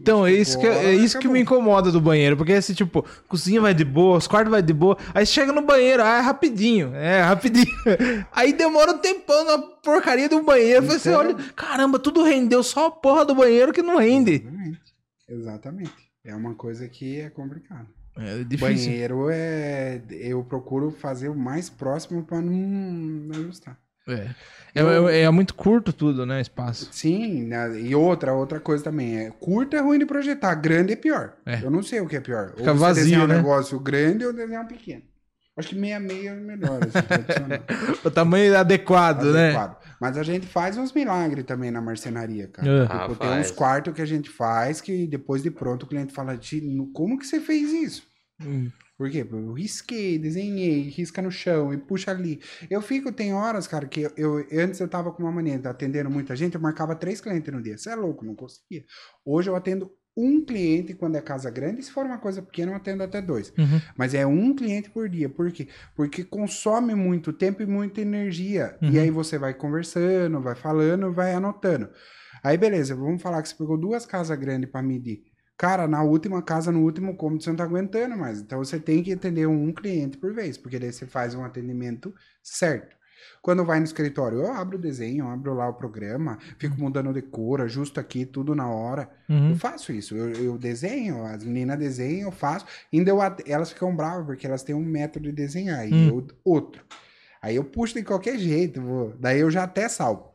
Então, é isso, que, é isso que me incomoda do banheiro. Porque esse tipo, cozinha vai de boa, os quartos vai de boa. Aí chega no banheiro, ah, é rapidinho. É, rapidinho. Aí demora um tempão na porcaria do banheiro. Você Então- olha, caramba, tudo rendeu, só a porra do banheiro que não rende. Exatamente. Exatamente. É uma coisa que é complicada. É difícil. Banheiro é. Eu procuro fazer o mais próximo pra não ajustar. É. É, é- é muito curto tudo, né? Espaço. Sim, né, e outra, outra coisa também. É, curto é ruim de projetar, grande é pior. É. Eu não sei o que é pior. Fica ou você vazio, desenhar né? um negócio grande ou desenhar um pequeno. Acho que meia meia é melhor, assim. O tamanho adequado, né? adequado. Mas a gente faz uns milagres também na marcenaria, cara. É. Ah, Tipo, tem faz. uns quartos que a gente faz que depois de pronto o cliente fala, "Ti, como que você fez isso? Hum. Por quê? Eu risquei, desenhei, risca no chão e puxa ali. Eu fico, tem horas, cara, que eu, eu- antes eu tava com uma mania de atendendo muita gente, eu marcava três clientes no dia. Você é louco, não conseguia. Hoje eu atendo um cliente quando é casa grande, se for uma coisa pequena, eu atendo até dois. Uhum. Mas é um cliente por dia. Por quê? Porque consome muito tempo e muita energia. Uhum. E aí você vai conversando, vai falando, vai anotando. Aí, beleza, vamos falar que você pegou duas casas grandes para medir. Cara, na última casa, no último cômodo, você não tá aguentando mais. Então você tem que atender um cliente por vez, porque daí você faz um atendimento certo. Quando vai no escritório, eu abro o desenho, abro lá o programa, fico mudando de cor, ajusto aqui tudo na hora. Uhum. Eu faço isso. Eu, eu desenho, as meninas desenham, eu faço. Ainda eu elas ficam bravas porque elas têm um método de desenhar e Hum. eu outro. Aí eu puxo de qualquer jeito. vou- Daí eu já até salvo.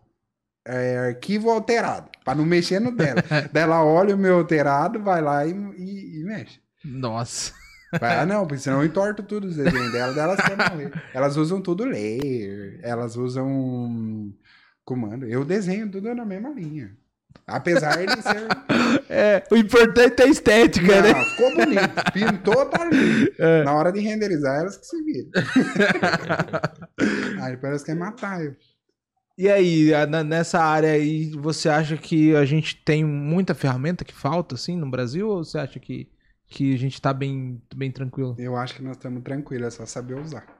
É, arquivo alterado, para não mexer no dela. Daí ela olha o meu alterado, vai lá e, e- e mexe. Nossa. Vai, ah, não, porque senão eu entorto tudo os desenhos dela, daí elas querem ler. Elas usam tudo layer, elas usam comando. Eu desenho tudo na mesma linha. Apesar de ser. É, o importante é a estética, né? Não, ficou bonito. Pintou, tá ali. É. Na hora de renderizar, elas que se viram. aí parece que é matar eu. E aí, nessa área aí, você acha que a gente tem muita ferramenta que falta, assim, no Brasil? Ou você acha que, que a gente tá bem, bem tranquilo? Eu acho que nós estamos tranquilos, é só saber usar.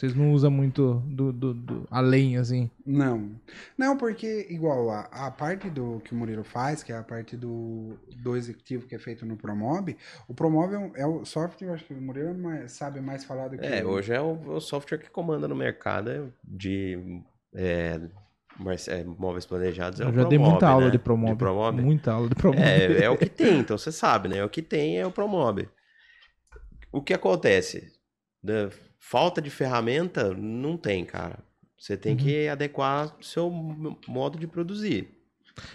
Vocês não usam muito do, do, do além, assim? Não. Não, porque, igual, a, a parte do que o Murilo faz, que é a parte do, do executivo que é feito no Promob, o Promob é, um- é o software, eu acho que o Murilo é mais- sabe mais falar do que É, eu. hoje é o, o software que comanda no mercado de é, marce- é, móveis planejados. É Eu já dei Promob, muita aula né? de Promob. De Promob? Muita aula de Promob. É, é o que tem, então você sabe, né? O que tem é o Promob. O que acontece? Da falta de ferramenta, não tem, cara. Você tem que Uhum. adequar o seu modo de produzir.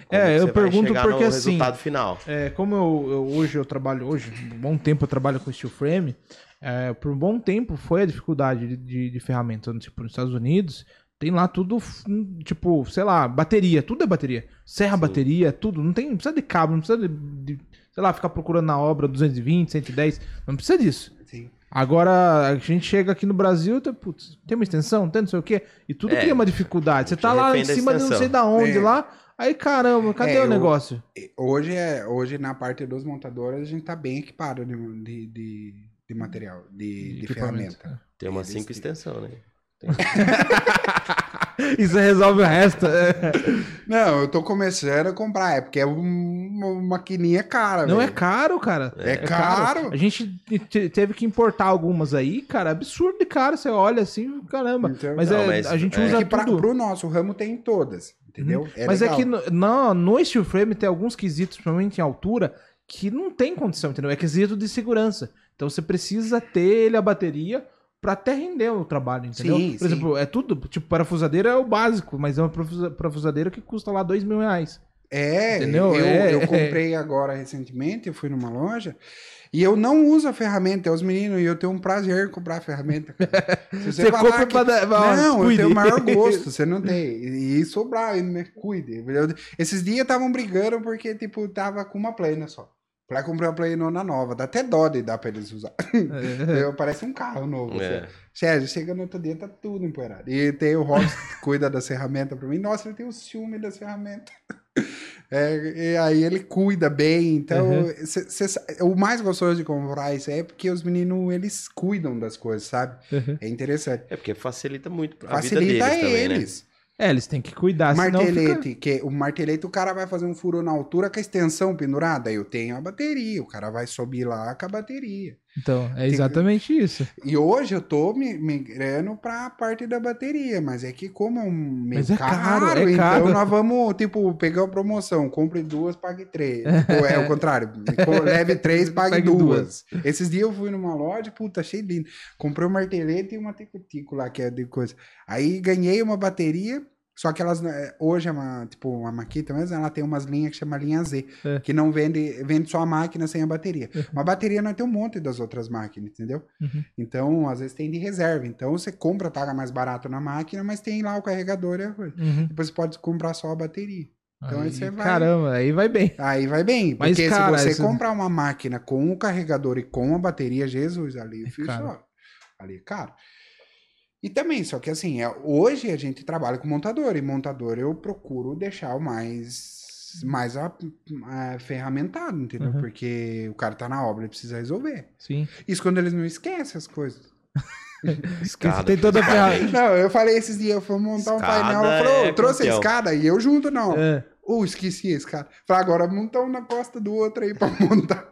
É, que eu pergunto porque, assim, resultado final. É, como eu, eu- hoje eu trabalho, hoje, um bom tempo eu trabalho com steel frame, é, por um bom tempo foi a dificuldade de, de, de ferramenta. Tipo, nos Estados Unidos, tem lá tudo, f- tipo, sei lá, bateria, tudo é bateria. Serra Sim. bateria, tudo. Não tem, não precisa de cabo, não precisa de, de, sei lá, ficar procurando na obra 220, 110. Não precisa disso. Sim. Agora, a gente chega aqui no Brasil, tem, putz, tem uma extensão, tem não sei o quê, e tudo É, cria uma dificuldade. Você tá lá em cima de não sei extensão. da onde É. lá, aí caramba, cadê É, o negócio? Hoje, é, hoje, na parte dos montadores, a gente tá bem equipado de, de, de, de material, de, de ferramenta. Tem umas Eles cinco têm. extensões, né? Isso resolve o resto. É. Não, eu tô começando a comprar, é porque é um- uma maquininha cara, Não é velho. caro, cara. É caro. A gente te- teve que importar algumas aí, cara. Absurdo de caro. Você olha assim, caramba. Então, mas, não, é, mas a gente é usa que pra, tudo. pro nosso ramo tem todas, entendeu? Uhum. mas é legal. que no, no, no steel frame tem alguns quesitos, principalmente em altura, que não tem condição, entendeu? É quesito de segurança. Então você precisa ter ele a bateria pra até render o trabalho, entendeu? Sim, Por sim. exemplo, é tudo, tipo, parafusadeira é o básico, mas é uma parafusa- parafusadeira que custa lá dois mil reais. É, Entendeu? Eu, É. eu comprei agora recentemente, eu fui numa loja e eu não uso a ferramenta, é os meninos, e eu tenho um prazer em comprar a ferramenta. Você falar compra que- pra dar- Não, cuide. eu tenho o maior gosto, você não tem. E e sobrar, né? Cuide. Eu- esses dias estavam brigando porque, tipo, tava com uma plana só. Falei, "Ah, comprei uma plana nova, dá até dó de dar pra eles usar. Eu, parece um carro novo. É. assim. Sérgio, chega no outro dia, tá tudo empoeirado. E tem o Robson que cuida das ferramentas pra mim. Nossa, ele tem o ciúme das ferramentas. É, e aí ele cuida bem. Então, Uhum. cê- cê o mais gostoso de comprar isso aí é porque os meninos, eles cuidam das coisas, sabe? Uhum. É interessante. É porque facilita muito a vida Facilita deles também, né? É, eles têm que cuidar, martelete, fica... que o martelete o cara vai fazer um furo na altura com a extensão pendurada, eu tenho a bateria, o cara vai subir lá com a bateria. Então, é exatamente isso. E hoje eu tô mi- migrando pra parte da bateria, mas é que como é um meio Mas é caro, caro, é então caro. nós vamos, tipo, pegar a promoção, compre duas, pague três. Tipo, é o contrário, co- leve três, pague, Pague duas. Esses dias eu fui numa loja, puta, achei lindo. Comprei um martelete e uma tico-tico lá, que é de coisa. Aí ganhei uma bateria, só que elas, eh, hoje é uma, tipo, uma Makita mesmo, ela tem umas linhas que chama linha Z, É. que não vende, vende só a máquina sem a bateria. Uma bateria não tem um monte das outras máquinas, entendeu? Uhum. Então, às vezes tem de reserva. Então, você compra, paga mais barato na máquina, mas tem lá o carregador e a. Uhum. Depois você pode comprar só a bateria. Então, aí Aí, você vai- Caramba, aí vai bem. Aí vai bem. Mas, Porque cara, se você essa- comprar uma máquina com o carregador e com a bateria, Jesus, ali É é fio só. Ali é caro. E também, só que assim, é- hoje a gente trabalha com montador, e montador eu procuro deixar o mais, mais a, a- ferramentado, entendeu? Uhum. Porque o cara tá na obra, ele precisa resolver. Sim. Isso quando eles não esquecem as coisas. Escada, Tem toda a escada. ferramenta. Não, eu falei esses dias, eu fui montar um Escada painel, eu é trouxe a escada, e eu junto não. É. Uh, esqueci a escada. Falei, agora monta um na costa do outro aí pra montar.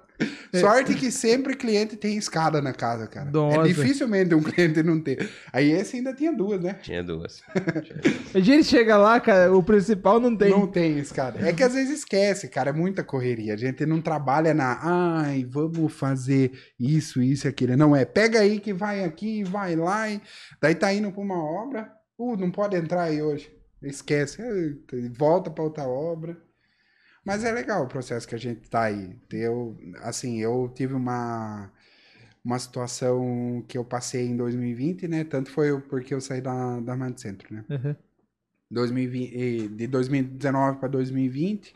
É. Sorte que sempre cliente tem escada na casa, cara. Nossa. É dificilmente um cliente não ter. Aí esse ainda tinha duas, né? Tinha duas. A gente chega lá, cara, o principal não tem. Não tem escada. É que às vezes esquece, cara. É muita correria. A gente não trabalha na. Ai, vamos fazer isso, isso e aquilo. Não é. Pega aí que vai aqui, vai lá. E... Daí tá indo pra uma obra. Uh, não pode entrar aí hoje. Esquece. Volta pra outra obra. Mas é legal o processo que a gente tá aí. Eu, assim, eu tive uma. Uma situação que eu passei em 2020, né? Tanto foi porque eu saí da, da Mad Centro, né? Uhum. 2020, e de 2019 para 2020,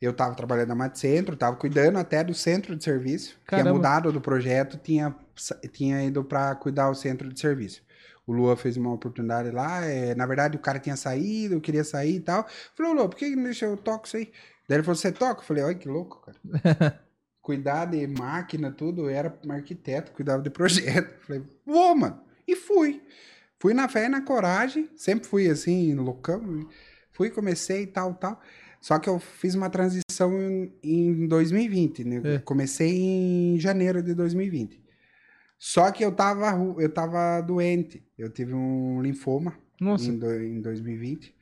eu estava trabalhando na Mate Centro, estava cuidando até do centro de serviço. Tinha Caramba. mudado do projeto, tinha, tinha ido para cuidar do centro de serviço. O Lua fez uma oportunidade lá, é, na verdade o cara tinha saído, eu queria sair e tal. Falei, ô Lua, por que não deixa eu toco isso aí? Daí ele falou, você toca? Eu falei, olha que louco, cara. Cuidar de máquina, tudo, eu era um arquiteto, cuidava de projeto. Falei, vou, mano. E fui. Fui na fé e na coragem, sempre fui assim, loucão. Fui, comecei e tal, tal. Só que eu fiz uma transição em, em 2020, né? É. Comecei em janeiro de 2020. Só que eu tava, eu tava doente. Eu tive um linfoma Nossa. em, do- em 2020.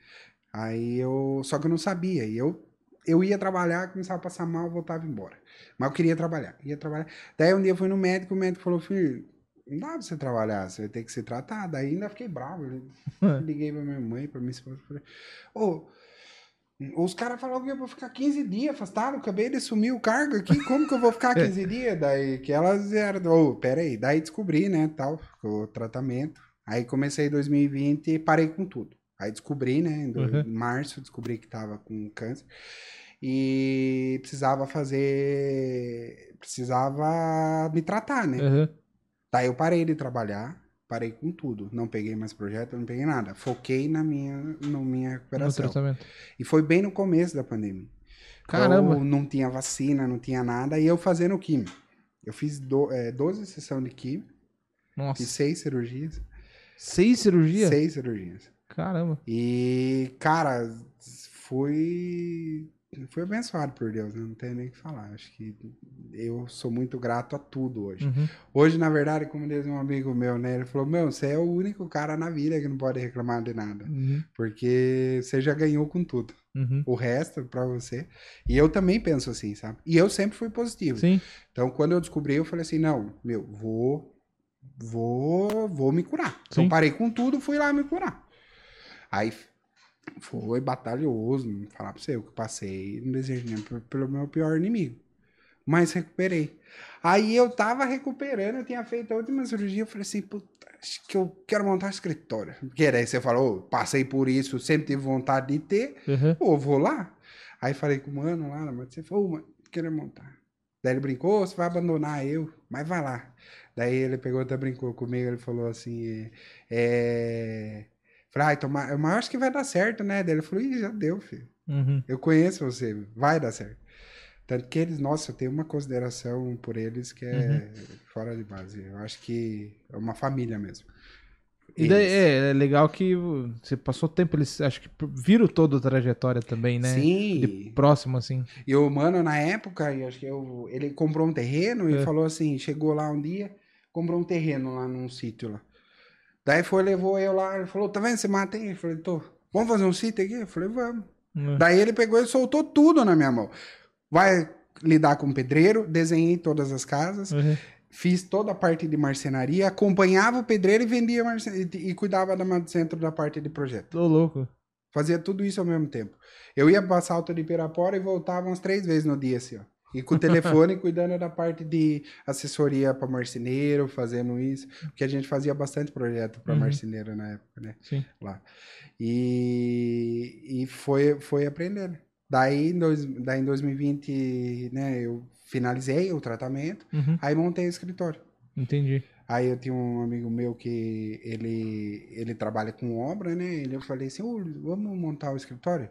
Aí eu. Só que eu não sabia. E eu, eu ia trabalhar, começava a passar mal, voltava embora. Mas eu queria trabalhar. Ia trabalhar. Daí um dia eu fui no médico, o médico falou, filho, não dá pra você trabalhar, você vai ter que se tratar. Daí ainda fiquei bravo. É. Liguei pra minha mãe, pra minha esposa. Falei, ô. Os caras falaram que eu vou ficar 15 dias afastado, acabei de sumir o cargo aqui, como que eu vou ficar 15 dias? Daí que elas eram, ô, pera aí, daí descobri, né, tal, o tratamento. Aí comecei em 2020 e parei com tudo. Aí descobri, né, em Uhum. março, descobri que tava com câncer. E precisava fazer, precisava me tratar, né? Uhum. Daí eu parei de trabalhar, parei com tudo. Não peguei mais projeto, não peguei nada. Foquei na minha, na minha No recuperação. tratamento. E foi bem no começo da pandemia. Caramba. Eu não tinha vacina, não tinha nada, e eu fazendo químio. Eu fiz do, é, 12 sessões de químio, Nossa. fiz seis cirurgias. Seis cirurgias? Seis cirurgias. Caramba. E, cara, fui. Fui abençoado por Deus, né? não tenho nem o que falar. Acho que eu sou muito grato a tudo hoje. Uhum. Hoje, na verdade, como diz um amigo meu, né? Ele falou: Meu, você é o único cara na vida que não pode reclamar de nada. Uhum. Porque você já ganhou com tudo. Uhum. O resto é pra você. E eu também penso assim, sabe? E eu sempre fui positivo. Sim. Então, quando eu descobri, eu falei assim: Não, meu, vou vou, vou me curar. Sim. Então parei com tudo, fui lá me curar. Aí foi batalhoso, não falar pra você, o que passei, não desejo nem pelo meu pior inimigo. Mas recuperei. Aí eu tava recuperando, eu tinha feito a última cirurgia, eu falei assim, puta, acho que eu quero montar um escritório. Porque daí você falou, "Ô, passei por isso, sempre tive vontade de ter, Uhum. pô, vou lá. Aí falei com o mano lá, mas você falou, "Ô, mano, quero montar. Daí ele brincou, "Ô, você vai abandonar eu, mas vai lá. Daí ele pegou até brincou comigo, ele falou assim, é... Falei, ah, toma... eu acho que vai dar certo, né? Daí ele falou, ih, já deu, filho. Uhum. Eu conheço você, vai dar certo. Tanto que eles, nossa, eu tenho uma consideração por eles que é fora de base. Eu acho que é uma família mesmo. E daí, é, é legal que você passou tempo, eles acho que viram toda a trajetória também, né? Sim. De próximo, assim. E o mano, na época, acho que eu, ele comprou um terreno e É. falou assim: chegou lá um dia, comprou um terreno lá num sítio lá. Daí foi, levou eu lá, ele falou: tá vendo, você mata aí? Eu falei: tô. Vamos fazer um sítio aqui? Eu falei: vamos. Uhum. Daí ele pegou e soltou tudo na minha mão. Vai lidar com pedreiro, desenhei todas as casas, Uhum. fiz toda a parte de marcenaria, acompanhava o pedreiro e vendia e, e cuidava da, centro da parte de projeto. Tô louco. Fazia tudo isso ao mesmo tempo. Eu ia pra Salto de Pirapora e voltava umas três vezes no dia, assim, ó. E com o telefone cuidando da parte de assessoria para marceneiro, fazendo isso. Porque a gente fazia bastante projeto para Uhum. marceneiro na época, né? Sim. Lá. E, e foi, foi aprendendo. Daí, em dois, daí, em 2020, né, eu finalizei o tratamento, Uhum. aí montei o escritório. Entendi. Aí eu tinha um amigo meu que ele, ele trabalha com obra, né? Ele eu falei assim, "Ô, vamos montar o escritório?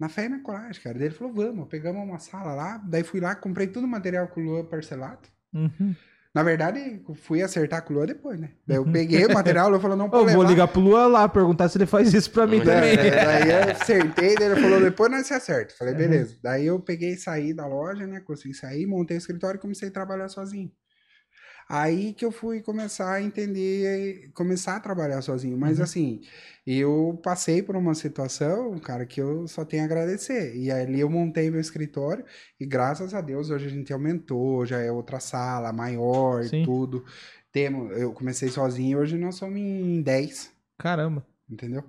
Na fé e na coragem, cara. Daí ele falou, vamos. Pegamos uma sala lá, daí fui lá, comprei todo o material com o Lua parcelado. Uhum. Na verdade, fui acertar com o Lua depois, né? Daí eu peguei o material, o Lua falou, não Eu pode vou levar. ligar pro Luan lá, perguntar se ele faz isso pra mim É, também. É, daí eu acertei, daí ele falou, depois nós se acerta. Falei, Uhum. beleza. Daí eu peguei e saí da loja, né? Consegui sair, montei o escritório e comecei a trabalhar sozinho. Aí que eu fui começar a entender, começar a trabalhar sozinho. Mas Uhum. assim, eu passei por uma situação, cara, que eu só tenho a agradecer. E ali eu montei meu escritório e graças a Deus hoje a gente aumentou, já é outra sala, maior e tudo. Temos, eu comecei sozinho, hoje nós somos em 10 Caramba. entendeu?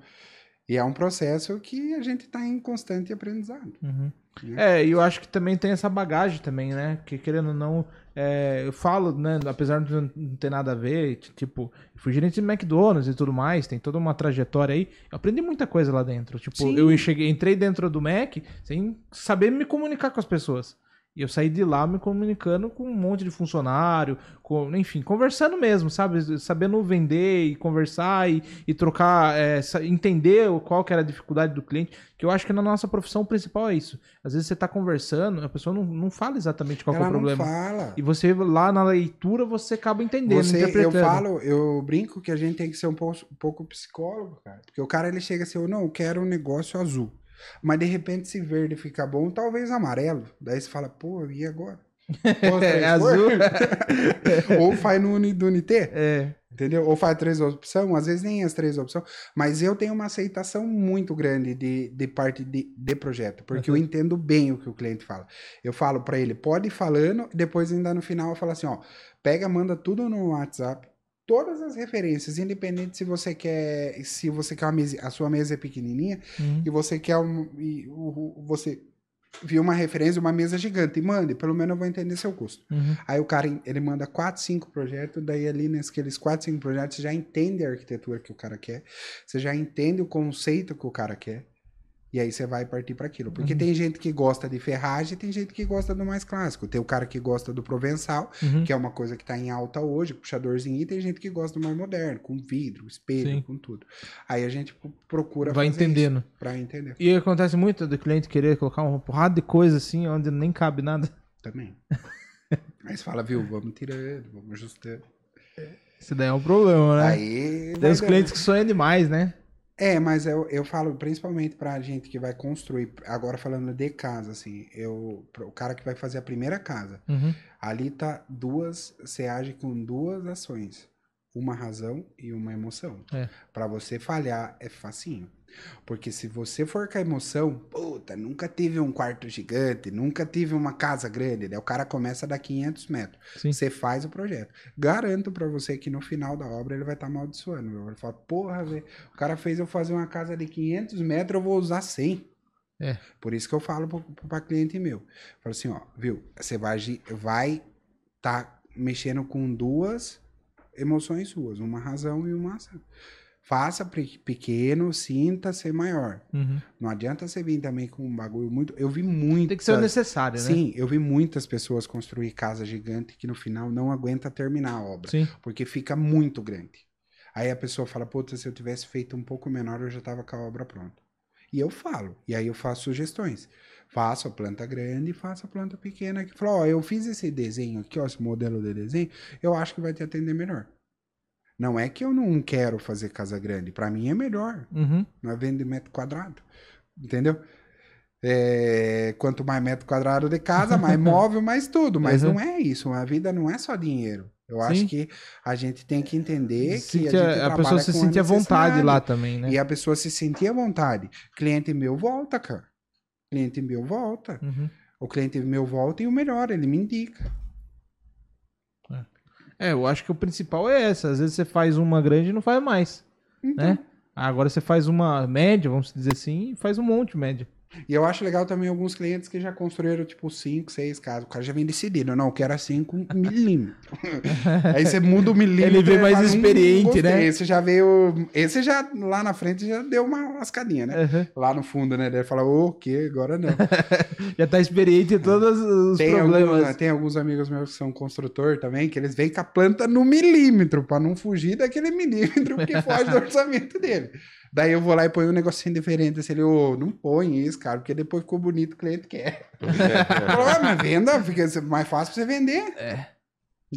E é um processo que a gente está em constante aprendizado. Uhum. Né? É, e eu acho que também tem essa bagagem também, né? Que querendo ou não, é, eu falo, né? Apesar de não ter nada a ver, tipo, fui gerente de McDonald's e tudo mais, tem toda uma trajetória aí. Eu aprendi muita coisa lá dentro. Tipo, Sim. eu cheguei, entrei dentro do Mac sem saber me comunicar com as pessoas. E eu saí de lá me comunicando com um monte de funcionário, com, enfim, conversando mesmo, sabe? Sabendo vender e conversar e, e trocar, é, entender qual que era a dificuldade do cliente. Que eu acho que na nossa profissão principal é isso. Às vezes você tá conversando, a pessoa não, não fala exatamente qual que é Ela o não problema. fala. E você lá na leitura você acaba entendendo, Você, eu interpretando. falo, eu brinco que a gente tem que ser um pouco, um pouco psicólogo, cara. Porque o cara ele chega assim, eu não, eu quero um negócio azul. Mas de repente se verde fica bom, talvez amarelo. Daí você fala, pô, e agora? É, azul. Ou faz no do Unité. É, Entendeu? Ou faz três opções, às vezes nem as três opções, mas eu tenho uma aceitação muito grande de, de parte de, de projeto, porque Uhum. eu entendo bem o que o cliente fala. Eu falo para ele, pode ir falando, depois ainda no final eu falo assim, ó, pega, manda tudo no WhatsApp, todas as referências, independente se você quer, se você quer uma mesa, a sua mesa é pequenininha uhum. e você quer um, e o- você viu uma referência, uma mesa gigante, e mande, pelo menos eu vou entender seu custo. Uhum. Aí o cara, ele manda 4, 5 projetos, daí ali nesses 4, 5 projetos você já entende a arquitetura que o cara quer, você já entende o conceito que o cara quer, e aí você vai partir para aquilo. Porque Uhum. tem gente que gosta de ferragem, tem gente que gosta do mais clássico. Tem o cara que gosta do provençal, Uhum. que é uma coisa que tá em alta hoje, puxadorzinho, e tem gente que gosta do mais moderno, com vidro, espelho, Sim. com tudo. Aí a gente pro- procura Vai fazer entendendo. pra entender E acontece muito do cliente querer colocar uma porrada de coisa assim, onde nem cabe nada. também. Aí você fala, viu, vamos tirando, vamos ajustando. Isso daí é um problema, né? Aí Tem os clientes que sonham demais, né? É, mas eu, eu falo principalmente pra gente que vai construir, agora falando de casa, assim, eu, o cara que vai fazer a primeira casa, Uhum. ali tá duas, você age com duas ações. Uma razão e uma emoção. É. Pra você falhar é facinho. Porque se você for com a emoção, puta, nunca tive um quarto gigante, nunca tive uma casa grande, daí o cara começa a dar 500 metros. Sim. Você faz o projeto. Garanto pra você que no final da obra ele vai estar amaldiçoando. Ele vai falar, porra, velho, o cara fez eu fazer uma casa de 500 metros, eu vou usar 100. É. Por isso que eu falo pra cliente meu. Falo assim, ó, viu, você vai vai tá mexendo com duas emoções suas, uma razão e uma ação. Faça pe- pequeno, sinta ser maior. Uhum. Não adianta você vir também com um bagulho muito. Eu vi muito. Tem que ser necessário, né? Sim, eu vi muitas pessoas construir casa gigante que no final não aguenta terminar a obra, Sim. porque fica muito grande. Aí a pessoa fala, puta, se eu tivesse feito um pouco menor, eu já tava com a obra pronta. E eu falo, e aí eu faço sugestões. Faço a planta grande e faço a planta pequena. Que fala, ó, eu fiz esse desenho aqui, ó, esse modelo de desenho, eu acho que vai te atender melhor. Não é que eu não quero fazer casa grande, para mim é melhor. Uhum. Não é vender metro quadrado. Entendeu? É, quanto mais metro quadrado de casa, mais móvel, mais tudo. Mas Uhum. não é isso. A vida não é só dinheiro. Eu Sim. acho que a gente tem que entender que Sentir a, gente a, pessoa se à vontade lá também, né? E a pessoa se sentir à vontade. Cliente meu volta, cara. Cliente meu volta. Uhum. O cliente meu volta e o melhor, ele me indica. É, eu acho que o principal é essa. Às vezes você faz uma grande e não faz mais, Então, né? Agora você faz uma média, vamos dizer assim, e faz um monte de média. E eu acho legal também alguns clientes que já construíram, tipo, 5, 6 casas. O cara já vem decidido. Não, eu quero assim com milímetro. Aí você muda o milímetro. Ele vem mais fala, "Hum, experiente, gostei." né? Esse já veio... Esse já, lá na frente, já deu uma lascadinha, né? Uhum. Lá no fundo, né? Ele fala, o quê? Agora não. Já tá experiente em todos os tem, problemas. alguns, tem alguns amigos meus que são construtor também, que eles vêm com a planta no milímetro, pra não fugir daquele milímetro que foge do orçamento dele. Daí eu vou lá e ponho um negocinho diferente. Assim, ele, ô, não põe isso, cara, porque depois ficou bonito, o cliente quer. Eu falo, "Ah, mas venda, fica mais fácil pra você vender. É.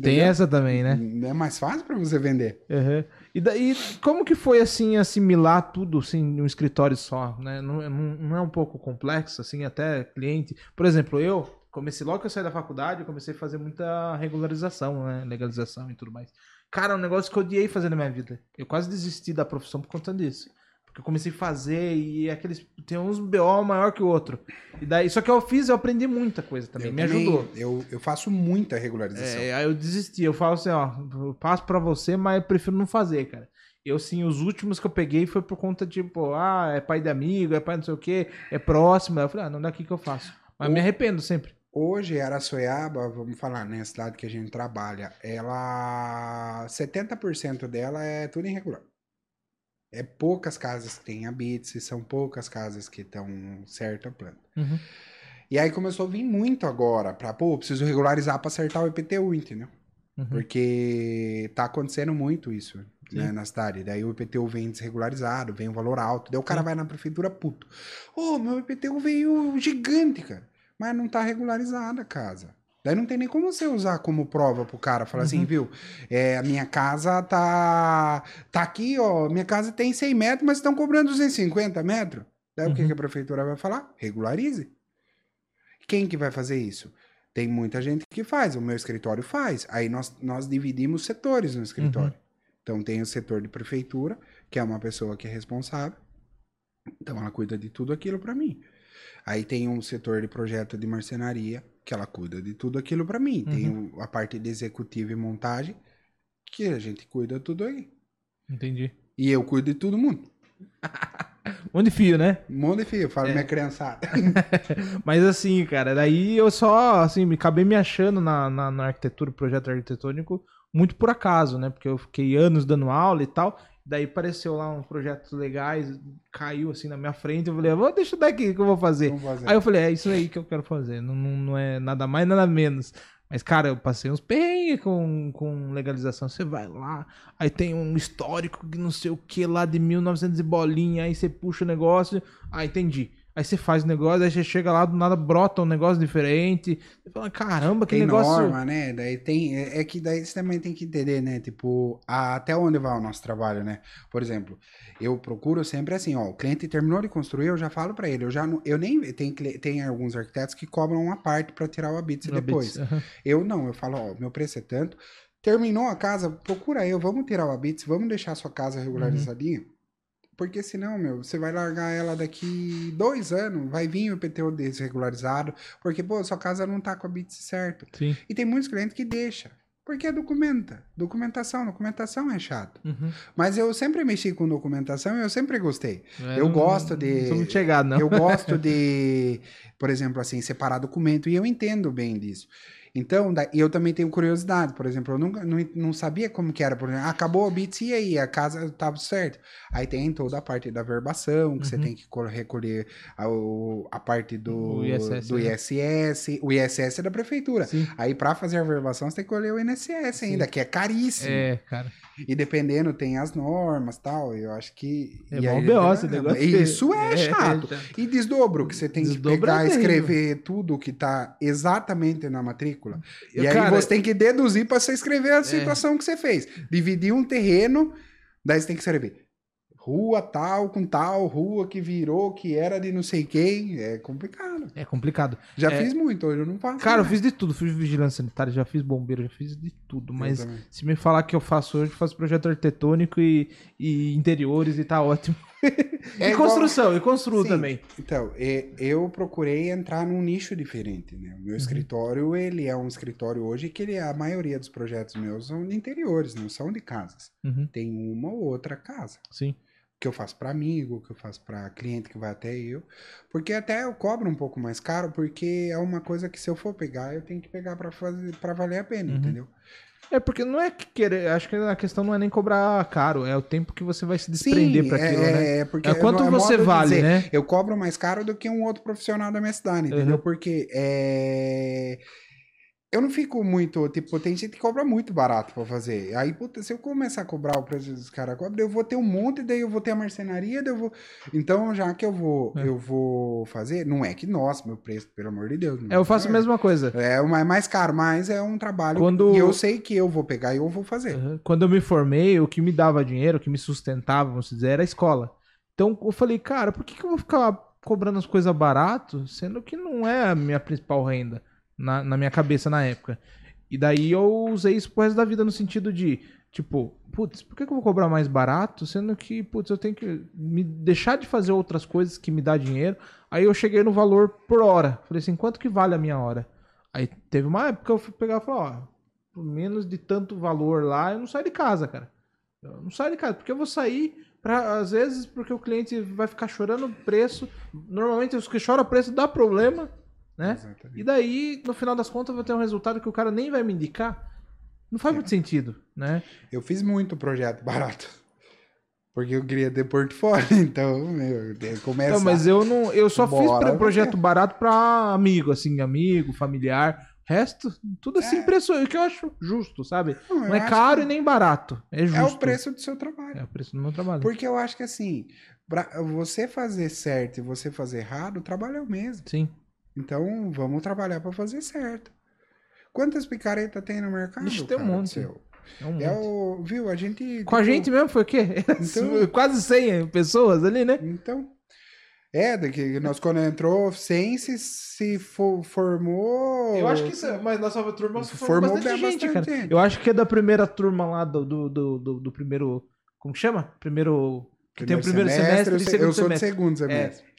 Tem Entendeu? essa também, né? É mais fácil pra você vender. Uhum. E daí, como que foi assim assimilar tudo assim num escritório só, né? Não, não, não é um pouco complexo assim, até cliente. Por exemplo, eu comecei logo que eu saí da faculdade, eu comecei a fazer muita regularização, né? Legalização e tudo mais. Cara, é um negócio que eu odiei fazer na minha vida. Eu quase desisti da profissão por conta disso. Porque eu comecei a fazer e aqueles tem uns BO maior que o outro. E daí, só que eu fiz, eu aprendi muita coisa também, Eu me também- ajudou. Eu, eu faço muita regularização. É, aí eu desisti. Eu falo assim, ó, eu passo pra você, mas eu prefiro não fazer, cara. Eu, sim, os últimos que eu peguei foi por conta, tipo, ah, é pai de amigo, é pai não sei o quê, é próximo. Aí eu falei, ah, não daqui que eu faço. Mas me arrependo sempre. Hoje, Araçoiaba, vamos falar, né? A cidade que a gente trabalha, ela. 70% dela é tudo irregular. É poucas casas que tem habits, e são poucas casas que estão certo a planta. Uhum. E aí começou a vir muito agora, pra, pô, preciso regularizar pra acertar o IPTU, entendeu? Uhum. Porque tá acontecendo muito isso né, na cidade. Daí o IPTU vem desregularizado, vem um valor alto. Daí o cara Sim. vai na prefeitura puto. Ô, meu IPTU veio gigante, cara. Mas não tá regularizada a casa. Daí não tem nem como você usar como prova pro cara. Falar assim, Uhum. viu? É, a minha casa tá, tá aqui, ó. Minha casa tem 100 metros, mas estão cobrando 250 metros. Daí o que, Uhum. que a prefeitura vai falar? Regularize. Quem que vai fazer isso? Tem muita gente que faz, o meu escritório faz. Aí nós, nós dividimos setores no escritório. Uhum. Então tem o setor de prefeitura, que é uma pessoa que é responsável. Então ela cuida de tudo aquilo para mim. Aí tem um setor de projeto de marcenaria, que ela cuida de tudo aquilo para mim. Tem Uhum. o- a parte de executiva e montagem, que a gente cuida tudo aí. Entendi. E eu cuido de todo mundo. Onde fio, né? Monte de filho, eu falo É. minha criançada. Mas assim, cara, daí eu só, assim, me acabei me achando na, na, na arquitetura, projeto arquitetônico, muito por acaso, né? Porque eu fiquei anos dando aula e tal. Daí apareceu lá um projeto legais, caiu assim na minha frente. Eu falei, vou deixa daqui que eu vou fazer. Fazer. Aí eu falei, é isso aí que eu quero fazer. Não, não, não é nada mais, nada menos. Mas, cara, eu passei uns perrengues com, com legalização. Você vai lá, aí tem um histórico que não sei o que lá de 1900 e bolinha, aí você puxa o negócio. Ah, entendi. Aí você faz o negócio, aí você chega lá, do nada brota um negócio diferente. Você fala, caramba, que tem negócio. norma, né? Daí tem. É é que daí você também tem que entender, né? Tipo, a- até onde vai o nosso trabalho, né? Por exemplo, eu procuro sempre assim, ó, o cliente terminou de construir, eu já falo pra ele, eu já não, eu nem tem tem alguns arquitetos que cobram uma parte pra tirar o habite depois. Aham. Eu não, eu falo, ó, meu preço é tanto, Terminou a casa, procura eu, vamos tirar o Abits, vamos deixar a sua casa regularizadinha. Porque senão, meu, você vai largar ela daqui dois anos, vai vir o IPTU desregularizado, porque, pô, sua casa não tá com a Bits certo. Sim. E tem muitos clientes que deixa. Porque é documenta. Documentação, documentação é chato. Uhum. Mas eu sempre mexi com documentação e eu sempre gostei. É, Eu não- gosto de- Não sou muito chegado, não. Eu gosto de, por exemplo, assim, separar documento e eu entendo bem disso. Então, da- eu também tenho curiosidade, por exemplo, eu nunca, não, não sabia como que era, por exemplo, acabou o Bits e aí, a casa estava certo. Aí tem toda a parte da verbação, que você Uhum. tem que co- recolher a, a parte do, O ISS, do né? ISS, o ISS é da prefeitura. Sim. Aí, para fazer a verbação, você tem que colher o INSS ainda, que é caríssimo. É, cara. E dependendo, tem as normas tal. Eu acho que. É e bom aí- B.O. esse negócio. Isso é, É, chato. é chato. E desdobro, que você tem que pegar é e escrever tudo que tá exatamente na matrícula. E Eu, aí cara, É. você tem que deduzir para você escrever a situação que você fez. Dividir um terreno, daí você tem que escrever. Rua tal, com tal, rua que virou, que era de não sei quem. É complicado. É complicado. Já É. fiz muito, hoje eu não faço. Cara, eu mais. fiz de tudo. Fiz vigilância sanitária, já fiz bombeiro, já fiz de tudo. Eu Mas se me falar que eu faço hoje, eu faço projeto arquitetônico e, e interiores e tá ótimo. É e igual- construção, e construo Sim. também. Então, eu procurei entrar num nicho diferente, né? O Uhum. meu escritório, ele é um escritório hoje que ele, a maioria dos projetos meus são de interiores, não são de casas. Uhum, Tem uma ou outra casa. sim. Que eu faço para amigo, que eu faço para cliente que vai até eu. Porque até eu cobro um pouco mais caro, porque é uma coisa que se eu for pegar, eu tenho que pegar para fazer para valer a pena, Uhum. entendeu? É porque não é que querer. Acho que a questão não é nem cobrar caro, é o tempo que você vai se desprender pra aquilo, é, né? é porque É quanto é você vale, dizer, né? Eu cobro mais caro do que um outro profissional da minha cidade, entendeu? Uhum. Porque é... eu não fico muito, tipo, tem gente que cobra muito barato pra fazer. Aí, puta, se eu começar a cobrar o preço dos caras cobram, eu vou ter um monte, daí eu vou ter a marcenaria, daí eu vou. Então, já que eu vou, É. eu vou fazer, não é que, nossa, meu preço, pelo amor de Deus. É, eu faço a é. mesma coisa. É o mais- mais caro, mas é um trabalho Quando- e eu sei que eu vou pegar e eu vou fazer. Uhum. Quando eu me formei, o que me dava dinheiro, o que me sustentava, vamos dizer, era a escola. Então eu falei, cara, por que, que eu vou ficar cobrando as coisas barato, sendo que não é a minha principal renda na, na minha cabeça na época? E daí eu usei isso pro resto da vida no sentido de, tipo, putz, por que, que eu vou cobrar mais barato, sendo que, putz, eu tenho que me deixar de fazer outras coisas que me dá dinheiro. Aí eu cheguei no valor por hora. Falei assim, quanto que vale a minha hora? Aí teve uma época que eu fui pegar e falar, ó, por menos de tanto valor lá, eu não saio de casa, cara. Eu não saio de casa, porque eu vou sair para às vezes porque o cliente vai ficar chorando o preço. Normalmente os que choram preço dá problema, né? Exatamente. E daí, no final das contas, eu vou ter um resultado que o cara nem vai me indicar. Não faz muito sentido, né? Eu fiz muito projeto barato. Porque eu queria ter portfólio, então, meu, começar. Não, mas eu não, eu só fiz Bora, pro- projeto barato para amigo, assim, amigo, familiar. Resto, tudo assim, É. preço que eu acho justo, sabe? Não, Não é caro e nem barato. É justo. É o preço do seu trabalho. É o preço do meu trabalho. Porque eu acho que assim, pra você fazer certo e você fazer errado, o trabalho é o mesmo. Sim. Então, vamos trabalhar pra fazer certo. Quantas picaretas tem no mercado? Ixi, tem um monte. seu? É um É o, viu, a gente... Com a tipo, gente mesmo foi o quê? Então- Quase 100 pessoas ali, né? Então, é, daqui, nós quando entrou, 100 se, se fo- formou... Eu acho que isso, é- mas nossa turma Isso formou formou bastante gente, bastante cara. gente. Eu acho que é da primeira turma lá do, do, do, do- do primeiro. Como que chama? Primeiro. Que tem o primeiro semestre, eu, e sei- segundo eu sou semestre. do segundo semestre. É,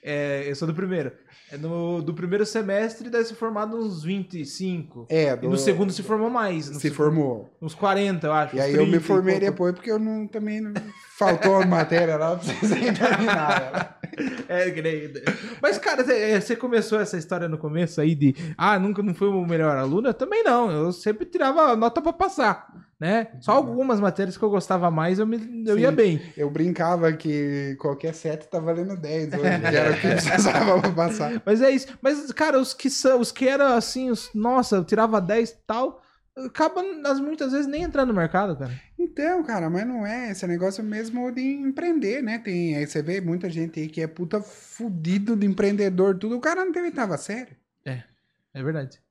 eu sou do primeiro. É no, do primeiro semestre deve ser formado uns 25. É, E do- no segundo se formou mais. se segundo- formou. Uns 40, eu acho. E aí eu me 30 e formei depois porque eu não, também não... faltou a matéria lá, pra vocês terminar. É, Mas, cara, você- você começou essa história no começo aí de ah, nunca não fui o melhor aluno? Eu também não. Eu sempre tirava nota pra passar, né? Só algumas matérias que eu gostava mais, eu, me, eu Sim. ia bem. Eu brincava que qualquer sete tá valendo 10 hoje, era o que precisava pra passar. Mas é isso. Mas, cara, os que são, os que eram assim, os, nossa, eu tirava 10 e tal, acaba as, muitas vezes nem entrando no mercado, cara. Então, cara, mas não é esse negócio mesmo de empreender, né? Tem, aí você vê muita gente aí que é puta fudido de empreendedor, tudo. O cara não teve tava sério. É verdade.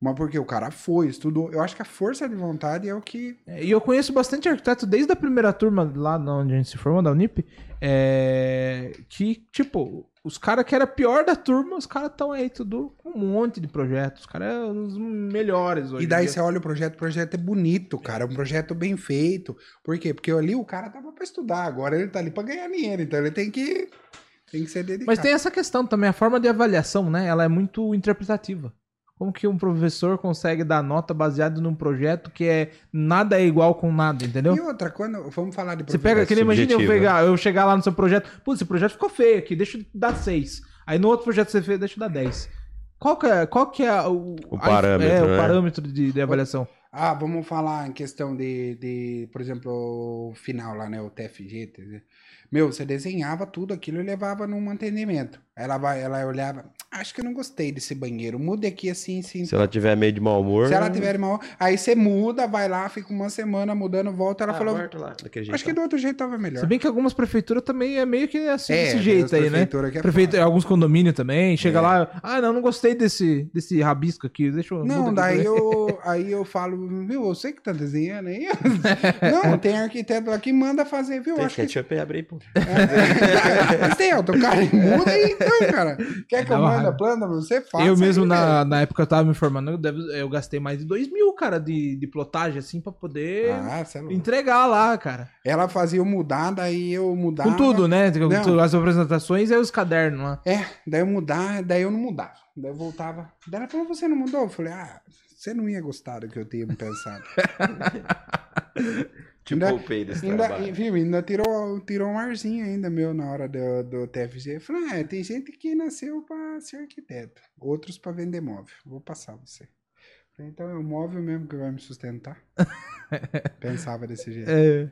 Mas porque o cara foi, estudou. Eu acho que a força de vontade é o que. É, E eu conheço bastante arquiteto desde a primeira turma lá onde a gente se formou, da Unip, é, que, tipo, os caras que era pior da turma, os caras estão aí tudo com um monte de projetos. Os caras é um dos melhores hoje. E daí você olha o projeto, o projeto é bonito, cara. É um projeto bem feito. Por quê? Porque ali o cara tava pra estudar, agora ele tá ali pra ganhar dinheiro. Então ele tem que, tem que ser dedicado. Mas tem essa questão também, a forma de avaliação, né? Ela é muito interpretativa. Como que um professor consegue dar nota baseado num projeto que é nada é igual com nada, entendeu? E outra, quando vamos falar de Você pega, que nem imagina eu, pegar, eu chegar lá no seu projeto, putz, esse projeto ficou feio aqui, deixa eu dar 6. Aí no outro projeto que você fez, deixa eu dar 10. Qual que é, qual que é o, O a- parâmetro, é, o né? parâmetro de, de avaliação? Ah, vamos falar em questão de, de, por exemplo, o final lá, né? O TFG. Meu, você desenhava tudo aquilo e levava no mantenimento. Ela vai, ela olhava, acho que eu não gostei desse banheiro. Mude aqui assim, assim. Se ela tiver meio de mau humor. Se ela tiver mal, aí você muda, vai lá, fica uma semana mudando, volta. Ela ah, falou, lá, acho que do outro jeito tava melhor. Se bem que algumas prefeituras também é meio que assim, É, desse jeito aí, né? prefeitura que é Prefeito, alguns condomínios também, chega É. lá, ah, não, não gostei desse, desse rabisco aqui, deixa eu... Não, muda aqui daí também." eu, aí eu falo, viu, você que tá desenhando aí? Não, tem arquiteto que manda fazer, viu? Tem Acho que e abre aí, pô. Mas tem AutoCAD, muda aí então, cara. Quer que eu mande a planta pra você? Faça eu mesmo, aí, na, na época eu tava me formando, eu, deve- eu gastei mais de 2 mil, cara, de, de plotagem, assim, pra poder Ah, é entregar lá, cara. Ela fazia eu mudar, daí eu mudava. Com tudo, né? Não. As apresentações e os cadernos lá. É, daí eu mudar, daí eu não mudava. Daí eu voltava. Daí ela falou, você não mudou? Eu falei, ah, você não ia gostar do que eu tinha pensado. Te Ainda- poupei desse ainda, trabalho. viu, ainda tirou, tirou um arzinho ainda meu na hora do, do TFG. Eu falei, é, tem gente que nasceu pra ser arquiteto, outros pra vender móvel. Vou passar você. Falei, então é o móvel mesmo que vai me sustentar. Pensava desse jeito. É,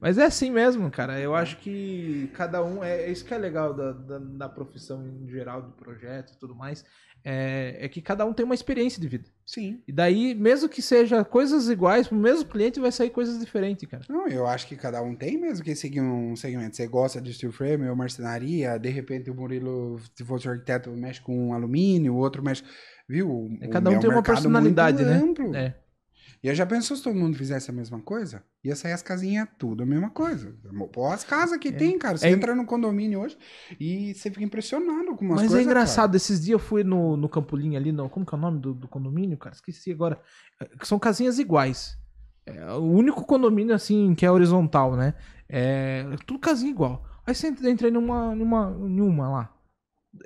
mas é assim mesmo, cara. Eu acho que cada um. É, é isso que é legal da, da, da profissão em geral, do projeto e tudo mais. É, é que cada um tem uma experiência de vida. Sim. E daí, mesmo que seja coisas iguais, pro mesmo cliente vai sair coisas diferentes, cara. Não, eu acho que cada um tem mesmo que seguir um segmento. Você gosta de steel frame ou marcenaria, de repente o Murilo, se fosse arquiteto, mexe com alumínio, o outro mexe. Viu? É, cada um meu tem uma personalidade, né? amplo. É. E eu já pensou se todo mundo fizesse a mesma coisa? Ia sair as casinhas tudo a mesma coisa. Pô, as casas que tem, cara. Você É. entra no condomínio hoje e você fica impressionado com umas Mas coisas. é engraçado, esses dias eu fui no, no Campolim ali, no, como que é o nome do, do condomínio, cara? Esqueci agora. É, são casinhas iguais. É o único condomínio, assim, que é horizontal, né? É tudo casinha igual. Aí você entra, entrei numa, numa, numa lá.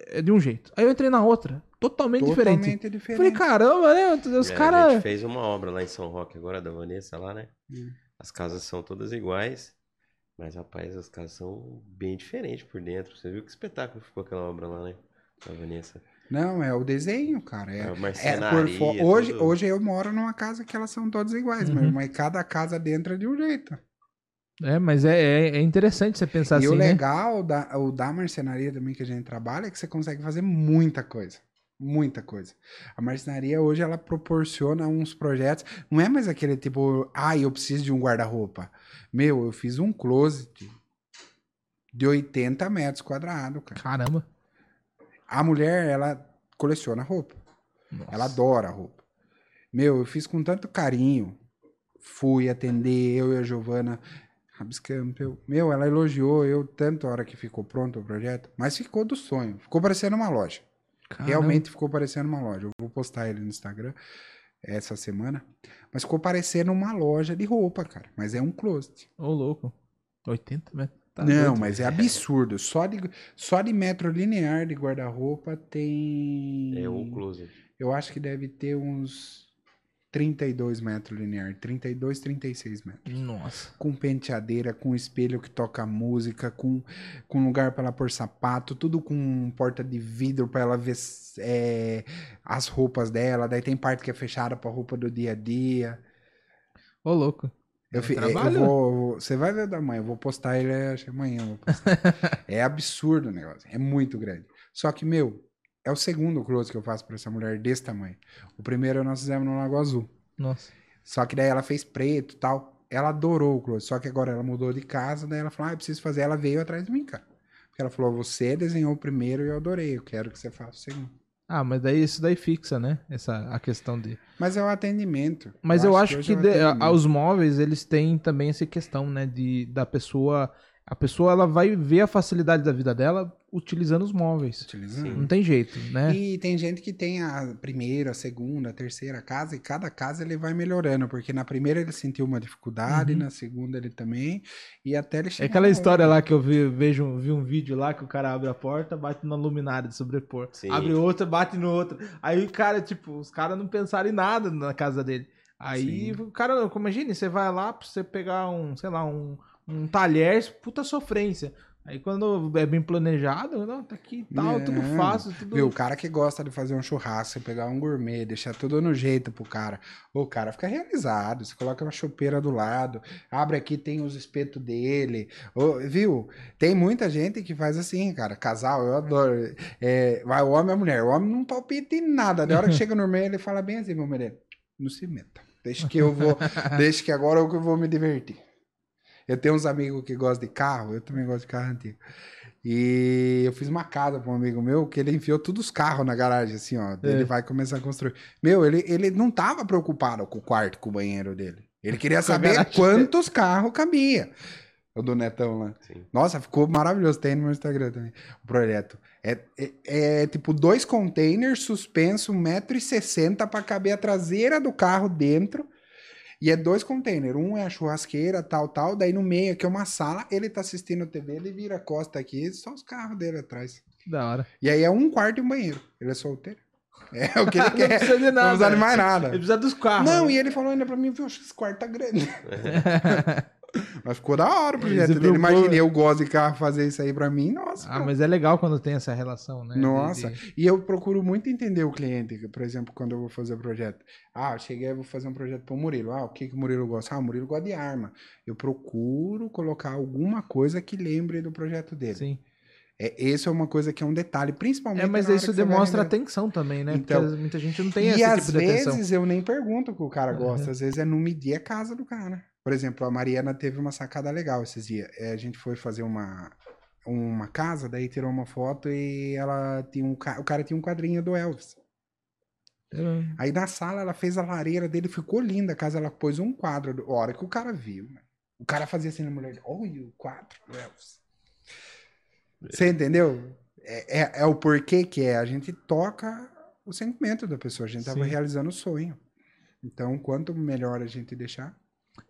É de um jeito. Aí eu entrei na outra, totalmente, diferente. Totalmente diferente. Falei, caramba, né? Os É, A caras. gente fez uma obra lá em São Roque agora, da Vanessa lá, né? Hum. As casas são todas iguais. Mas, rapaz, as casas são bem diferentes por dentro. Você viu que espetáculo ficou aquela obra lá, né? Da Vanessa. Não, é o desenho, cara. É, É, é por fo- hoje, tudo. hoje eu moro numa casa que elas são todas iguais, mas- Uhum. mas cada casa dentro é de um jeito. É, mas é, é, é interessante você pensar e assim, o né? legal da, o da marcenaria também que a gente trabalha é que você consegue fazer muita coisa. Muita coisa. A marcenaria hoje ela proporciona uns projetos. Não é mais aquele tipo, ah, eu preciso de um guarda-roupa. Meu, eu fiz um closet de 80 metros quadrados, cara. Caramba. A mulher, ela coleciona roupa. Nossa. Ela adora roupa. Meu, eu fiz com tanto carinho. Fui atender, eu e a Giovana rabiscando. eu- Meu, ela elogiou eu tanto a hora que ficou pronto o projeto, mas ficou do sonho. Ficou parecendo uma loja. Caramba. Realmente ficou parecendo uma loja. Eu vou postar ele no Instagram essa semana. Mas ficou parecendo uma loja de roupa, cara. Mas é um closet. Ô, louco. 80 metros. Tá Não, doido. mas é absurdo. Só de, só de metro linear de guarda-roupa tem. É um closet. Eu acho que deve ter uns 32 metros linear, 32, 36 metros. Nossa. Com penteadeira, com espelho que toca música, com, com lugar para ela pôr sapato, tudo com porta de vidro para ela ver é, as roupas dela. Daí tem parte que é fechada para roupa do dia a dia. Ô, louco. Eu, É fi- eu eu vou- você vai ver da manhã, eu vou postar ele amanhã. eu vou postar. é absurdo o negócio, é muito grande. Só que, meu, é o segundo close que eu faço pra essa mulher desse tamanho. O primeiro nós fizemos no Lago Azul. Nossa. Só que daí ela fez preto e tal. Ela adorou o close. Só que agora ela mudou de casa, daí ela falou: Ah, eu preciso fazer. Ela veio atrás de mim, cara. Porque ela falou: Você desenhou o primeiro e eu adorei. Eu quero que você faça o segundo. Ah, mas daí isso daí fixa, né? Essa a questão de. Mas é o atendimento. Mas eu, acho hoje que, é de- os móveis eles têm também essa questão, né, de da pessoa A pessoa ela vai ver a facilidade da vida dela utilizando os móveis. Utilizando. Não tem jeito, né? E tem gente que tem a primeira, a segunda, a terceira casa, e cada casa ele vai melhorando, porque na primeira ele sentiu uma dificuldade, Uhum. na segunda ele também, e até ele É chegar aquela história lá que eu vi, vejo, vi um vídeo lá que o cara abre a porta, bate na luminária de sobrepor. Sim. Abre outra, bate no outro. Aí o cara, tipo, os caras não pensaram em nada na casa dele. Aí Sim. o cara, imagine, você vai lá pra você pegar um, sei lá, um, um talher, puta sofrência. Aí quando é bem planejado, não, tá aqui e tal, tudo Não. fácil, tudo. Viu, o cara que gosta de fazer um churrasco, pegar um gourmet, deixar tudo no jeito pro cara. O cara fica realizado. Você coloca uma chopeira do lado, abre aqui, tem os espetos dele. Ô, viu? Tem muita gente que faz assim, cara. Casal, eu adoro. É, vai o homem e a mulher. O homem não palpita em nada. Da hora que chega no meio, ele fala bem assim, meu mulher, não se meta. Deixa que eu vou. deixa que agora eu vou me divertir. Eu tenho uns amigos que gostam de carro, eu também gosto de carro antigo. E eu fiz uma casa para um amigo meu que ele enfiou todos os carros na garagem, assim, ó. É. Ele vai começar a construir. Meu, ele, ele não tava preocupado com o quarto, com o banheiro dele. Ele queria saber quantos carros cabia. O do Netão lá. Sim. Nossa, ficou maravilhoso. Tem no meu Instagram também. O projeto. É, é, é tipo dois containers suspensos, 1,60m para caber a traseira do carro dentro. E é dois containers. Um é a churrasqueira, tal, tal. Daí no meio aqui é uma sala. Ele tá assistindo TV, ele vira a costa aqui, só os carros dele atrás. Que da hora. E aí é um quarto e um banheiro. Ele é solteiro. É o que ele Não quer. precisa de Não nada. precisa de mais nada. Ele precisa dos carros. Não, né? e ele falou ainda pra mim, viu, esse quarto tá grande. Mas ficou da hora o projeto dele. preocupou. Imaginei eu gosto de carro fazer isso aí pra mim. Nossa, Ah, cara. mas é legal quando tem essa relação, né? Nossa, de- e eu procuro muito entender o cliente, por exemplo, quando eu vou fazer o projeto. Ah, eu cheguei, eu vou fazer um projeto para o Murilo. Ah, o que, que o Murilo gosta? Ah, o Murilo gosta de arma. Eu procuro colocar alguma coisa que lembre do projeto dele. Sim. É, esse é uma coisa que é um detalhe, principalmente. É, mas isso demonstra atenção também, né? Então, Porque muita gente não tem E esse às tipo de atenção. vezes eu nem pergunto o que o cara gosta, Uhum. às vezes é não medir a casa do cara. Por exemplo, a Mariana teve uma sacada legal esses dias. É, a gente foi fazer uma, uma casa, daí tirou uma foto e ela tinha um, o cara tinha um quadrinho do Elvis. Hum. Aí na sala ela fez a lareira dele, ficou linda a casa, ela pôs um quadro. A hora que o cara viu, né? o cara fazia assim na mulher, olha o quadro do Elvis. Você entendeu? É, é, é o porquê que é. A gente toca o sentimento da pessoa, a gente tava Sim. realizando o sonho. Então, quanto melhor a gente deixar.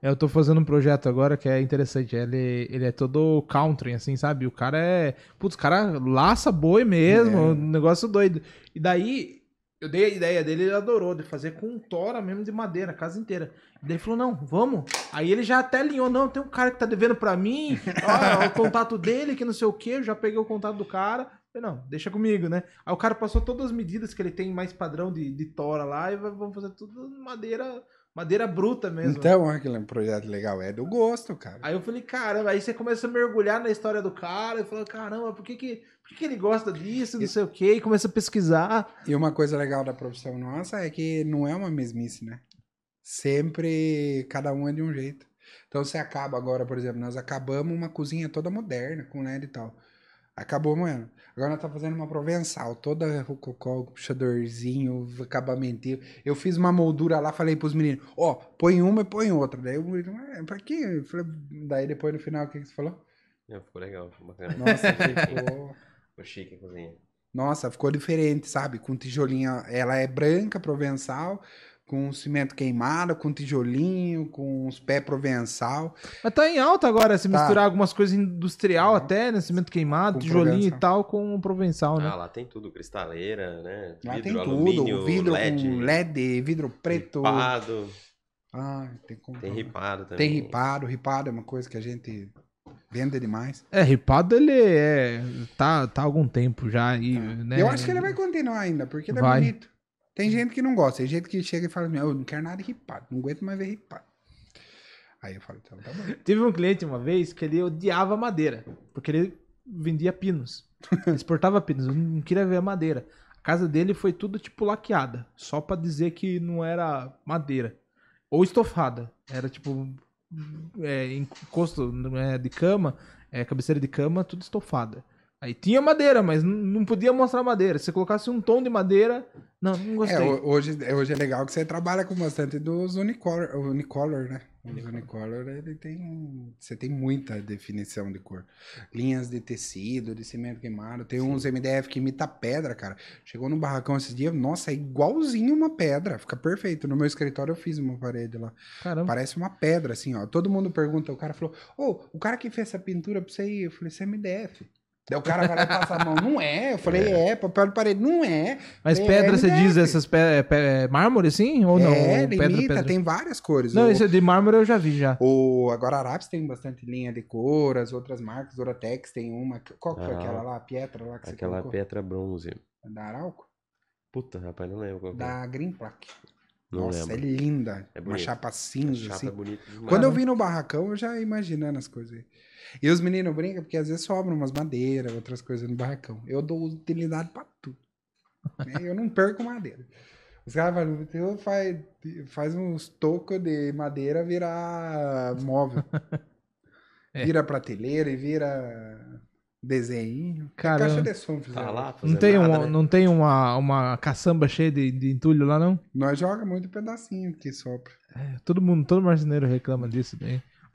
É, Eu tô fazendo um projeto agora que é interessante. Ele, ele é todo country, assim, sabe? O cara é. Putz, o cara laça boi mesmo, É. um negócio doido. E daí, eu dei a ideia dele, ele adorou, de fazer com tora mesmo de madeira, a casa inteira. E daí ele falou: não, vamos. Aí ele já até alinhou: não, tem um cara que tá devendo pra mim, ó, o contato dele, que não sei o quê. Eu já peguei o contato do cara. Falei, não, deixa comigo, né? Aí o cara passou todas as medidas que ele tem mais padrão de, de tora lá e vamos fazer tudo madeira, madeira bruta mesmo. Então, olha que projeto legal. É do gosto, cara. Aí eu falei, caramba, aí você começa a mergulhar na história do cara e fala, caramba, por que, que, por que, que ele gosta disso, não sei o quê, e começa a pesquisar. E uma coisa legal da profissão nossa é que não é uma mesmice, né? Sempre cada um é de um jeito. Então você acaba agora, por exemplo, nós acabamos uma cozinha toda moderna, com LED e tal. Acabou, mano. Agora nós tá fazendo uma provençal, toda rococó, puxadorzinho, acabamentinho. Eu fiz uma moldura lá, falei pros meninos, ó, põe uma e põe outra. Daí o menino, é, pra quê? Eu falei, daí depois no final, o que que você falou? Não, ficou legal, ficou bacana. Nossa, ficou... Ficou chique a cozinha. Nossa, ficou diferente, sabe? Com tijolinho, ela é branca, provençal, com cimento queimado, com tijolinho, com os pés provençal. Mas tá em alta agora, se Tá. misturar algumas coisas industrial até, né, cimento queimado, Com tijolinho provençal. e tal, com o provençal, né? Ah, lá tem tudo, cristaleira, né? Lá vidro, tem alumínio, tudo, vidro LED, com LED, vidro preto. ripado, Ah, tem, como... tem ripado também. Tem ripado, ripado é uma coisa que a gente vende demais. É, ripado ele é. Tá, tá há algum tempo já. E, né, Eu acho que ele vai continuar ainda, porque ele Vai. é bonito. Tem gente que não gosta, tem gente que chega e fala assim, eu não quero nada ripado, não aguento mais ver ripado. Aí eu falo, então tá bom. Teve um cliente uma vez que ele odiava madeira, porque ele vendia pinos. Ele exportava pinos, não queria ver a madeira. A casa dele foi tudo tipo laqueada, só pra dizer que não era madeira. Ou estofada. Era tipo é, encosto né, de cama, é, cabeceira de cama, tudo estofada. Aí tinha madeira, mas não podia mostrar madeira. Se você colocasse um tom de madeira, Não, não gostei. É, ho- hoje, hoje é legal que você trabalha com bastante dos unicolor, unicolor né? Os unicolor, ele tem. Você tem muita definição de cor. Linhas de tecido, de cimento queimado. Tem uns MDF que imita pedra, cara. Chegou no barracão esses dias, nossa, é igualzinho uma pedra. Fica perfeito. No meu escritório eu fiz uma parede lá. Caramba. Parece uma pedra, assim, ó. Todo mundo pergunta, o cara falou, ô, o cara que fez essa pintura pra você aí, eu falei, isso é MDF. Daí o cara vai lá e passa a mão, não é? Eu falei, é, papel de parede, não é. Mas É pedra, você diz essas pe pe mármore, assim? Ou não? é, pedra, limita, pedra? tem várias cores. Não, o, esse de mármore eu já vi já. o, agora a Araps tem bastante linha de cor, as outras marcas, Oratex tem uma, qual que foi Ah, aquela lá, a Pietra lá que você Aquela? Petra bronze. Da Arauco? Puta, rapaz, não lembro qual que é. Da Green Plaque. Não Nossa, lembro. é linda. É uma chapa cinza, Chapa assim. bonita demais. Quando eu vi no barracão, eu já ia imaginando as coisas aí. E os meninos brincam porque às vezes sobram umas madeiras, outras coisas no barracão. Eu dou utilidade pra tudo. né? Eu não perco madeira. Os caras falam, o teu faz, faz uns tocos de madeira virar móvel. É. Vira prateleira e vira desenho. Caramba. Caixa de som. Tá lá Não tem, nada, um, né? não tem uma, uma caçamba cheia de, de entulho lá, não? Nós joga muito pedacinho que sopra. É, todo mundo, todo marceneiro reclama disso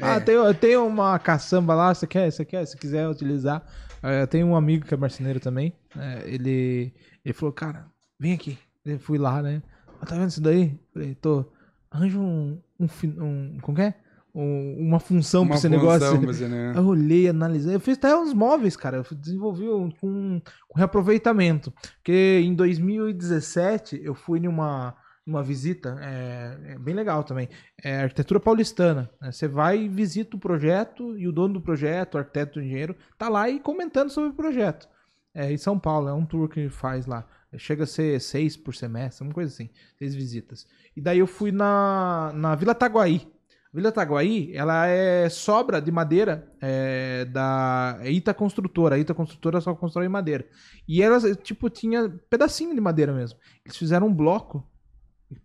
Ah, É. tem, tem uma caçamba lá, você quer, você quer, se quiser utilizar. É, tem um amigo que é marceneiro também. é, ele, ele falou, cara, vem aqui. Eu fui lá, né? Ah, tá vendo isso daí? Falei, tô. Arranja um. um, um como que é? Um- uma função pra esse negócio. pra você, né? Eu olhei, analisei. Eu fiz até uns móveis, cara. Eu desenvolvi um- com, com reaproveitamento. Porque em 2017 eu fui numa, numa visita, é, é bem legal também. É arquitetura paulistana. né? Você vai visita o projeto e o dono do projeto, o arquiteto, o engenheiro, tá lá e comentando sobre o projeto. É em São Paulo, é um tour que faz lá. Chega a ser seis por semestre, uma coisa assim, seis visitas. E daí eu fui na, na Vila Taguaí. Vila Taguaí, ela é sobra de madeira é, da Ita Construtora. A Ita Construtora só constrói madeira. E ela, tipo, tinha pedacinho de madeira mesmo. Eles fizeram um bloco,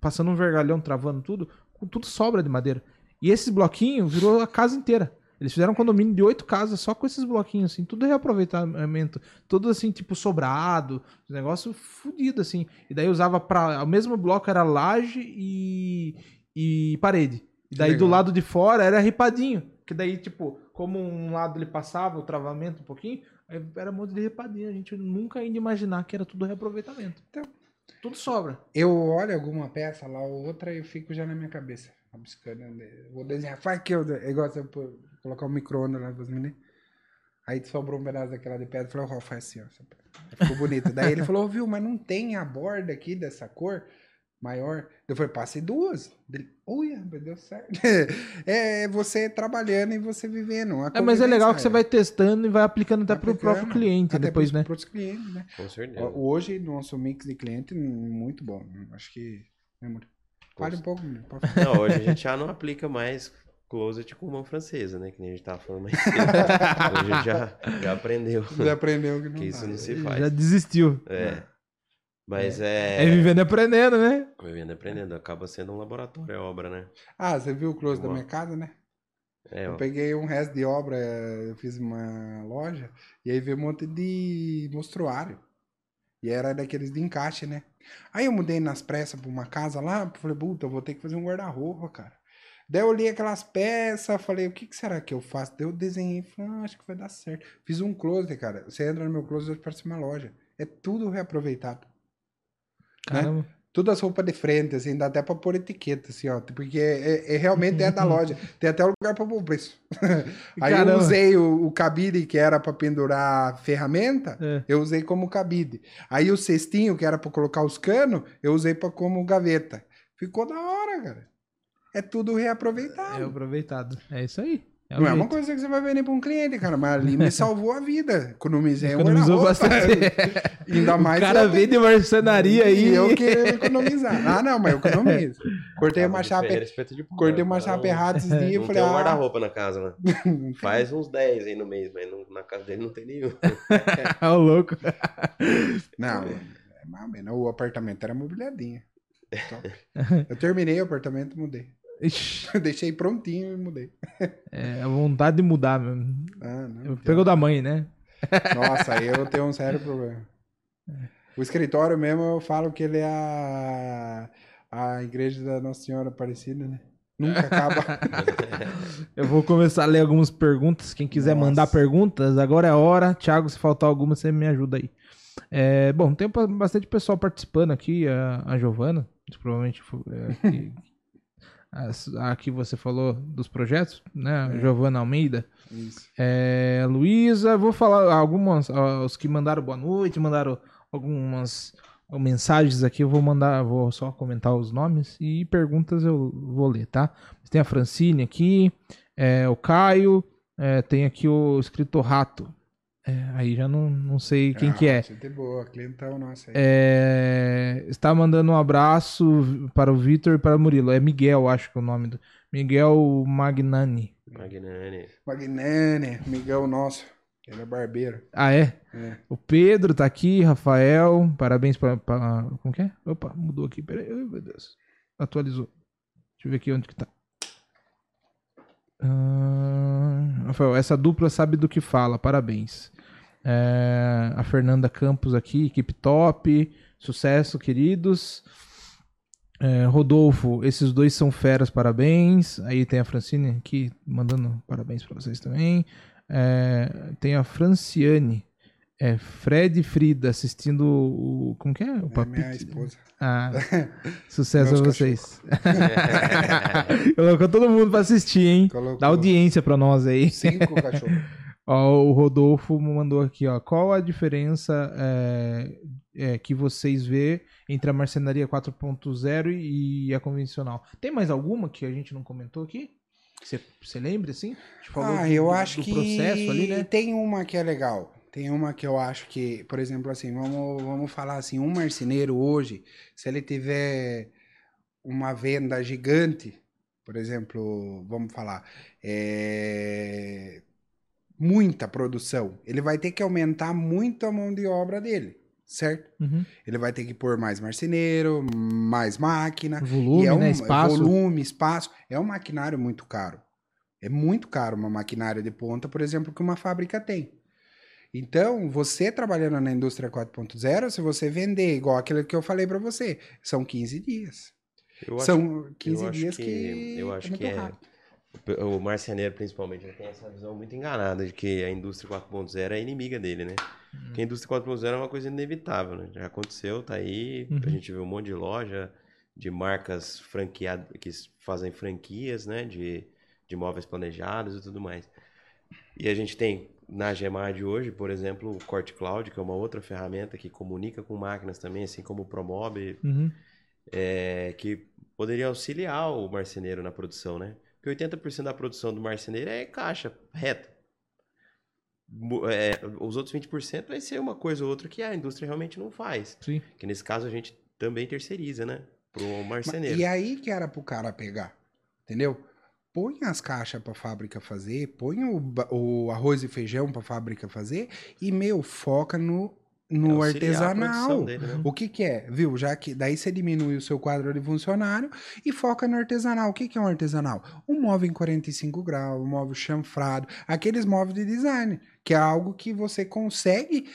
passando um vergalhão, travando tudo, com tudo sobra de madeira. E esses bloquinhos virou a casa inteira. Eles fizeram um condomínio de oito casas só com esses bloquinhos, assim, tudo reaproveitamento, tudo assim, tipo, sobrado, um negócio fudido, assim. E daí usava pra. O mesmo bloco era laje e, e parede. E daí do lado de fora era ripadinho. Que daí, tipo, como um lado ele passava o travamento um pouquinho, aí era um monte de ripadinho. A gente nunca ia imaginar que era tudo reaproveitamento. Então. Tudo sobra. Eu olho alguma peça lá ou outra e eu fico já na minha cabeça. Rabiscando. né? Vou desenhar. Faz que eu. Igual você pô- colocar um micro-ondas lá pros meninos. Aí sobrou um pedaço daquela de pedra. Eu falei, ó, faz assim, ó. Ficou bonito. Daí ele falou, viu, mas não tem a borda aqui dessa cor maior. Eu falei, passe duas. Dele, Ui, mas deu certo. É você trabalhando e você vivendo. É, mas é legal que você convivência, vai testando e vai aplicando até Vai pro próprio cliente depois, né? pros clientes, né? Com certeza. Hoje, nosso mix de cliente muito bom. Acho que. Né, amor? Fale um pouco. Não, hoje a gente já não aplica mais closet com mão francesa, né? Que nem a gente tava falando mais cedo. hoje a gente já, já aprendeu Já aprendeu que não que dá. isso não se faz. Já desistiu. É. Mas é. É, vivendo e aprendendo, né? Vivendo e aprendendo. Acaba sendo um laboratório a obra, né? Ah, você viu o close da minha casa, né? É, Eu ó. peguei um resto de obra, eu fiz uma loja, e aí veio um monte de mostruário. E era daqueles de encaixe, né? Aí eu mudei nas pressas pra uma casa lá, falei, puta, eu vou ter que fazer um guarda-roupa, cara. Daí eu olhei aquelas peças, falei, o que, que será que eu faço? Daí eu desenhei, falei, ah, acho que vai dar certo. Fiz um closet, cara. Você entra no meu closet, parece uma loja. É tudo reaproveitado. Né? Caramba. Todas as roupas de frente, assim, dá até pra pôr etiqueta, assim, ó. Porque é, é- realmente é da loja. Tem até um lugar pra pôr o preço. Aí eu Caramba. usei o, o cabide que era pra pendurar ferramenta, É. eu usei como cabide. Aí o cestinho que era pra colocar os canos, eu usei pra como gaveta. Ficou da hora, cara. É tudo reaproveitado. É aproveitado. É isso aí. É o Não é uma coisa que você vai vender pra um cliente, cara, mas ali me salvou a vida. Economizei um Economizou bastante. Ainda mais o cara eu- vem de marcenaria aí. E eu querendo economizar. Ah, não, mas eu economizo. Cortei uma Acaba de chapa, cortei uma chapa errada esses dias e falei, tem um ah, guarda-roupa na casa, né? Faz uns 10 aí no mês, mas não- na casa dele não tem nenhum. Ô, louco. não, é mais ou menos. O apartamento era mobiliadinho. Top. Eu terminei o apartamento e mudei. Deixei prontinho e mudei. é a vontade de mudar mesmo. Ah, não. Pegou da mãe, né? Nossa, aí eu tenho um sério problema. O escritório mesmo, eu falo que ele é a, a igreja da Nossa Senhora Aparecida, né? Nunca acaba. Eu vou começar a ler algumas perguntas. Quem quiser Nossa. mandar perguntas, agora é a hora. Thiago, se faltar alguma, você me ajuda aí. É, bom, tem bastante pessoal participando aqui. A, a Giovana, provavelmente é, que, as- a que você falou dos projetos, né? A Giovana Almeida. Isso. É, Luísa, vou falar algumas, os que mandaram boa noite, mandaram algumas mensagens aqui, eu vou mandar, vou só comentar os nomes e perguntas eu vou ler, tá? Tem a Francine aqui, é, o Caio, é, tem aqui o escritor Rato. É, aí já não, não sei quem que é. Ah, gente boa, clientão nosso aí. É, está mandando um abraço para o Vitor e para o Murilo. É Miguel, acho que é o nome do. Miguel Magnani. Magnani. Magnani, amigão nosso. Ele é barbeiro. Ah, é? É. O Pedro tá aqui, Rafael, parabéns pra, pra- Como que é? Opa, mudou aqui, peraí, meu Deus. Atualizou. Deixa eu ver aqui onde que tá. Ah, Rafael, essa dupla sabe do que fala, parabéns. É, a Fernanda Campos aqui, equipe top, sucesso, queridos. É, Rodolfo, esses dois são feras, parabéns. Aí tem a Francine aqui mandando parabéns pra vocês também. É, tem a Franciane. É, Fred e Frida assistindo o. Como que é? O É minha papite. esposa. Ah, sucesso Meus a vocês. Colocou todo mundo pra assistir, hein? Colocou Dá audiência pra nós aí. cinco cachorros. Ó, o Rodolfo mandou aqui, ó. Qual a diferença é, é, que vocês vê entre a marcenaria 4.0 e a convencional? Tem mais alguma que a gente não comentou aqui? Você, lembra, assim? Ah, eu do- acho do que processo ali, né? tem uma que é legal. Tem uma que eu acho que, por exemplo, assim, vamos, vamos falar assim, um marceneiro hoje, se ele tiver uma venda gigante, por exemplo, vamos falar, é, muita produção, ele vai ter que aumentar muito a mão de obra dele, certo? Uhum. Ele vai ter que pôr mais marceneiro, mais máquina, Volume, e é um, né? Espaço. Volume, espaço. É um maquinário muito caro. É muito caro uma maquinária de ponta, por exemplo, que uma fábrica tem. Então, você trabalhando na indústria 4.0, se você vender igual aquilo que eu falei para você, são 15 dias. Eu acho, são 15 eu acho que, que, eu acho muito que é, rápido. O marceneiro principalmente tem essa visão muito enganada de que a indústria 4.0 é inimiga dele, né? Porque a indústria 4.0 é uma coisa inevitável, né? Já aconteceu, tá aí, Uhum. a gente vê um monte de loja de marcas franqueadas que fazem franquias, né, de, de móveis planejados e tudo mais. E a gente tem na Gemad hoje, por exemplo, o Corte Cloud, que é uma outra ferramenta que comunica com máquinas também, assim como o Promob, Uhum. é, que poderia auxiliar o marceneiro na produção, né? Porque 80% da produção do marceneiro é caixa, reta. É, os outros 20% vai ser uma coisa ou outra que a indústria realmente não faz. Sim. Que nesse caso a gente também terceiriza, né? Pro marceneiro. E aí que era pro cara pegar, entendeu? Põe as caixas pra fábrica fazer, põe o, o arroz e feijão pra fábrica fazer e, meu, foca no, no É a produção artesanal. dele, né? O que que é? Viu? Já que daí você diminui o seu quadro de funcionário e foca no artesanal. O que que é um artesanal? Um móvel em 45 graus, um móvel chanfrado, aqueles móveis de design, que é algo que você consegue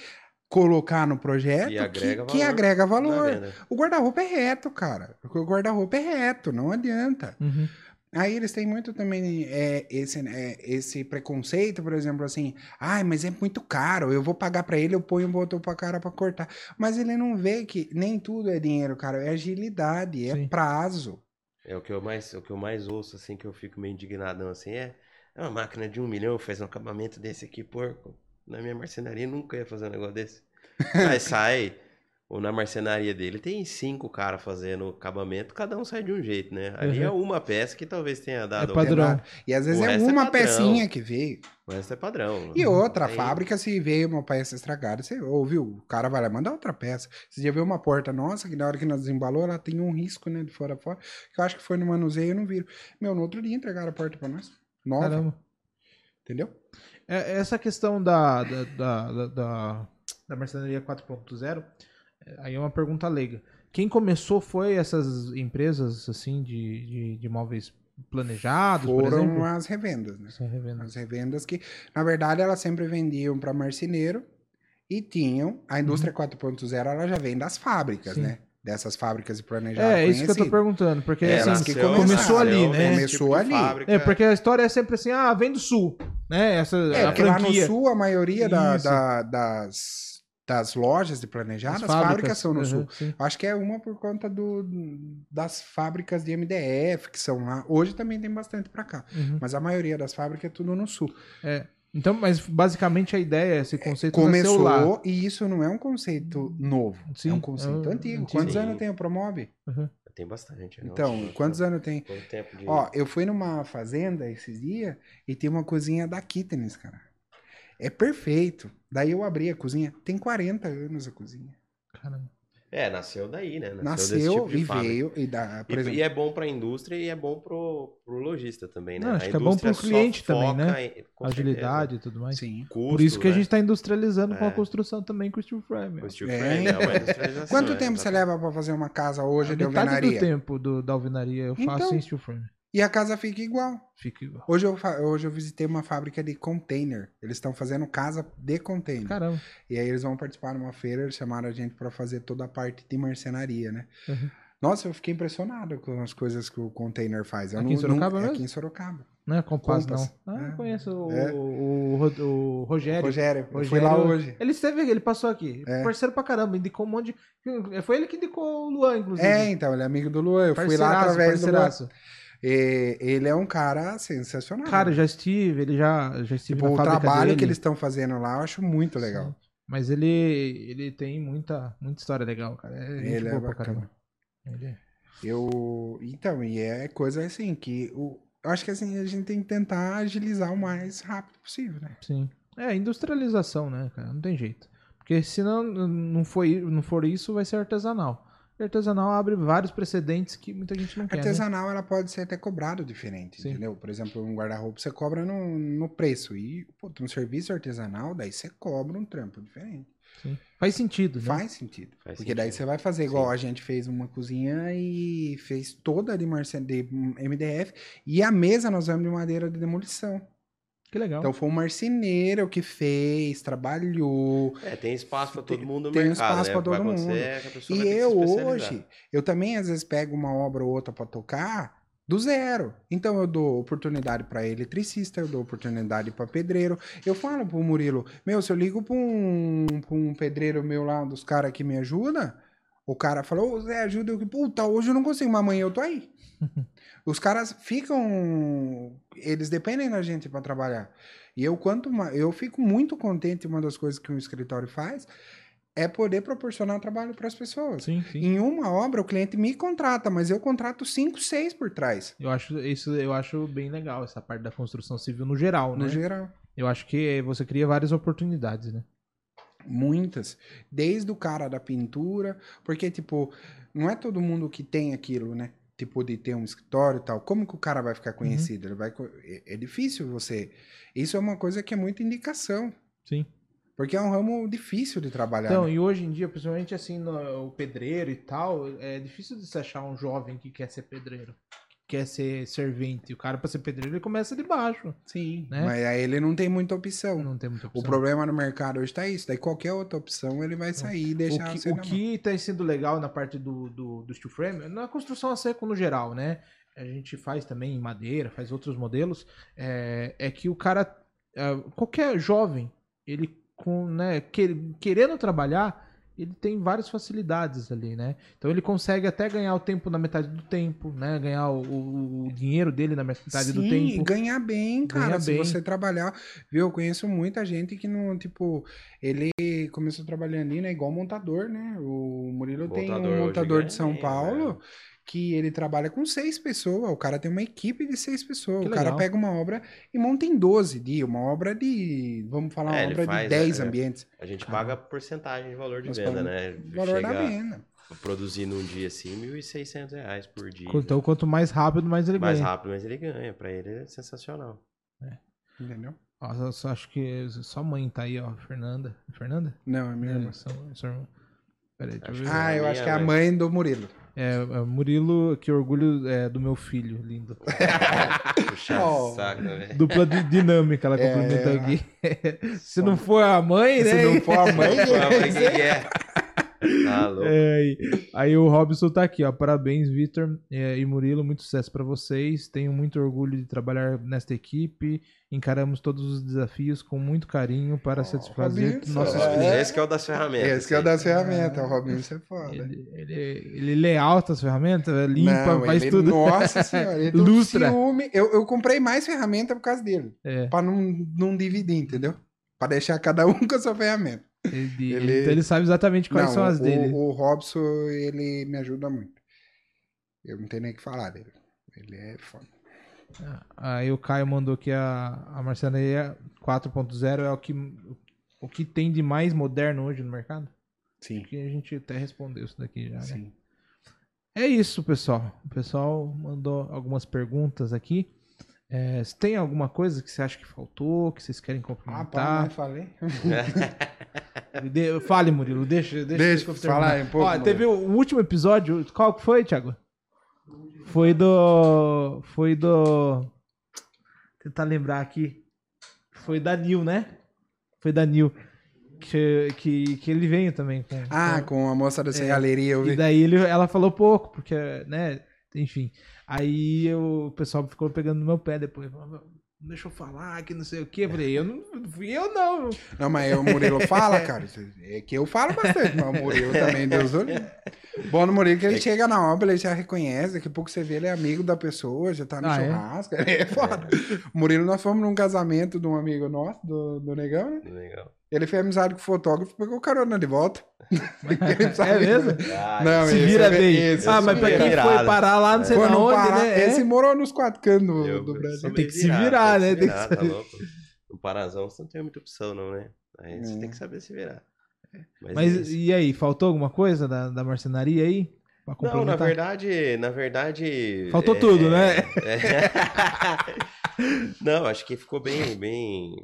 colocar no projeto que, agrega que valor agrega valor. O guarda-roupa é reto, cara. O guarda-roupa é reto, não adianta. Uhum. Aí eles têm muito também é, esse, é, esse preconceito, por exemplo, assim, ai, mas é muito caro, eu vou pagar pra ele, eu ponho um botão pra cara pra cortar. Mas ele não vê que nem tudo é dinheiro, cara, é agilidade, é Sim. prazo. É o que eu mais, o que eu mais ouço, assim, que eu fico meio indignadão, assim, é "É uma máquina de um milhão faz um acabamento desse aqui, porco. Na minha marcenaria nunca ia fazer um negócio desse. Aí sai, ou na marcenaria dele tem cinco caras fazendo acabamento, cada um sai de um jeito, né? Ali é Uhum. uma peça que talvez tenha dado. É padrão. E às vezes O é é uma padrão. pecinha que veio. O resto é padrão. E outra, a Tem- fábrica, se veio uma peça estragada, você ouviu, o cara vai lá manda outra peça. Você já viu uma porta nossa, que na hora que nós desembalou, ela tem um risco, né, de fora a fora, que eu acho que foi no manuseio e não viram. Meu, no outro dia entregaram a porta pra nós. Nova, Caramba. entendeu? É, essa questão da, da, da, da, da, da marcenaria 4.0, é, aí é uma pergunta leiga. Quem começou foi essas empresas, assim, de, de, de móveis planejados, por Foram exemplo? as revendas, né? Essa revenda. As revendas que, na verdade, elas sempre vendiam para marceneiro E tinham, a indústria 4.0 ela já vem das fábricas, Sim. né? Dessas fábricas de planejamento. É, isso que eu tô perguntando, porque É, assim, que começou, começaram, ali, né? Começou de ali. fábrica. É, porque a história é sempre assim, ah, vem do sul, né? Essa É, a porque lá no franquia. sul a maioria da- da- das, das lojas de planejadas, as fábricas, são no aham, sul. sim. Acho que é uma por conta do, das fábricas de MDF que são lá. Hoje também tem bastante pra cá. Uhum. Mas a maioria das fábricas é tudo no sul. Então, mas basicamente a ideia, esse conceito nasceu lá. Começou, e isso não é um conceito novo. Sim, é um conceito é antigo. antigo. Quantos Sim. anos tem o Promove? Tem bastante. Então, nossa, quantos anos tem? De... Ó, eu fui numa fazenda esses dias e tem uma cozinha da Kittens, cara. É perfeito. Daí eu abri a cozinha. Tem 40 anos a cozinha. Caramba. É, nasceu daí, né? desse Nasceu tipo de e fábrica. veio. E, dá, por E, exemplo, e é bom pra indústria e é bom pro, pro lojista também, né? Não, acho A que é bom indústria pro cliente também, né? em- com Agilidade e tudo mais. sim. certeza, Por isso que a custo, gente está industrializando com a É. construção também com o steel frame. né? ó. O steel É. frame é uma industrialização. Quanto é, tempo você exatamente. leva pra fazer uma casa hoje A de metade do alvenaria? tempo do, da alvenaria eu faço Então. em steel frame. E a casa fica igual. Fica igual. Hoje eu, hoje eu visitei uma fábrica de container. Eles estão fazendo casa de container. Caramba. E aí eles vão participar de uma feira, eles chamaram a gente pra fazer toda a parte de marcenaria, né? Uhum. Nossa, eu fiquei impressionado com as coisas que o container faz. Eu Aqui não- em Sorocaba não, mesmo? Aqui em Sorocaba. Não é Compass, Compass. não. Ah, É. eu conheço o, É. o, Ro- o Rogério. Rogério, Rogério- lá hoje. Ele esteve aqui, ele passou aqui. É. Parceiro pra caramba, indicou um monte de. Foi ele que indicou o Luan, inclusive. É, então, ele é amigo do Luan. Eu fui lá Parceiraço, através do Luan. E ele é um cara sensacional. Cara, já estive, ele já, já estive tipo, o trabalho dele. que eles estão fazendo lá, eu acho muito legal. Sim. Mas ele, ele tem muita, muita história legal, cara. É Ele é bacana. caramba. Ele é- Eu, então, e é coisa assim que o, eu acho que assim a gente tem que tentar agilizar o mais rápido possível, né? Sim. É, industrialização, né, cara? Não tem jeito. Porque se não, não, foi, não for isso, vai ser artesanal. E artesanal abre vários precedentes que muita gente não quer, né? Artesanal ela pode ser até cobrado diferente, Sim. entendeu? Por exemplo, um guarda-roupa você cobra no, no preço e pô, um serviço artesanal, daí você cobra um trampo diferente. Sim. Faz sentido, né? Faz sentido. Faz Porque daí sentido. você vai fazer igual Sim. a gente fez uma cozinha e fez toda de, marce- de MDF e a mesa nós vamos de madeira de demolição. Que legal. Então foi um marceneiro que fez, trabalhou. É, tem espaço pra todo mundo no tem mercado, espaço né? vai todo mundo. é E eu hoje, eu também às vezes pego uma obra ou outra pra tocar do zero. Então eu dou oportunidade pra eletricista, eu dou oportunidade pra pedreiro. Eu falo pro Murilo, meu, se eu ligo pra um, pra um pedreiro meu lá, um dos caras que me ajuda, o cara falou, ô Zé, ajuda eu. que- Puta, hoje eu não consigo, mas amanhã eu tô aí. Os caras ficam. Eles dependem da gente pra trabalhar. E eu, quanto mais. Eu fico muito contente. Uma das coisas que o escritório faz é poder proporcionar trabalho para as pessoas. Sim, sim. Em uma obra, o cliente me contrata, mas eu contrato cinco, seis por trás. Eu acho isso eu acho bem legal, essa parte da construção civil no geral, né? No geral. Eu acho que você cria várias oportunidades, né? Muitas. Desde o cara da pintura, porque, tipo, não é todo mundo que tem aquilo, né? Tipo, de ter um escritório e tal. Como que o cara vai Uhum. ficar conhecido? Ele vai... é- É difícil você. Isso é uma coisa que é muita indicação. Sim. Porque é um ramo difícil de trabalhar. Então, né? e hoje em dia, principalmente assim, no, o pedreiro e tal, é difícil de se achar um jovem que quer ser pedreiro, quer ser servente. O cara, pra ser pedreiro, ele começa de baixo. Sim. né? Mas aí ele não tem muita opção. Não tem muita O opção. problema no mercado hoje tá isso. Daí qualquer outra opção ele vai sair e O deixar que, o na mão. que tem sido legal na parte do, do, do steel frame, na construção a seco no geral, né? A gente faz também em madeira, faz outros modelos, é, é que o cara, é, qualquer jovem, ele com, né, que- querendo trabalhar, ele tem várias facilidades ali, né? Então ele consegue até ganhar o tempo na metade do tempo, né? Ganhar o, o- o dinheiro dele na metade do Sim, tempo. e ganhar bem, cara. Ganhar se bem. você trabalhar. Viu, eu conheço muita gente que não, tipo, ele começou trabalhando ali, né? Igual montador, né? O Murilo tem Montador um hoje montador ganha de São bem, Paulo né? Que ele trabalha com seis pessoas. O cara tem uma equipe de seis pessoas. Que o cara legal. pega uma obra e monta em 12 dias. Uma obra de, vamos falar, uma É, ele obra faz, de 10 é, ambientes. A gente paga porcentagem de valor de Nós venda, pagamos né? Valor da Chega venda. a produzir num dia assim, 1.600 reais por dia. Então quanto mais rápido, mais ele Mais ganha. rápido, mas ele ganha. Pra ele é sensacional. Entendeu? Nossa, eu só acho que sua mãe tá aí, ó, Fernanda. Fernanda? Não, é minha É, irmã. sua, sua irmã. Peraí, deixa eu ver. Ah, eu minha acho que é a mãe do Murilo. É, é, Murilo, que orgulho é, do meu filho, lindo. Puxa Oh. saco, né, velho? Dupla di- dinâmica, ela É. complementou aqui. Se não for a mãe, né? Se não for a mãe, é. Tá. É, aí, aí o Robson tá aqui, ó. Parabéns, Vitor é, e Murilo. Muito sucesso pra vocês. Tenho muito orgulho de trabalhar nesta equipe. Encaramos todos os desafios com muito carinho para satisfazer Robinson, nossos é. clientes. Esse que é o das ferramentas. esse que é o das ferramentas. O Robinho, você é foda. Ele, ele, ele lê altas ferramentas, limpa, Não, faz ele- tudo. Nossa senhora, ele tem um Lustra. ciúme. Eu, eu comprei mais ferramenta por causa dele. É, Pra não, não dividir, entendeu? Pra deixar cada um com a sua ferramenta. Ele, Ele- então ele sabe exatamente quais Não, são as o, dele. O Robson, ele me ajuda muito. Eu não tenho nem o que falar dele. Ele é foda. Aí o Caio mandou que a, a marcenaria 4.0 é o que, o que tem de mais moderno hoje no mercado? Sim, Que a gente até respondeu isso daqui já, né? sim. É isso, pessoal. O pessoal mandou algumas perguntas aqui. É, se tem alguma coisa que você acha que faltou, que vocês querem Ah, pá, complementar? mas falei. De- Fale, Murilo, deixa, deixa, Deixa eu eu falar um pouco, Ó, teve o último episódio, qual que foi, Thiago? Foi do. Foi do. Tentar lembrar aqui. Foi da Nil, né? Foi da Nil. Que, que, que ele veio também com. Ah, com- com a moça da serralheria, eu e vi. daí ele, ela falou pouco, porque, né? Enfim. Aí eu- o pessoal ficou pegando no meu pé depois. Deixa eu falar, que não sei o quê. Eu falei, eu não fui eu, não. Não, mas o Murilo fala, cara. É que eu falo bastante, mas o Murilo também, Deus o livre. Bom no Murilo que ele chega na obra, ele já reconhece, daqui a pouco você vê, ele é amigo da pessoa, já tá no Ah, é? churrasco, ele é foda. O Murilo, nós fomos num casamento de um amigo nosso, do, do Negão, né? Legal. Ele fez amizade com o fotógrafo, pegou carona de volta. É mesmo? Ah, Não, Se esse vira é- bem. esse ah, é mas pra quem virado. foi parar lá, não sei Foi na onde, Pará, né? Esse É. morou nos quatro cantos do, do Brasil. Tem que se virar, né? Tem Tem que se virar, tá louco. No Parazão você não tem muita opção, não, né? Aí você É. tem que saber se virar. Mas, é Mas e aí, faltou alguma coisa da, da marcenaria aí? Pra Não, na verdade, na verdade. Faltou tudo, né? é- Não, acho que ficou bem, bem,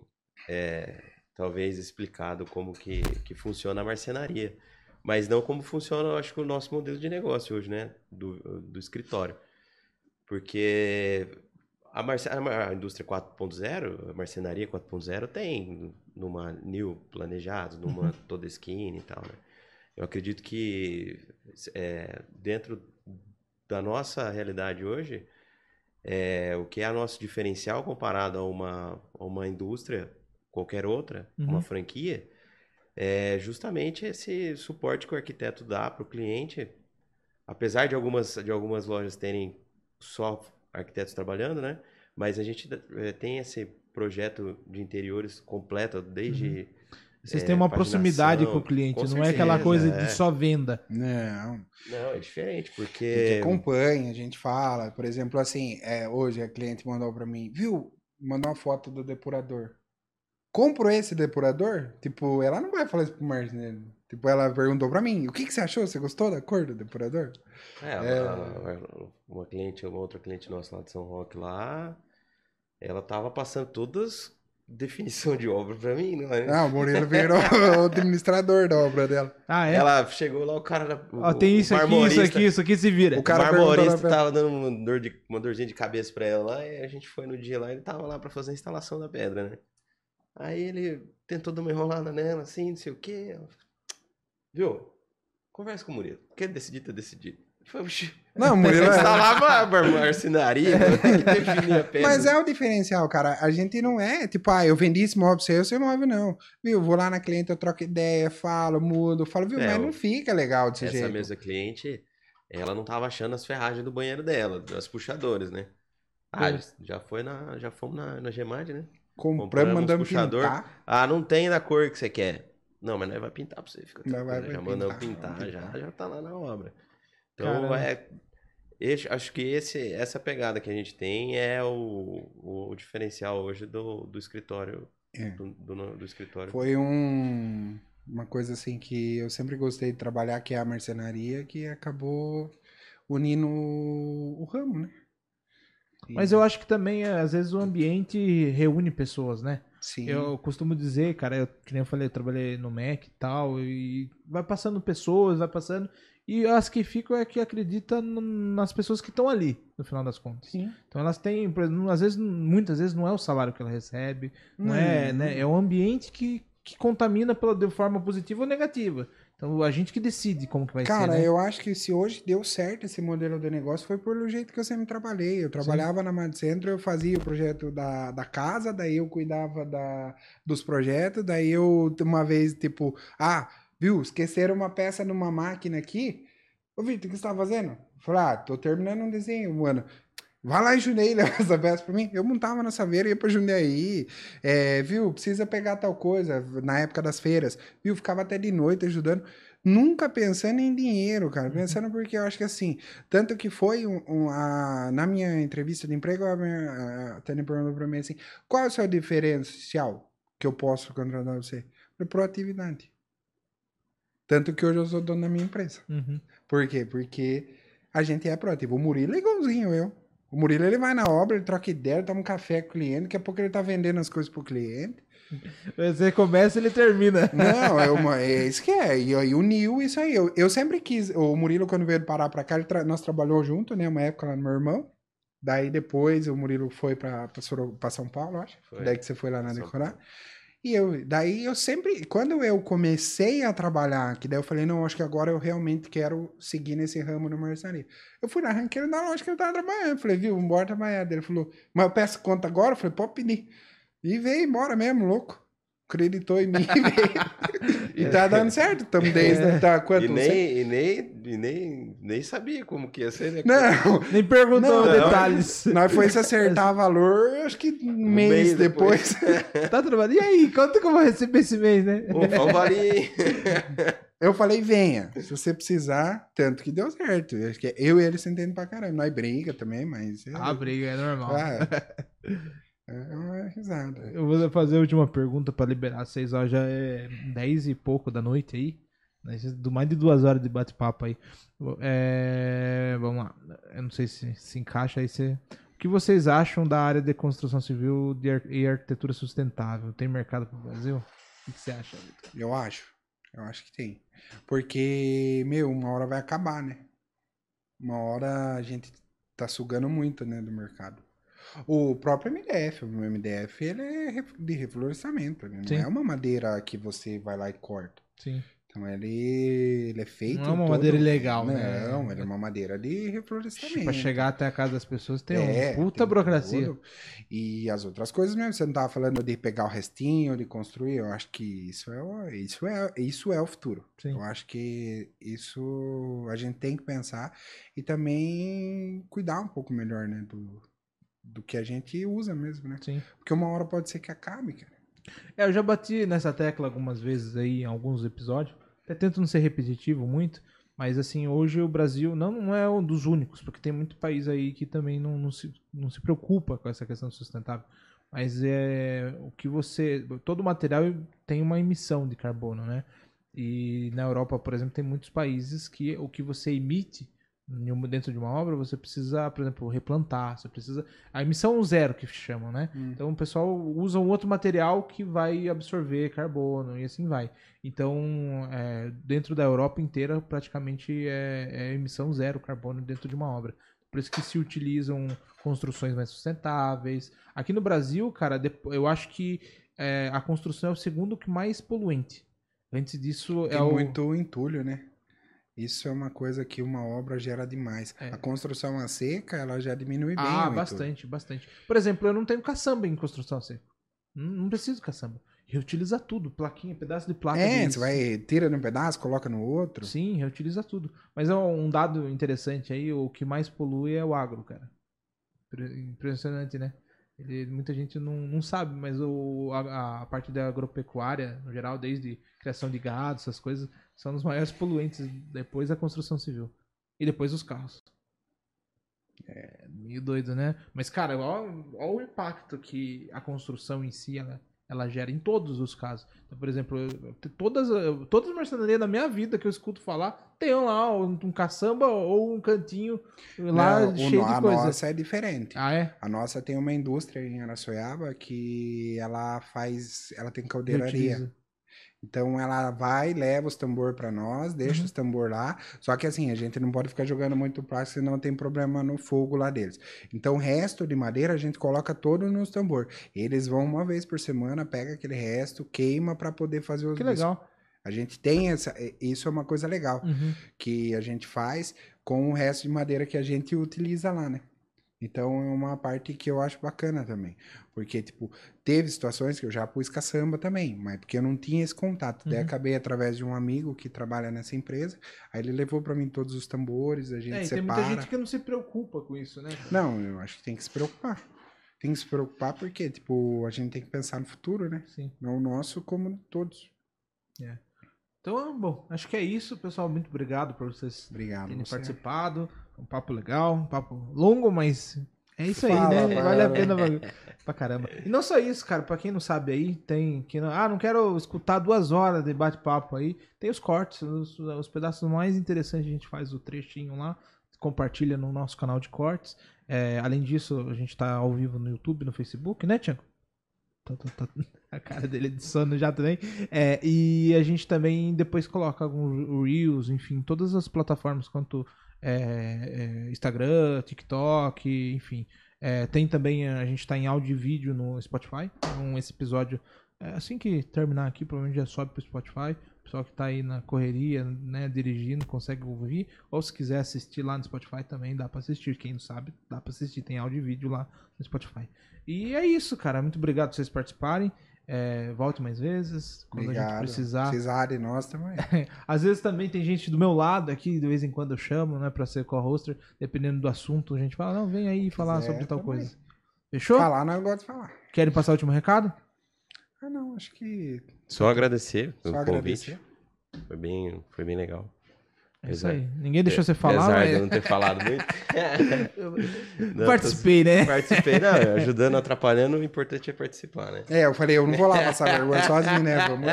é, talvez explicado como que, que funciona a marcenaria, mas não como funciona, eu acho que o nosso modelo de negócio hoje, né, do, do escritório, porque a, marce... a indústria 4.0, a marcenaria 4.0 tem numa new planejado, numa toda esquina e tal, né? Eu acredito que é, dentro da nossa realidade hoje, é, o que é o nosso diferencial comparado a uma, a uma indústria, qualquer outra, Uhum. uma franquia, é justamente esse suporte que o arquiteto dá para o cliente. Apesar de algumas, de algumas lojas terem só arquitetos trabalhando, né? Mas a gente eh, tem esse projeto de interiores completo, desde Vocês é, têm uma proximidade com o cliente, com não é aquela certeza, coisa é. de só venda. Não, Não, é diferente, A gente porque. acompanha, a gente fala. Por exemplo, assim, é, hoje a cliente mandou pra mim, viu? Mandou uma foto do depurador. Compro esse depurador? Tipo, ela não vai falar isso pro marceneiro. Tipo, ela perguntou pra mim, o que, que você achou? Você gostou da cor do depurador? É, a- uma cliente, uma outra cliente nossa lá de São Roque lá, ela tava passando todas definição de obra pra mim, não é? Ah, o Murilo virou o administrador da obra dela. Ah, é? Ela chegou lá, o cara o- Ó, tem o isso aqui, isso aqui, isso aqui se vira. O cara marmorista tava dando uma, dor de, uma dorzinha de cabeça pra ela lá, e a gente foi no dia lá, ele tava lá pra fazer a instalação da pedra, né? Aí ele tentou dar uma enrolada nela, assim, não sei o quê. Ela, Viu? Conversa com o Murilo. Quer decidir, tá decidido. Eu falei, "Oxi, Não, o Murilo é... instalava a mar- marcenaria, mano, tem que definir a pedra. Mas é o diferencial, cara. A gente não é, tipo, ah, eu vendi esse móvel pra você, móvel não. Viu, vou lá na cliente, eu troco ideia, falo, mudo, falo, viu, É, mas não fica legal desse Essa jeito. mesma cliente, ela não tava achando as ferragens do banheiro dela, das puxadoras, né? Ah, É. já foi na, já fomos na, na Gemad, né? Compramos, compramos mandamos puxador. pintar. Ah, não tem da cor que você quer. Não, mas nós vai pintar pra você. Fica Nós vai- tranquilo, já vai mandamos pintar, pintar, já, pintar. já tá lá na obra. Então Caramba. é. esse- acho que esse, essa pegada que a gente tem é o, o diferencial hoje do, do escritório. É. Do, do- do escritório. Foi um, uma coisa assim que eu sempre gostei de trabalhar, que é a marcenaria, que acabou unindo o ramo, né? Mas eu acho que também, é, às vezes, o ambiente reúne pessoas, né? Sim. Eu costumo dizer, cara, eu, que nem eu falei, eu trabalhei no Mac e tal, e vai passando pessoas, vai passando, E as que ficam é que acreditam nas pessoas que estão ali, no final das contas. Sim. Então elas têm, exemplo, às vezes, muitas vezes não é o salário que ela recebe, não, é, Não. né? É o ambiente que, que contamina pela, de forma positiva ou negativa. Então a gente que decide como que vai Cara, ser, né? eu acho que se hoje deu certo esse modelo de negócio foi pelo jeito que eu sempre trabalhei. Eu trabalhava na Mad Centro, eu fazia o projeto da, da casa, daí eu cuidava da, dos projetos, daí eu, uma vez, tipo, ah, viu, esqueceram uma peça numa máquina aqui. Ô, Vitor, o que você tá fazendo? Falei, ah, tô terminando um desenho, mano. Vai lá em Jundiaí levar essa peça pra mim. Eu montava na Saveira, ia pra Jundiaí. É, viu, precisa pegar tal coisa, na época das feiras. Viu, ficava até de noite ajudando. Nunca pensando em dinheiro, cara. Pensando porque eu acho que assim, tanto que foi um, um- a- na minha entrevista de emprego, a, minha, a Tânia perguntou pra mim assim: qual é o seu diferencial que eu posso contratar você? Eu proatividade. Tanto que hoje eu sou dono da minha empresa. Uhum. Por quê? Porque a gente é proativo. O Murilo é igualzinho eu. O Murilo ele vai na obra, ele troca ideia, toma um café com o cliente, daqui a pouco ele tá vendendo as coisas pro cliente. Você começa ele termina. Não, é, uma, é isso que é. E aí uniu isso aí. Eu, eu sempre quis. O Murilo, quando veio parar pra cá, ele tra- nós trabalhou junto, né? Uma época lá no meu irmão. Daí depois o Murilo foi pra, pra, Soro- pra São Paulo, acho. Foi. Daí que você foi lá na São Decorar. Paulo. E eu, daí eu sempre, quando eu comecei a trabalhar, que daí eu falei, não, acho que agora eu realmente quero seguir nesse ramo no marcenaria. Eu fui na ranqueira da loja que ele tava trabalhando. Eu falei, viu, vambora trabalhar. Daí ele falou, mas eu peço conta agora? Eu falei, pode pedir. E veio embora mesmo, louco. Acreditou em mim e tá dando certo. Estamos desde, tá, quanto? E Não nem, e nem, e nem, nem sabia como que ia ser, né? Não, Nem perguntou Não, detalhes. nós foi se acertar valor, acho que um mês, mês depois. depois. Tá trabalhando. E aí, quanto que eu vou receber esse mês, né? Vamos ali. Eu falei, venha, se você precisar, tanto que deu certo. Eu acho que eu e ele se entendem pra caramba. Nós briga também, mas... É, A briga é normal. é, é uma risada. Eu vou fazer a última pergunta pra liberar vocês. Ó, já é 10 e pouco da noite aí. né? Do mais de duas horas de bate-papo aí. É, vamos lá. Eu não sei se se encaixa aí. Se... O que vocês acham da área de construção civil e arquitetura sustentável? Tem mercado pro Brasil? O que você acha, Vitor? Eu acho. Eu acho que tem. Porque, meu, uma hora vai acabar, né? Uma hora a gente tá sugando muito, né, do mercado. O próprio MDF, o MDF, ele é de reflorestamento, ele não Sim. é uma madeira que você vai lá e corta. Sim. Então ele, ele é feito. Não é uma todo- madeira ilegal, né? Não, ele é uma madeira de reflorestamento. Pra chegar até a casa das pessoas tem É, uma puta tem burocracia. tudo. E as outras coisas mesmo, você não tava falando de pegar o restinho, de construir, eu acho que isso é, o- isso é, isso é o futuro. Sim. Eu acho que isso a gente tem que pensar e também cuidar um pouco melhor, né, do, do que a gente usa mesmo, né? Sim. Porque uma hora pode ser que acabe, cara. É, eu já bati nessa tecla algumas vezes aí em alguns episódios. Até tento não ser repetitivo muito, mas assim, hoje o Brasil não, não é um dos únicos, porque tem muito país aí que também não, não, se, não se preocupa com essa questão sustentável. Mas é o que você. Todo material tem uma emissão de carbono, né? E na Europa, por exemplo, tem muitos países que o que você emite dentro de uma obra, você precisa, por exemplo, replantar, você precisa. A emissão zero que chamam, né? Hum. Então o pessoal usa um outro material que vai absorver carbono e assim vai. Então, é, dentro da Europa inteira, praticamente é, é emissão zero carbono dentro de uma obra. Por isso que se utilizam construções mais sustentáveis. Aqui no Brasil, cara, eu acho que é, a construção é o segundo que mais poluente. Antes disso Tem é o. muito entulho, né? Isso é uma coisa que uma obra gera demais. É. A construção a seca, ela já diminui bem. Ah, bastante, bastante. Por exemplo, eu não tenho caçamba em construção seca. Não, preciso de caçamba. Reutiliza tudo, plaquinha, pedaço de placa. É, de- você vai, tira num pedaço, coloca no outro. Sim, reutiliza tudo. Mas é um dado interessante aí, o que mais polui é o agro, cara. Impre- Impressionante, né? Ele- muita gente não, não sabe, mas o, a, a parte da agropecuária, no geral, desde criação de gado, essas coisas, são os maiores poluentes depois da construção civil. E depois os carros. É meio doido, né? Mas, cara, olha o impacto que a construção em si ela, ela gera em todos os casos. Então, por exemplo, eu- todas, todas as marcenarias da minha vida que eu escuto falar, tem lá um, um caçamba ou um cantinho lá Não, o cheio no- de a coisa. nossa é diferente. Ah, é? A nossa tem uma indústria em Araçoiaba que ela faz, ela tem caldeiraria. Então ela vai, leva os tambor para nós, deixa Uhum. os tambor lá. Só que assim, a gente não pode ficar jogando muito plástico, senão tem problema no fogo lá deles. Então o resto de madeira a gente coloca todo nos tambor. Eles vão uma vez por semana, pega aquele resto, queima para poder fazer os Que legal. A gente tem essa, isso é uma coisa legal Uhum. que a gente faz com o resto de madeira que a gente utiliza lá, né? Então é uma parte que eu acho bacana também. Porque, tipo, teve situações que eu já pus caçamba também, mas porque eu não tinha esse contato. Daí Uhum. acabei através de um amigo que trabalha nessa empresa. Aí ele levou pra mim todos os tambores, a gente É, e tem separa. muita gente que não se preocupa com isso, né? Não, eu acho que tem que se preocupar. Tem que se preocupar porque, tipo, a gente tem que pensar no futuro, né? Sim. Não o nosso como de todos. Então, bom, acho que é isso, pessoal. Muito obrigado por vocês Obrigado. terem você. participado. Um papo legal, um papo longo, mas é isso aí, Fala, né? Vale a mano. pena pra, pra caramba. E não só isso, cara. Pra quem não sabe aí, tem que não, ah, não quero escutar duas horas de bate-papo aí. Tem os cortes, os, os pedaços mais interessantes a gente faz o trechinho lá, compartilha no nosso canal de cortes. É, além disso, a gente tá ao vivo no YouTube, no Facebook, né, Tiago? Tá- tá- tá- A cara dele é de sono já também. É, e a gente também depois coloca alguns Reels, enfim, todas as plataformas, quanto é, é, Instagram, TikTok, enfim. É, tem também, a gente tá em áudio e vídeo no Spotify. Então, esse episódio, é, assim que terminar aqui, provavelmente já sobe pro Spotify. O pessoal que tá aí na correria, né, dirigindo, consegue ouvir. Ou se quiser assistir lá no Spotify também, dá pra assistir. Quem não sabe, dá pra assistir. Tem áudio e vídeo lá no Spotify. E é isso, cara. Muito obrigado por vocês participarem. É, volte mais vezes. Quando a gente Obrigado. precisar. Precisar de nós também. Às vezes também tem gente do meu lado aqui, de vez em quando eu chamo, né, pra ser co-hoster. Dependendo do assunto, a gente fala, não, vem aí falar Quiser, sobre tal tamo aí. coisa. Fechou? Falar não eu gosto de falar. Querem passar o último recado? Ah, não, acho que Só agradecer só pelo agradecer. convite. Foi bem, foi bem legal. É isso Apesar- aí. Ninguém deixou você falar, Apesar de eu mas não ter falado muito. Não, participei, né? tô- Participei, não, ajudando, atrapalhando, o importante é participar, né? É, eu falei, eu não vou lá passar vergonha sozinho, né? Vamos...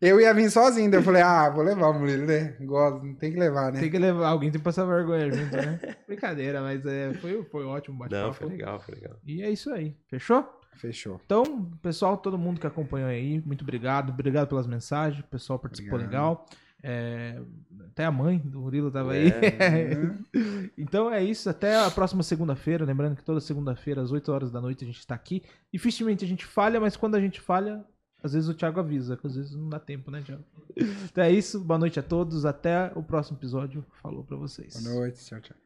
Eu ia vir sozinho, daí eu falei, ah, vou levar o Murilo, né? Gosto, não tem que levar, né? Tem que levar, alguém tem que passar vergonha junto, né? Brincadeira, mas é, foi, foi ótimo o Não, foi legal, foi legal. E é isso aí. Fechou? Fechou. Então, pessoal, todo mundo que acompanhou aí, muito obrigado. Obrigado pelas mensagens. O pessoal participou Obrigado. legal. É, até a mãe do Murilo tava aí. então é isso. Até a próxima segunda-feira. Lembrando que toda segunda-feira, às 8 horas da noite, a gente tá aqui. Dificilmente a gente falha, mas quando a gente falha, às vezes o Thiago avisa, que às vezes não dá tempo, né, Thiago? Então é isso. Boa noite a todos. Até o próximo episódio. Falou pra vocês. Boa noite, tchau, tchau.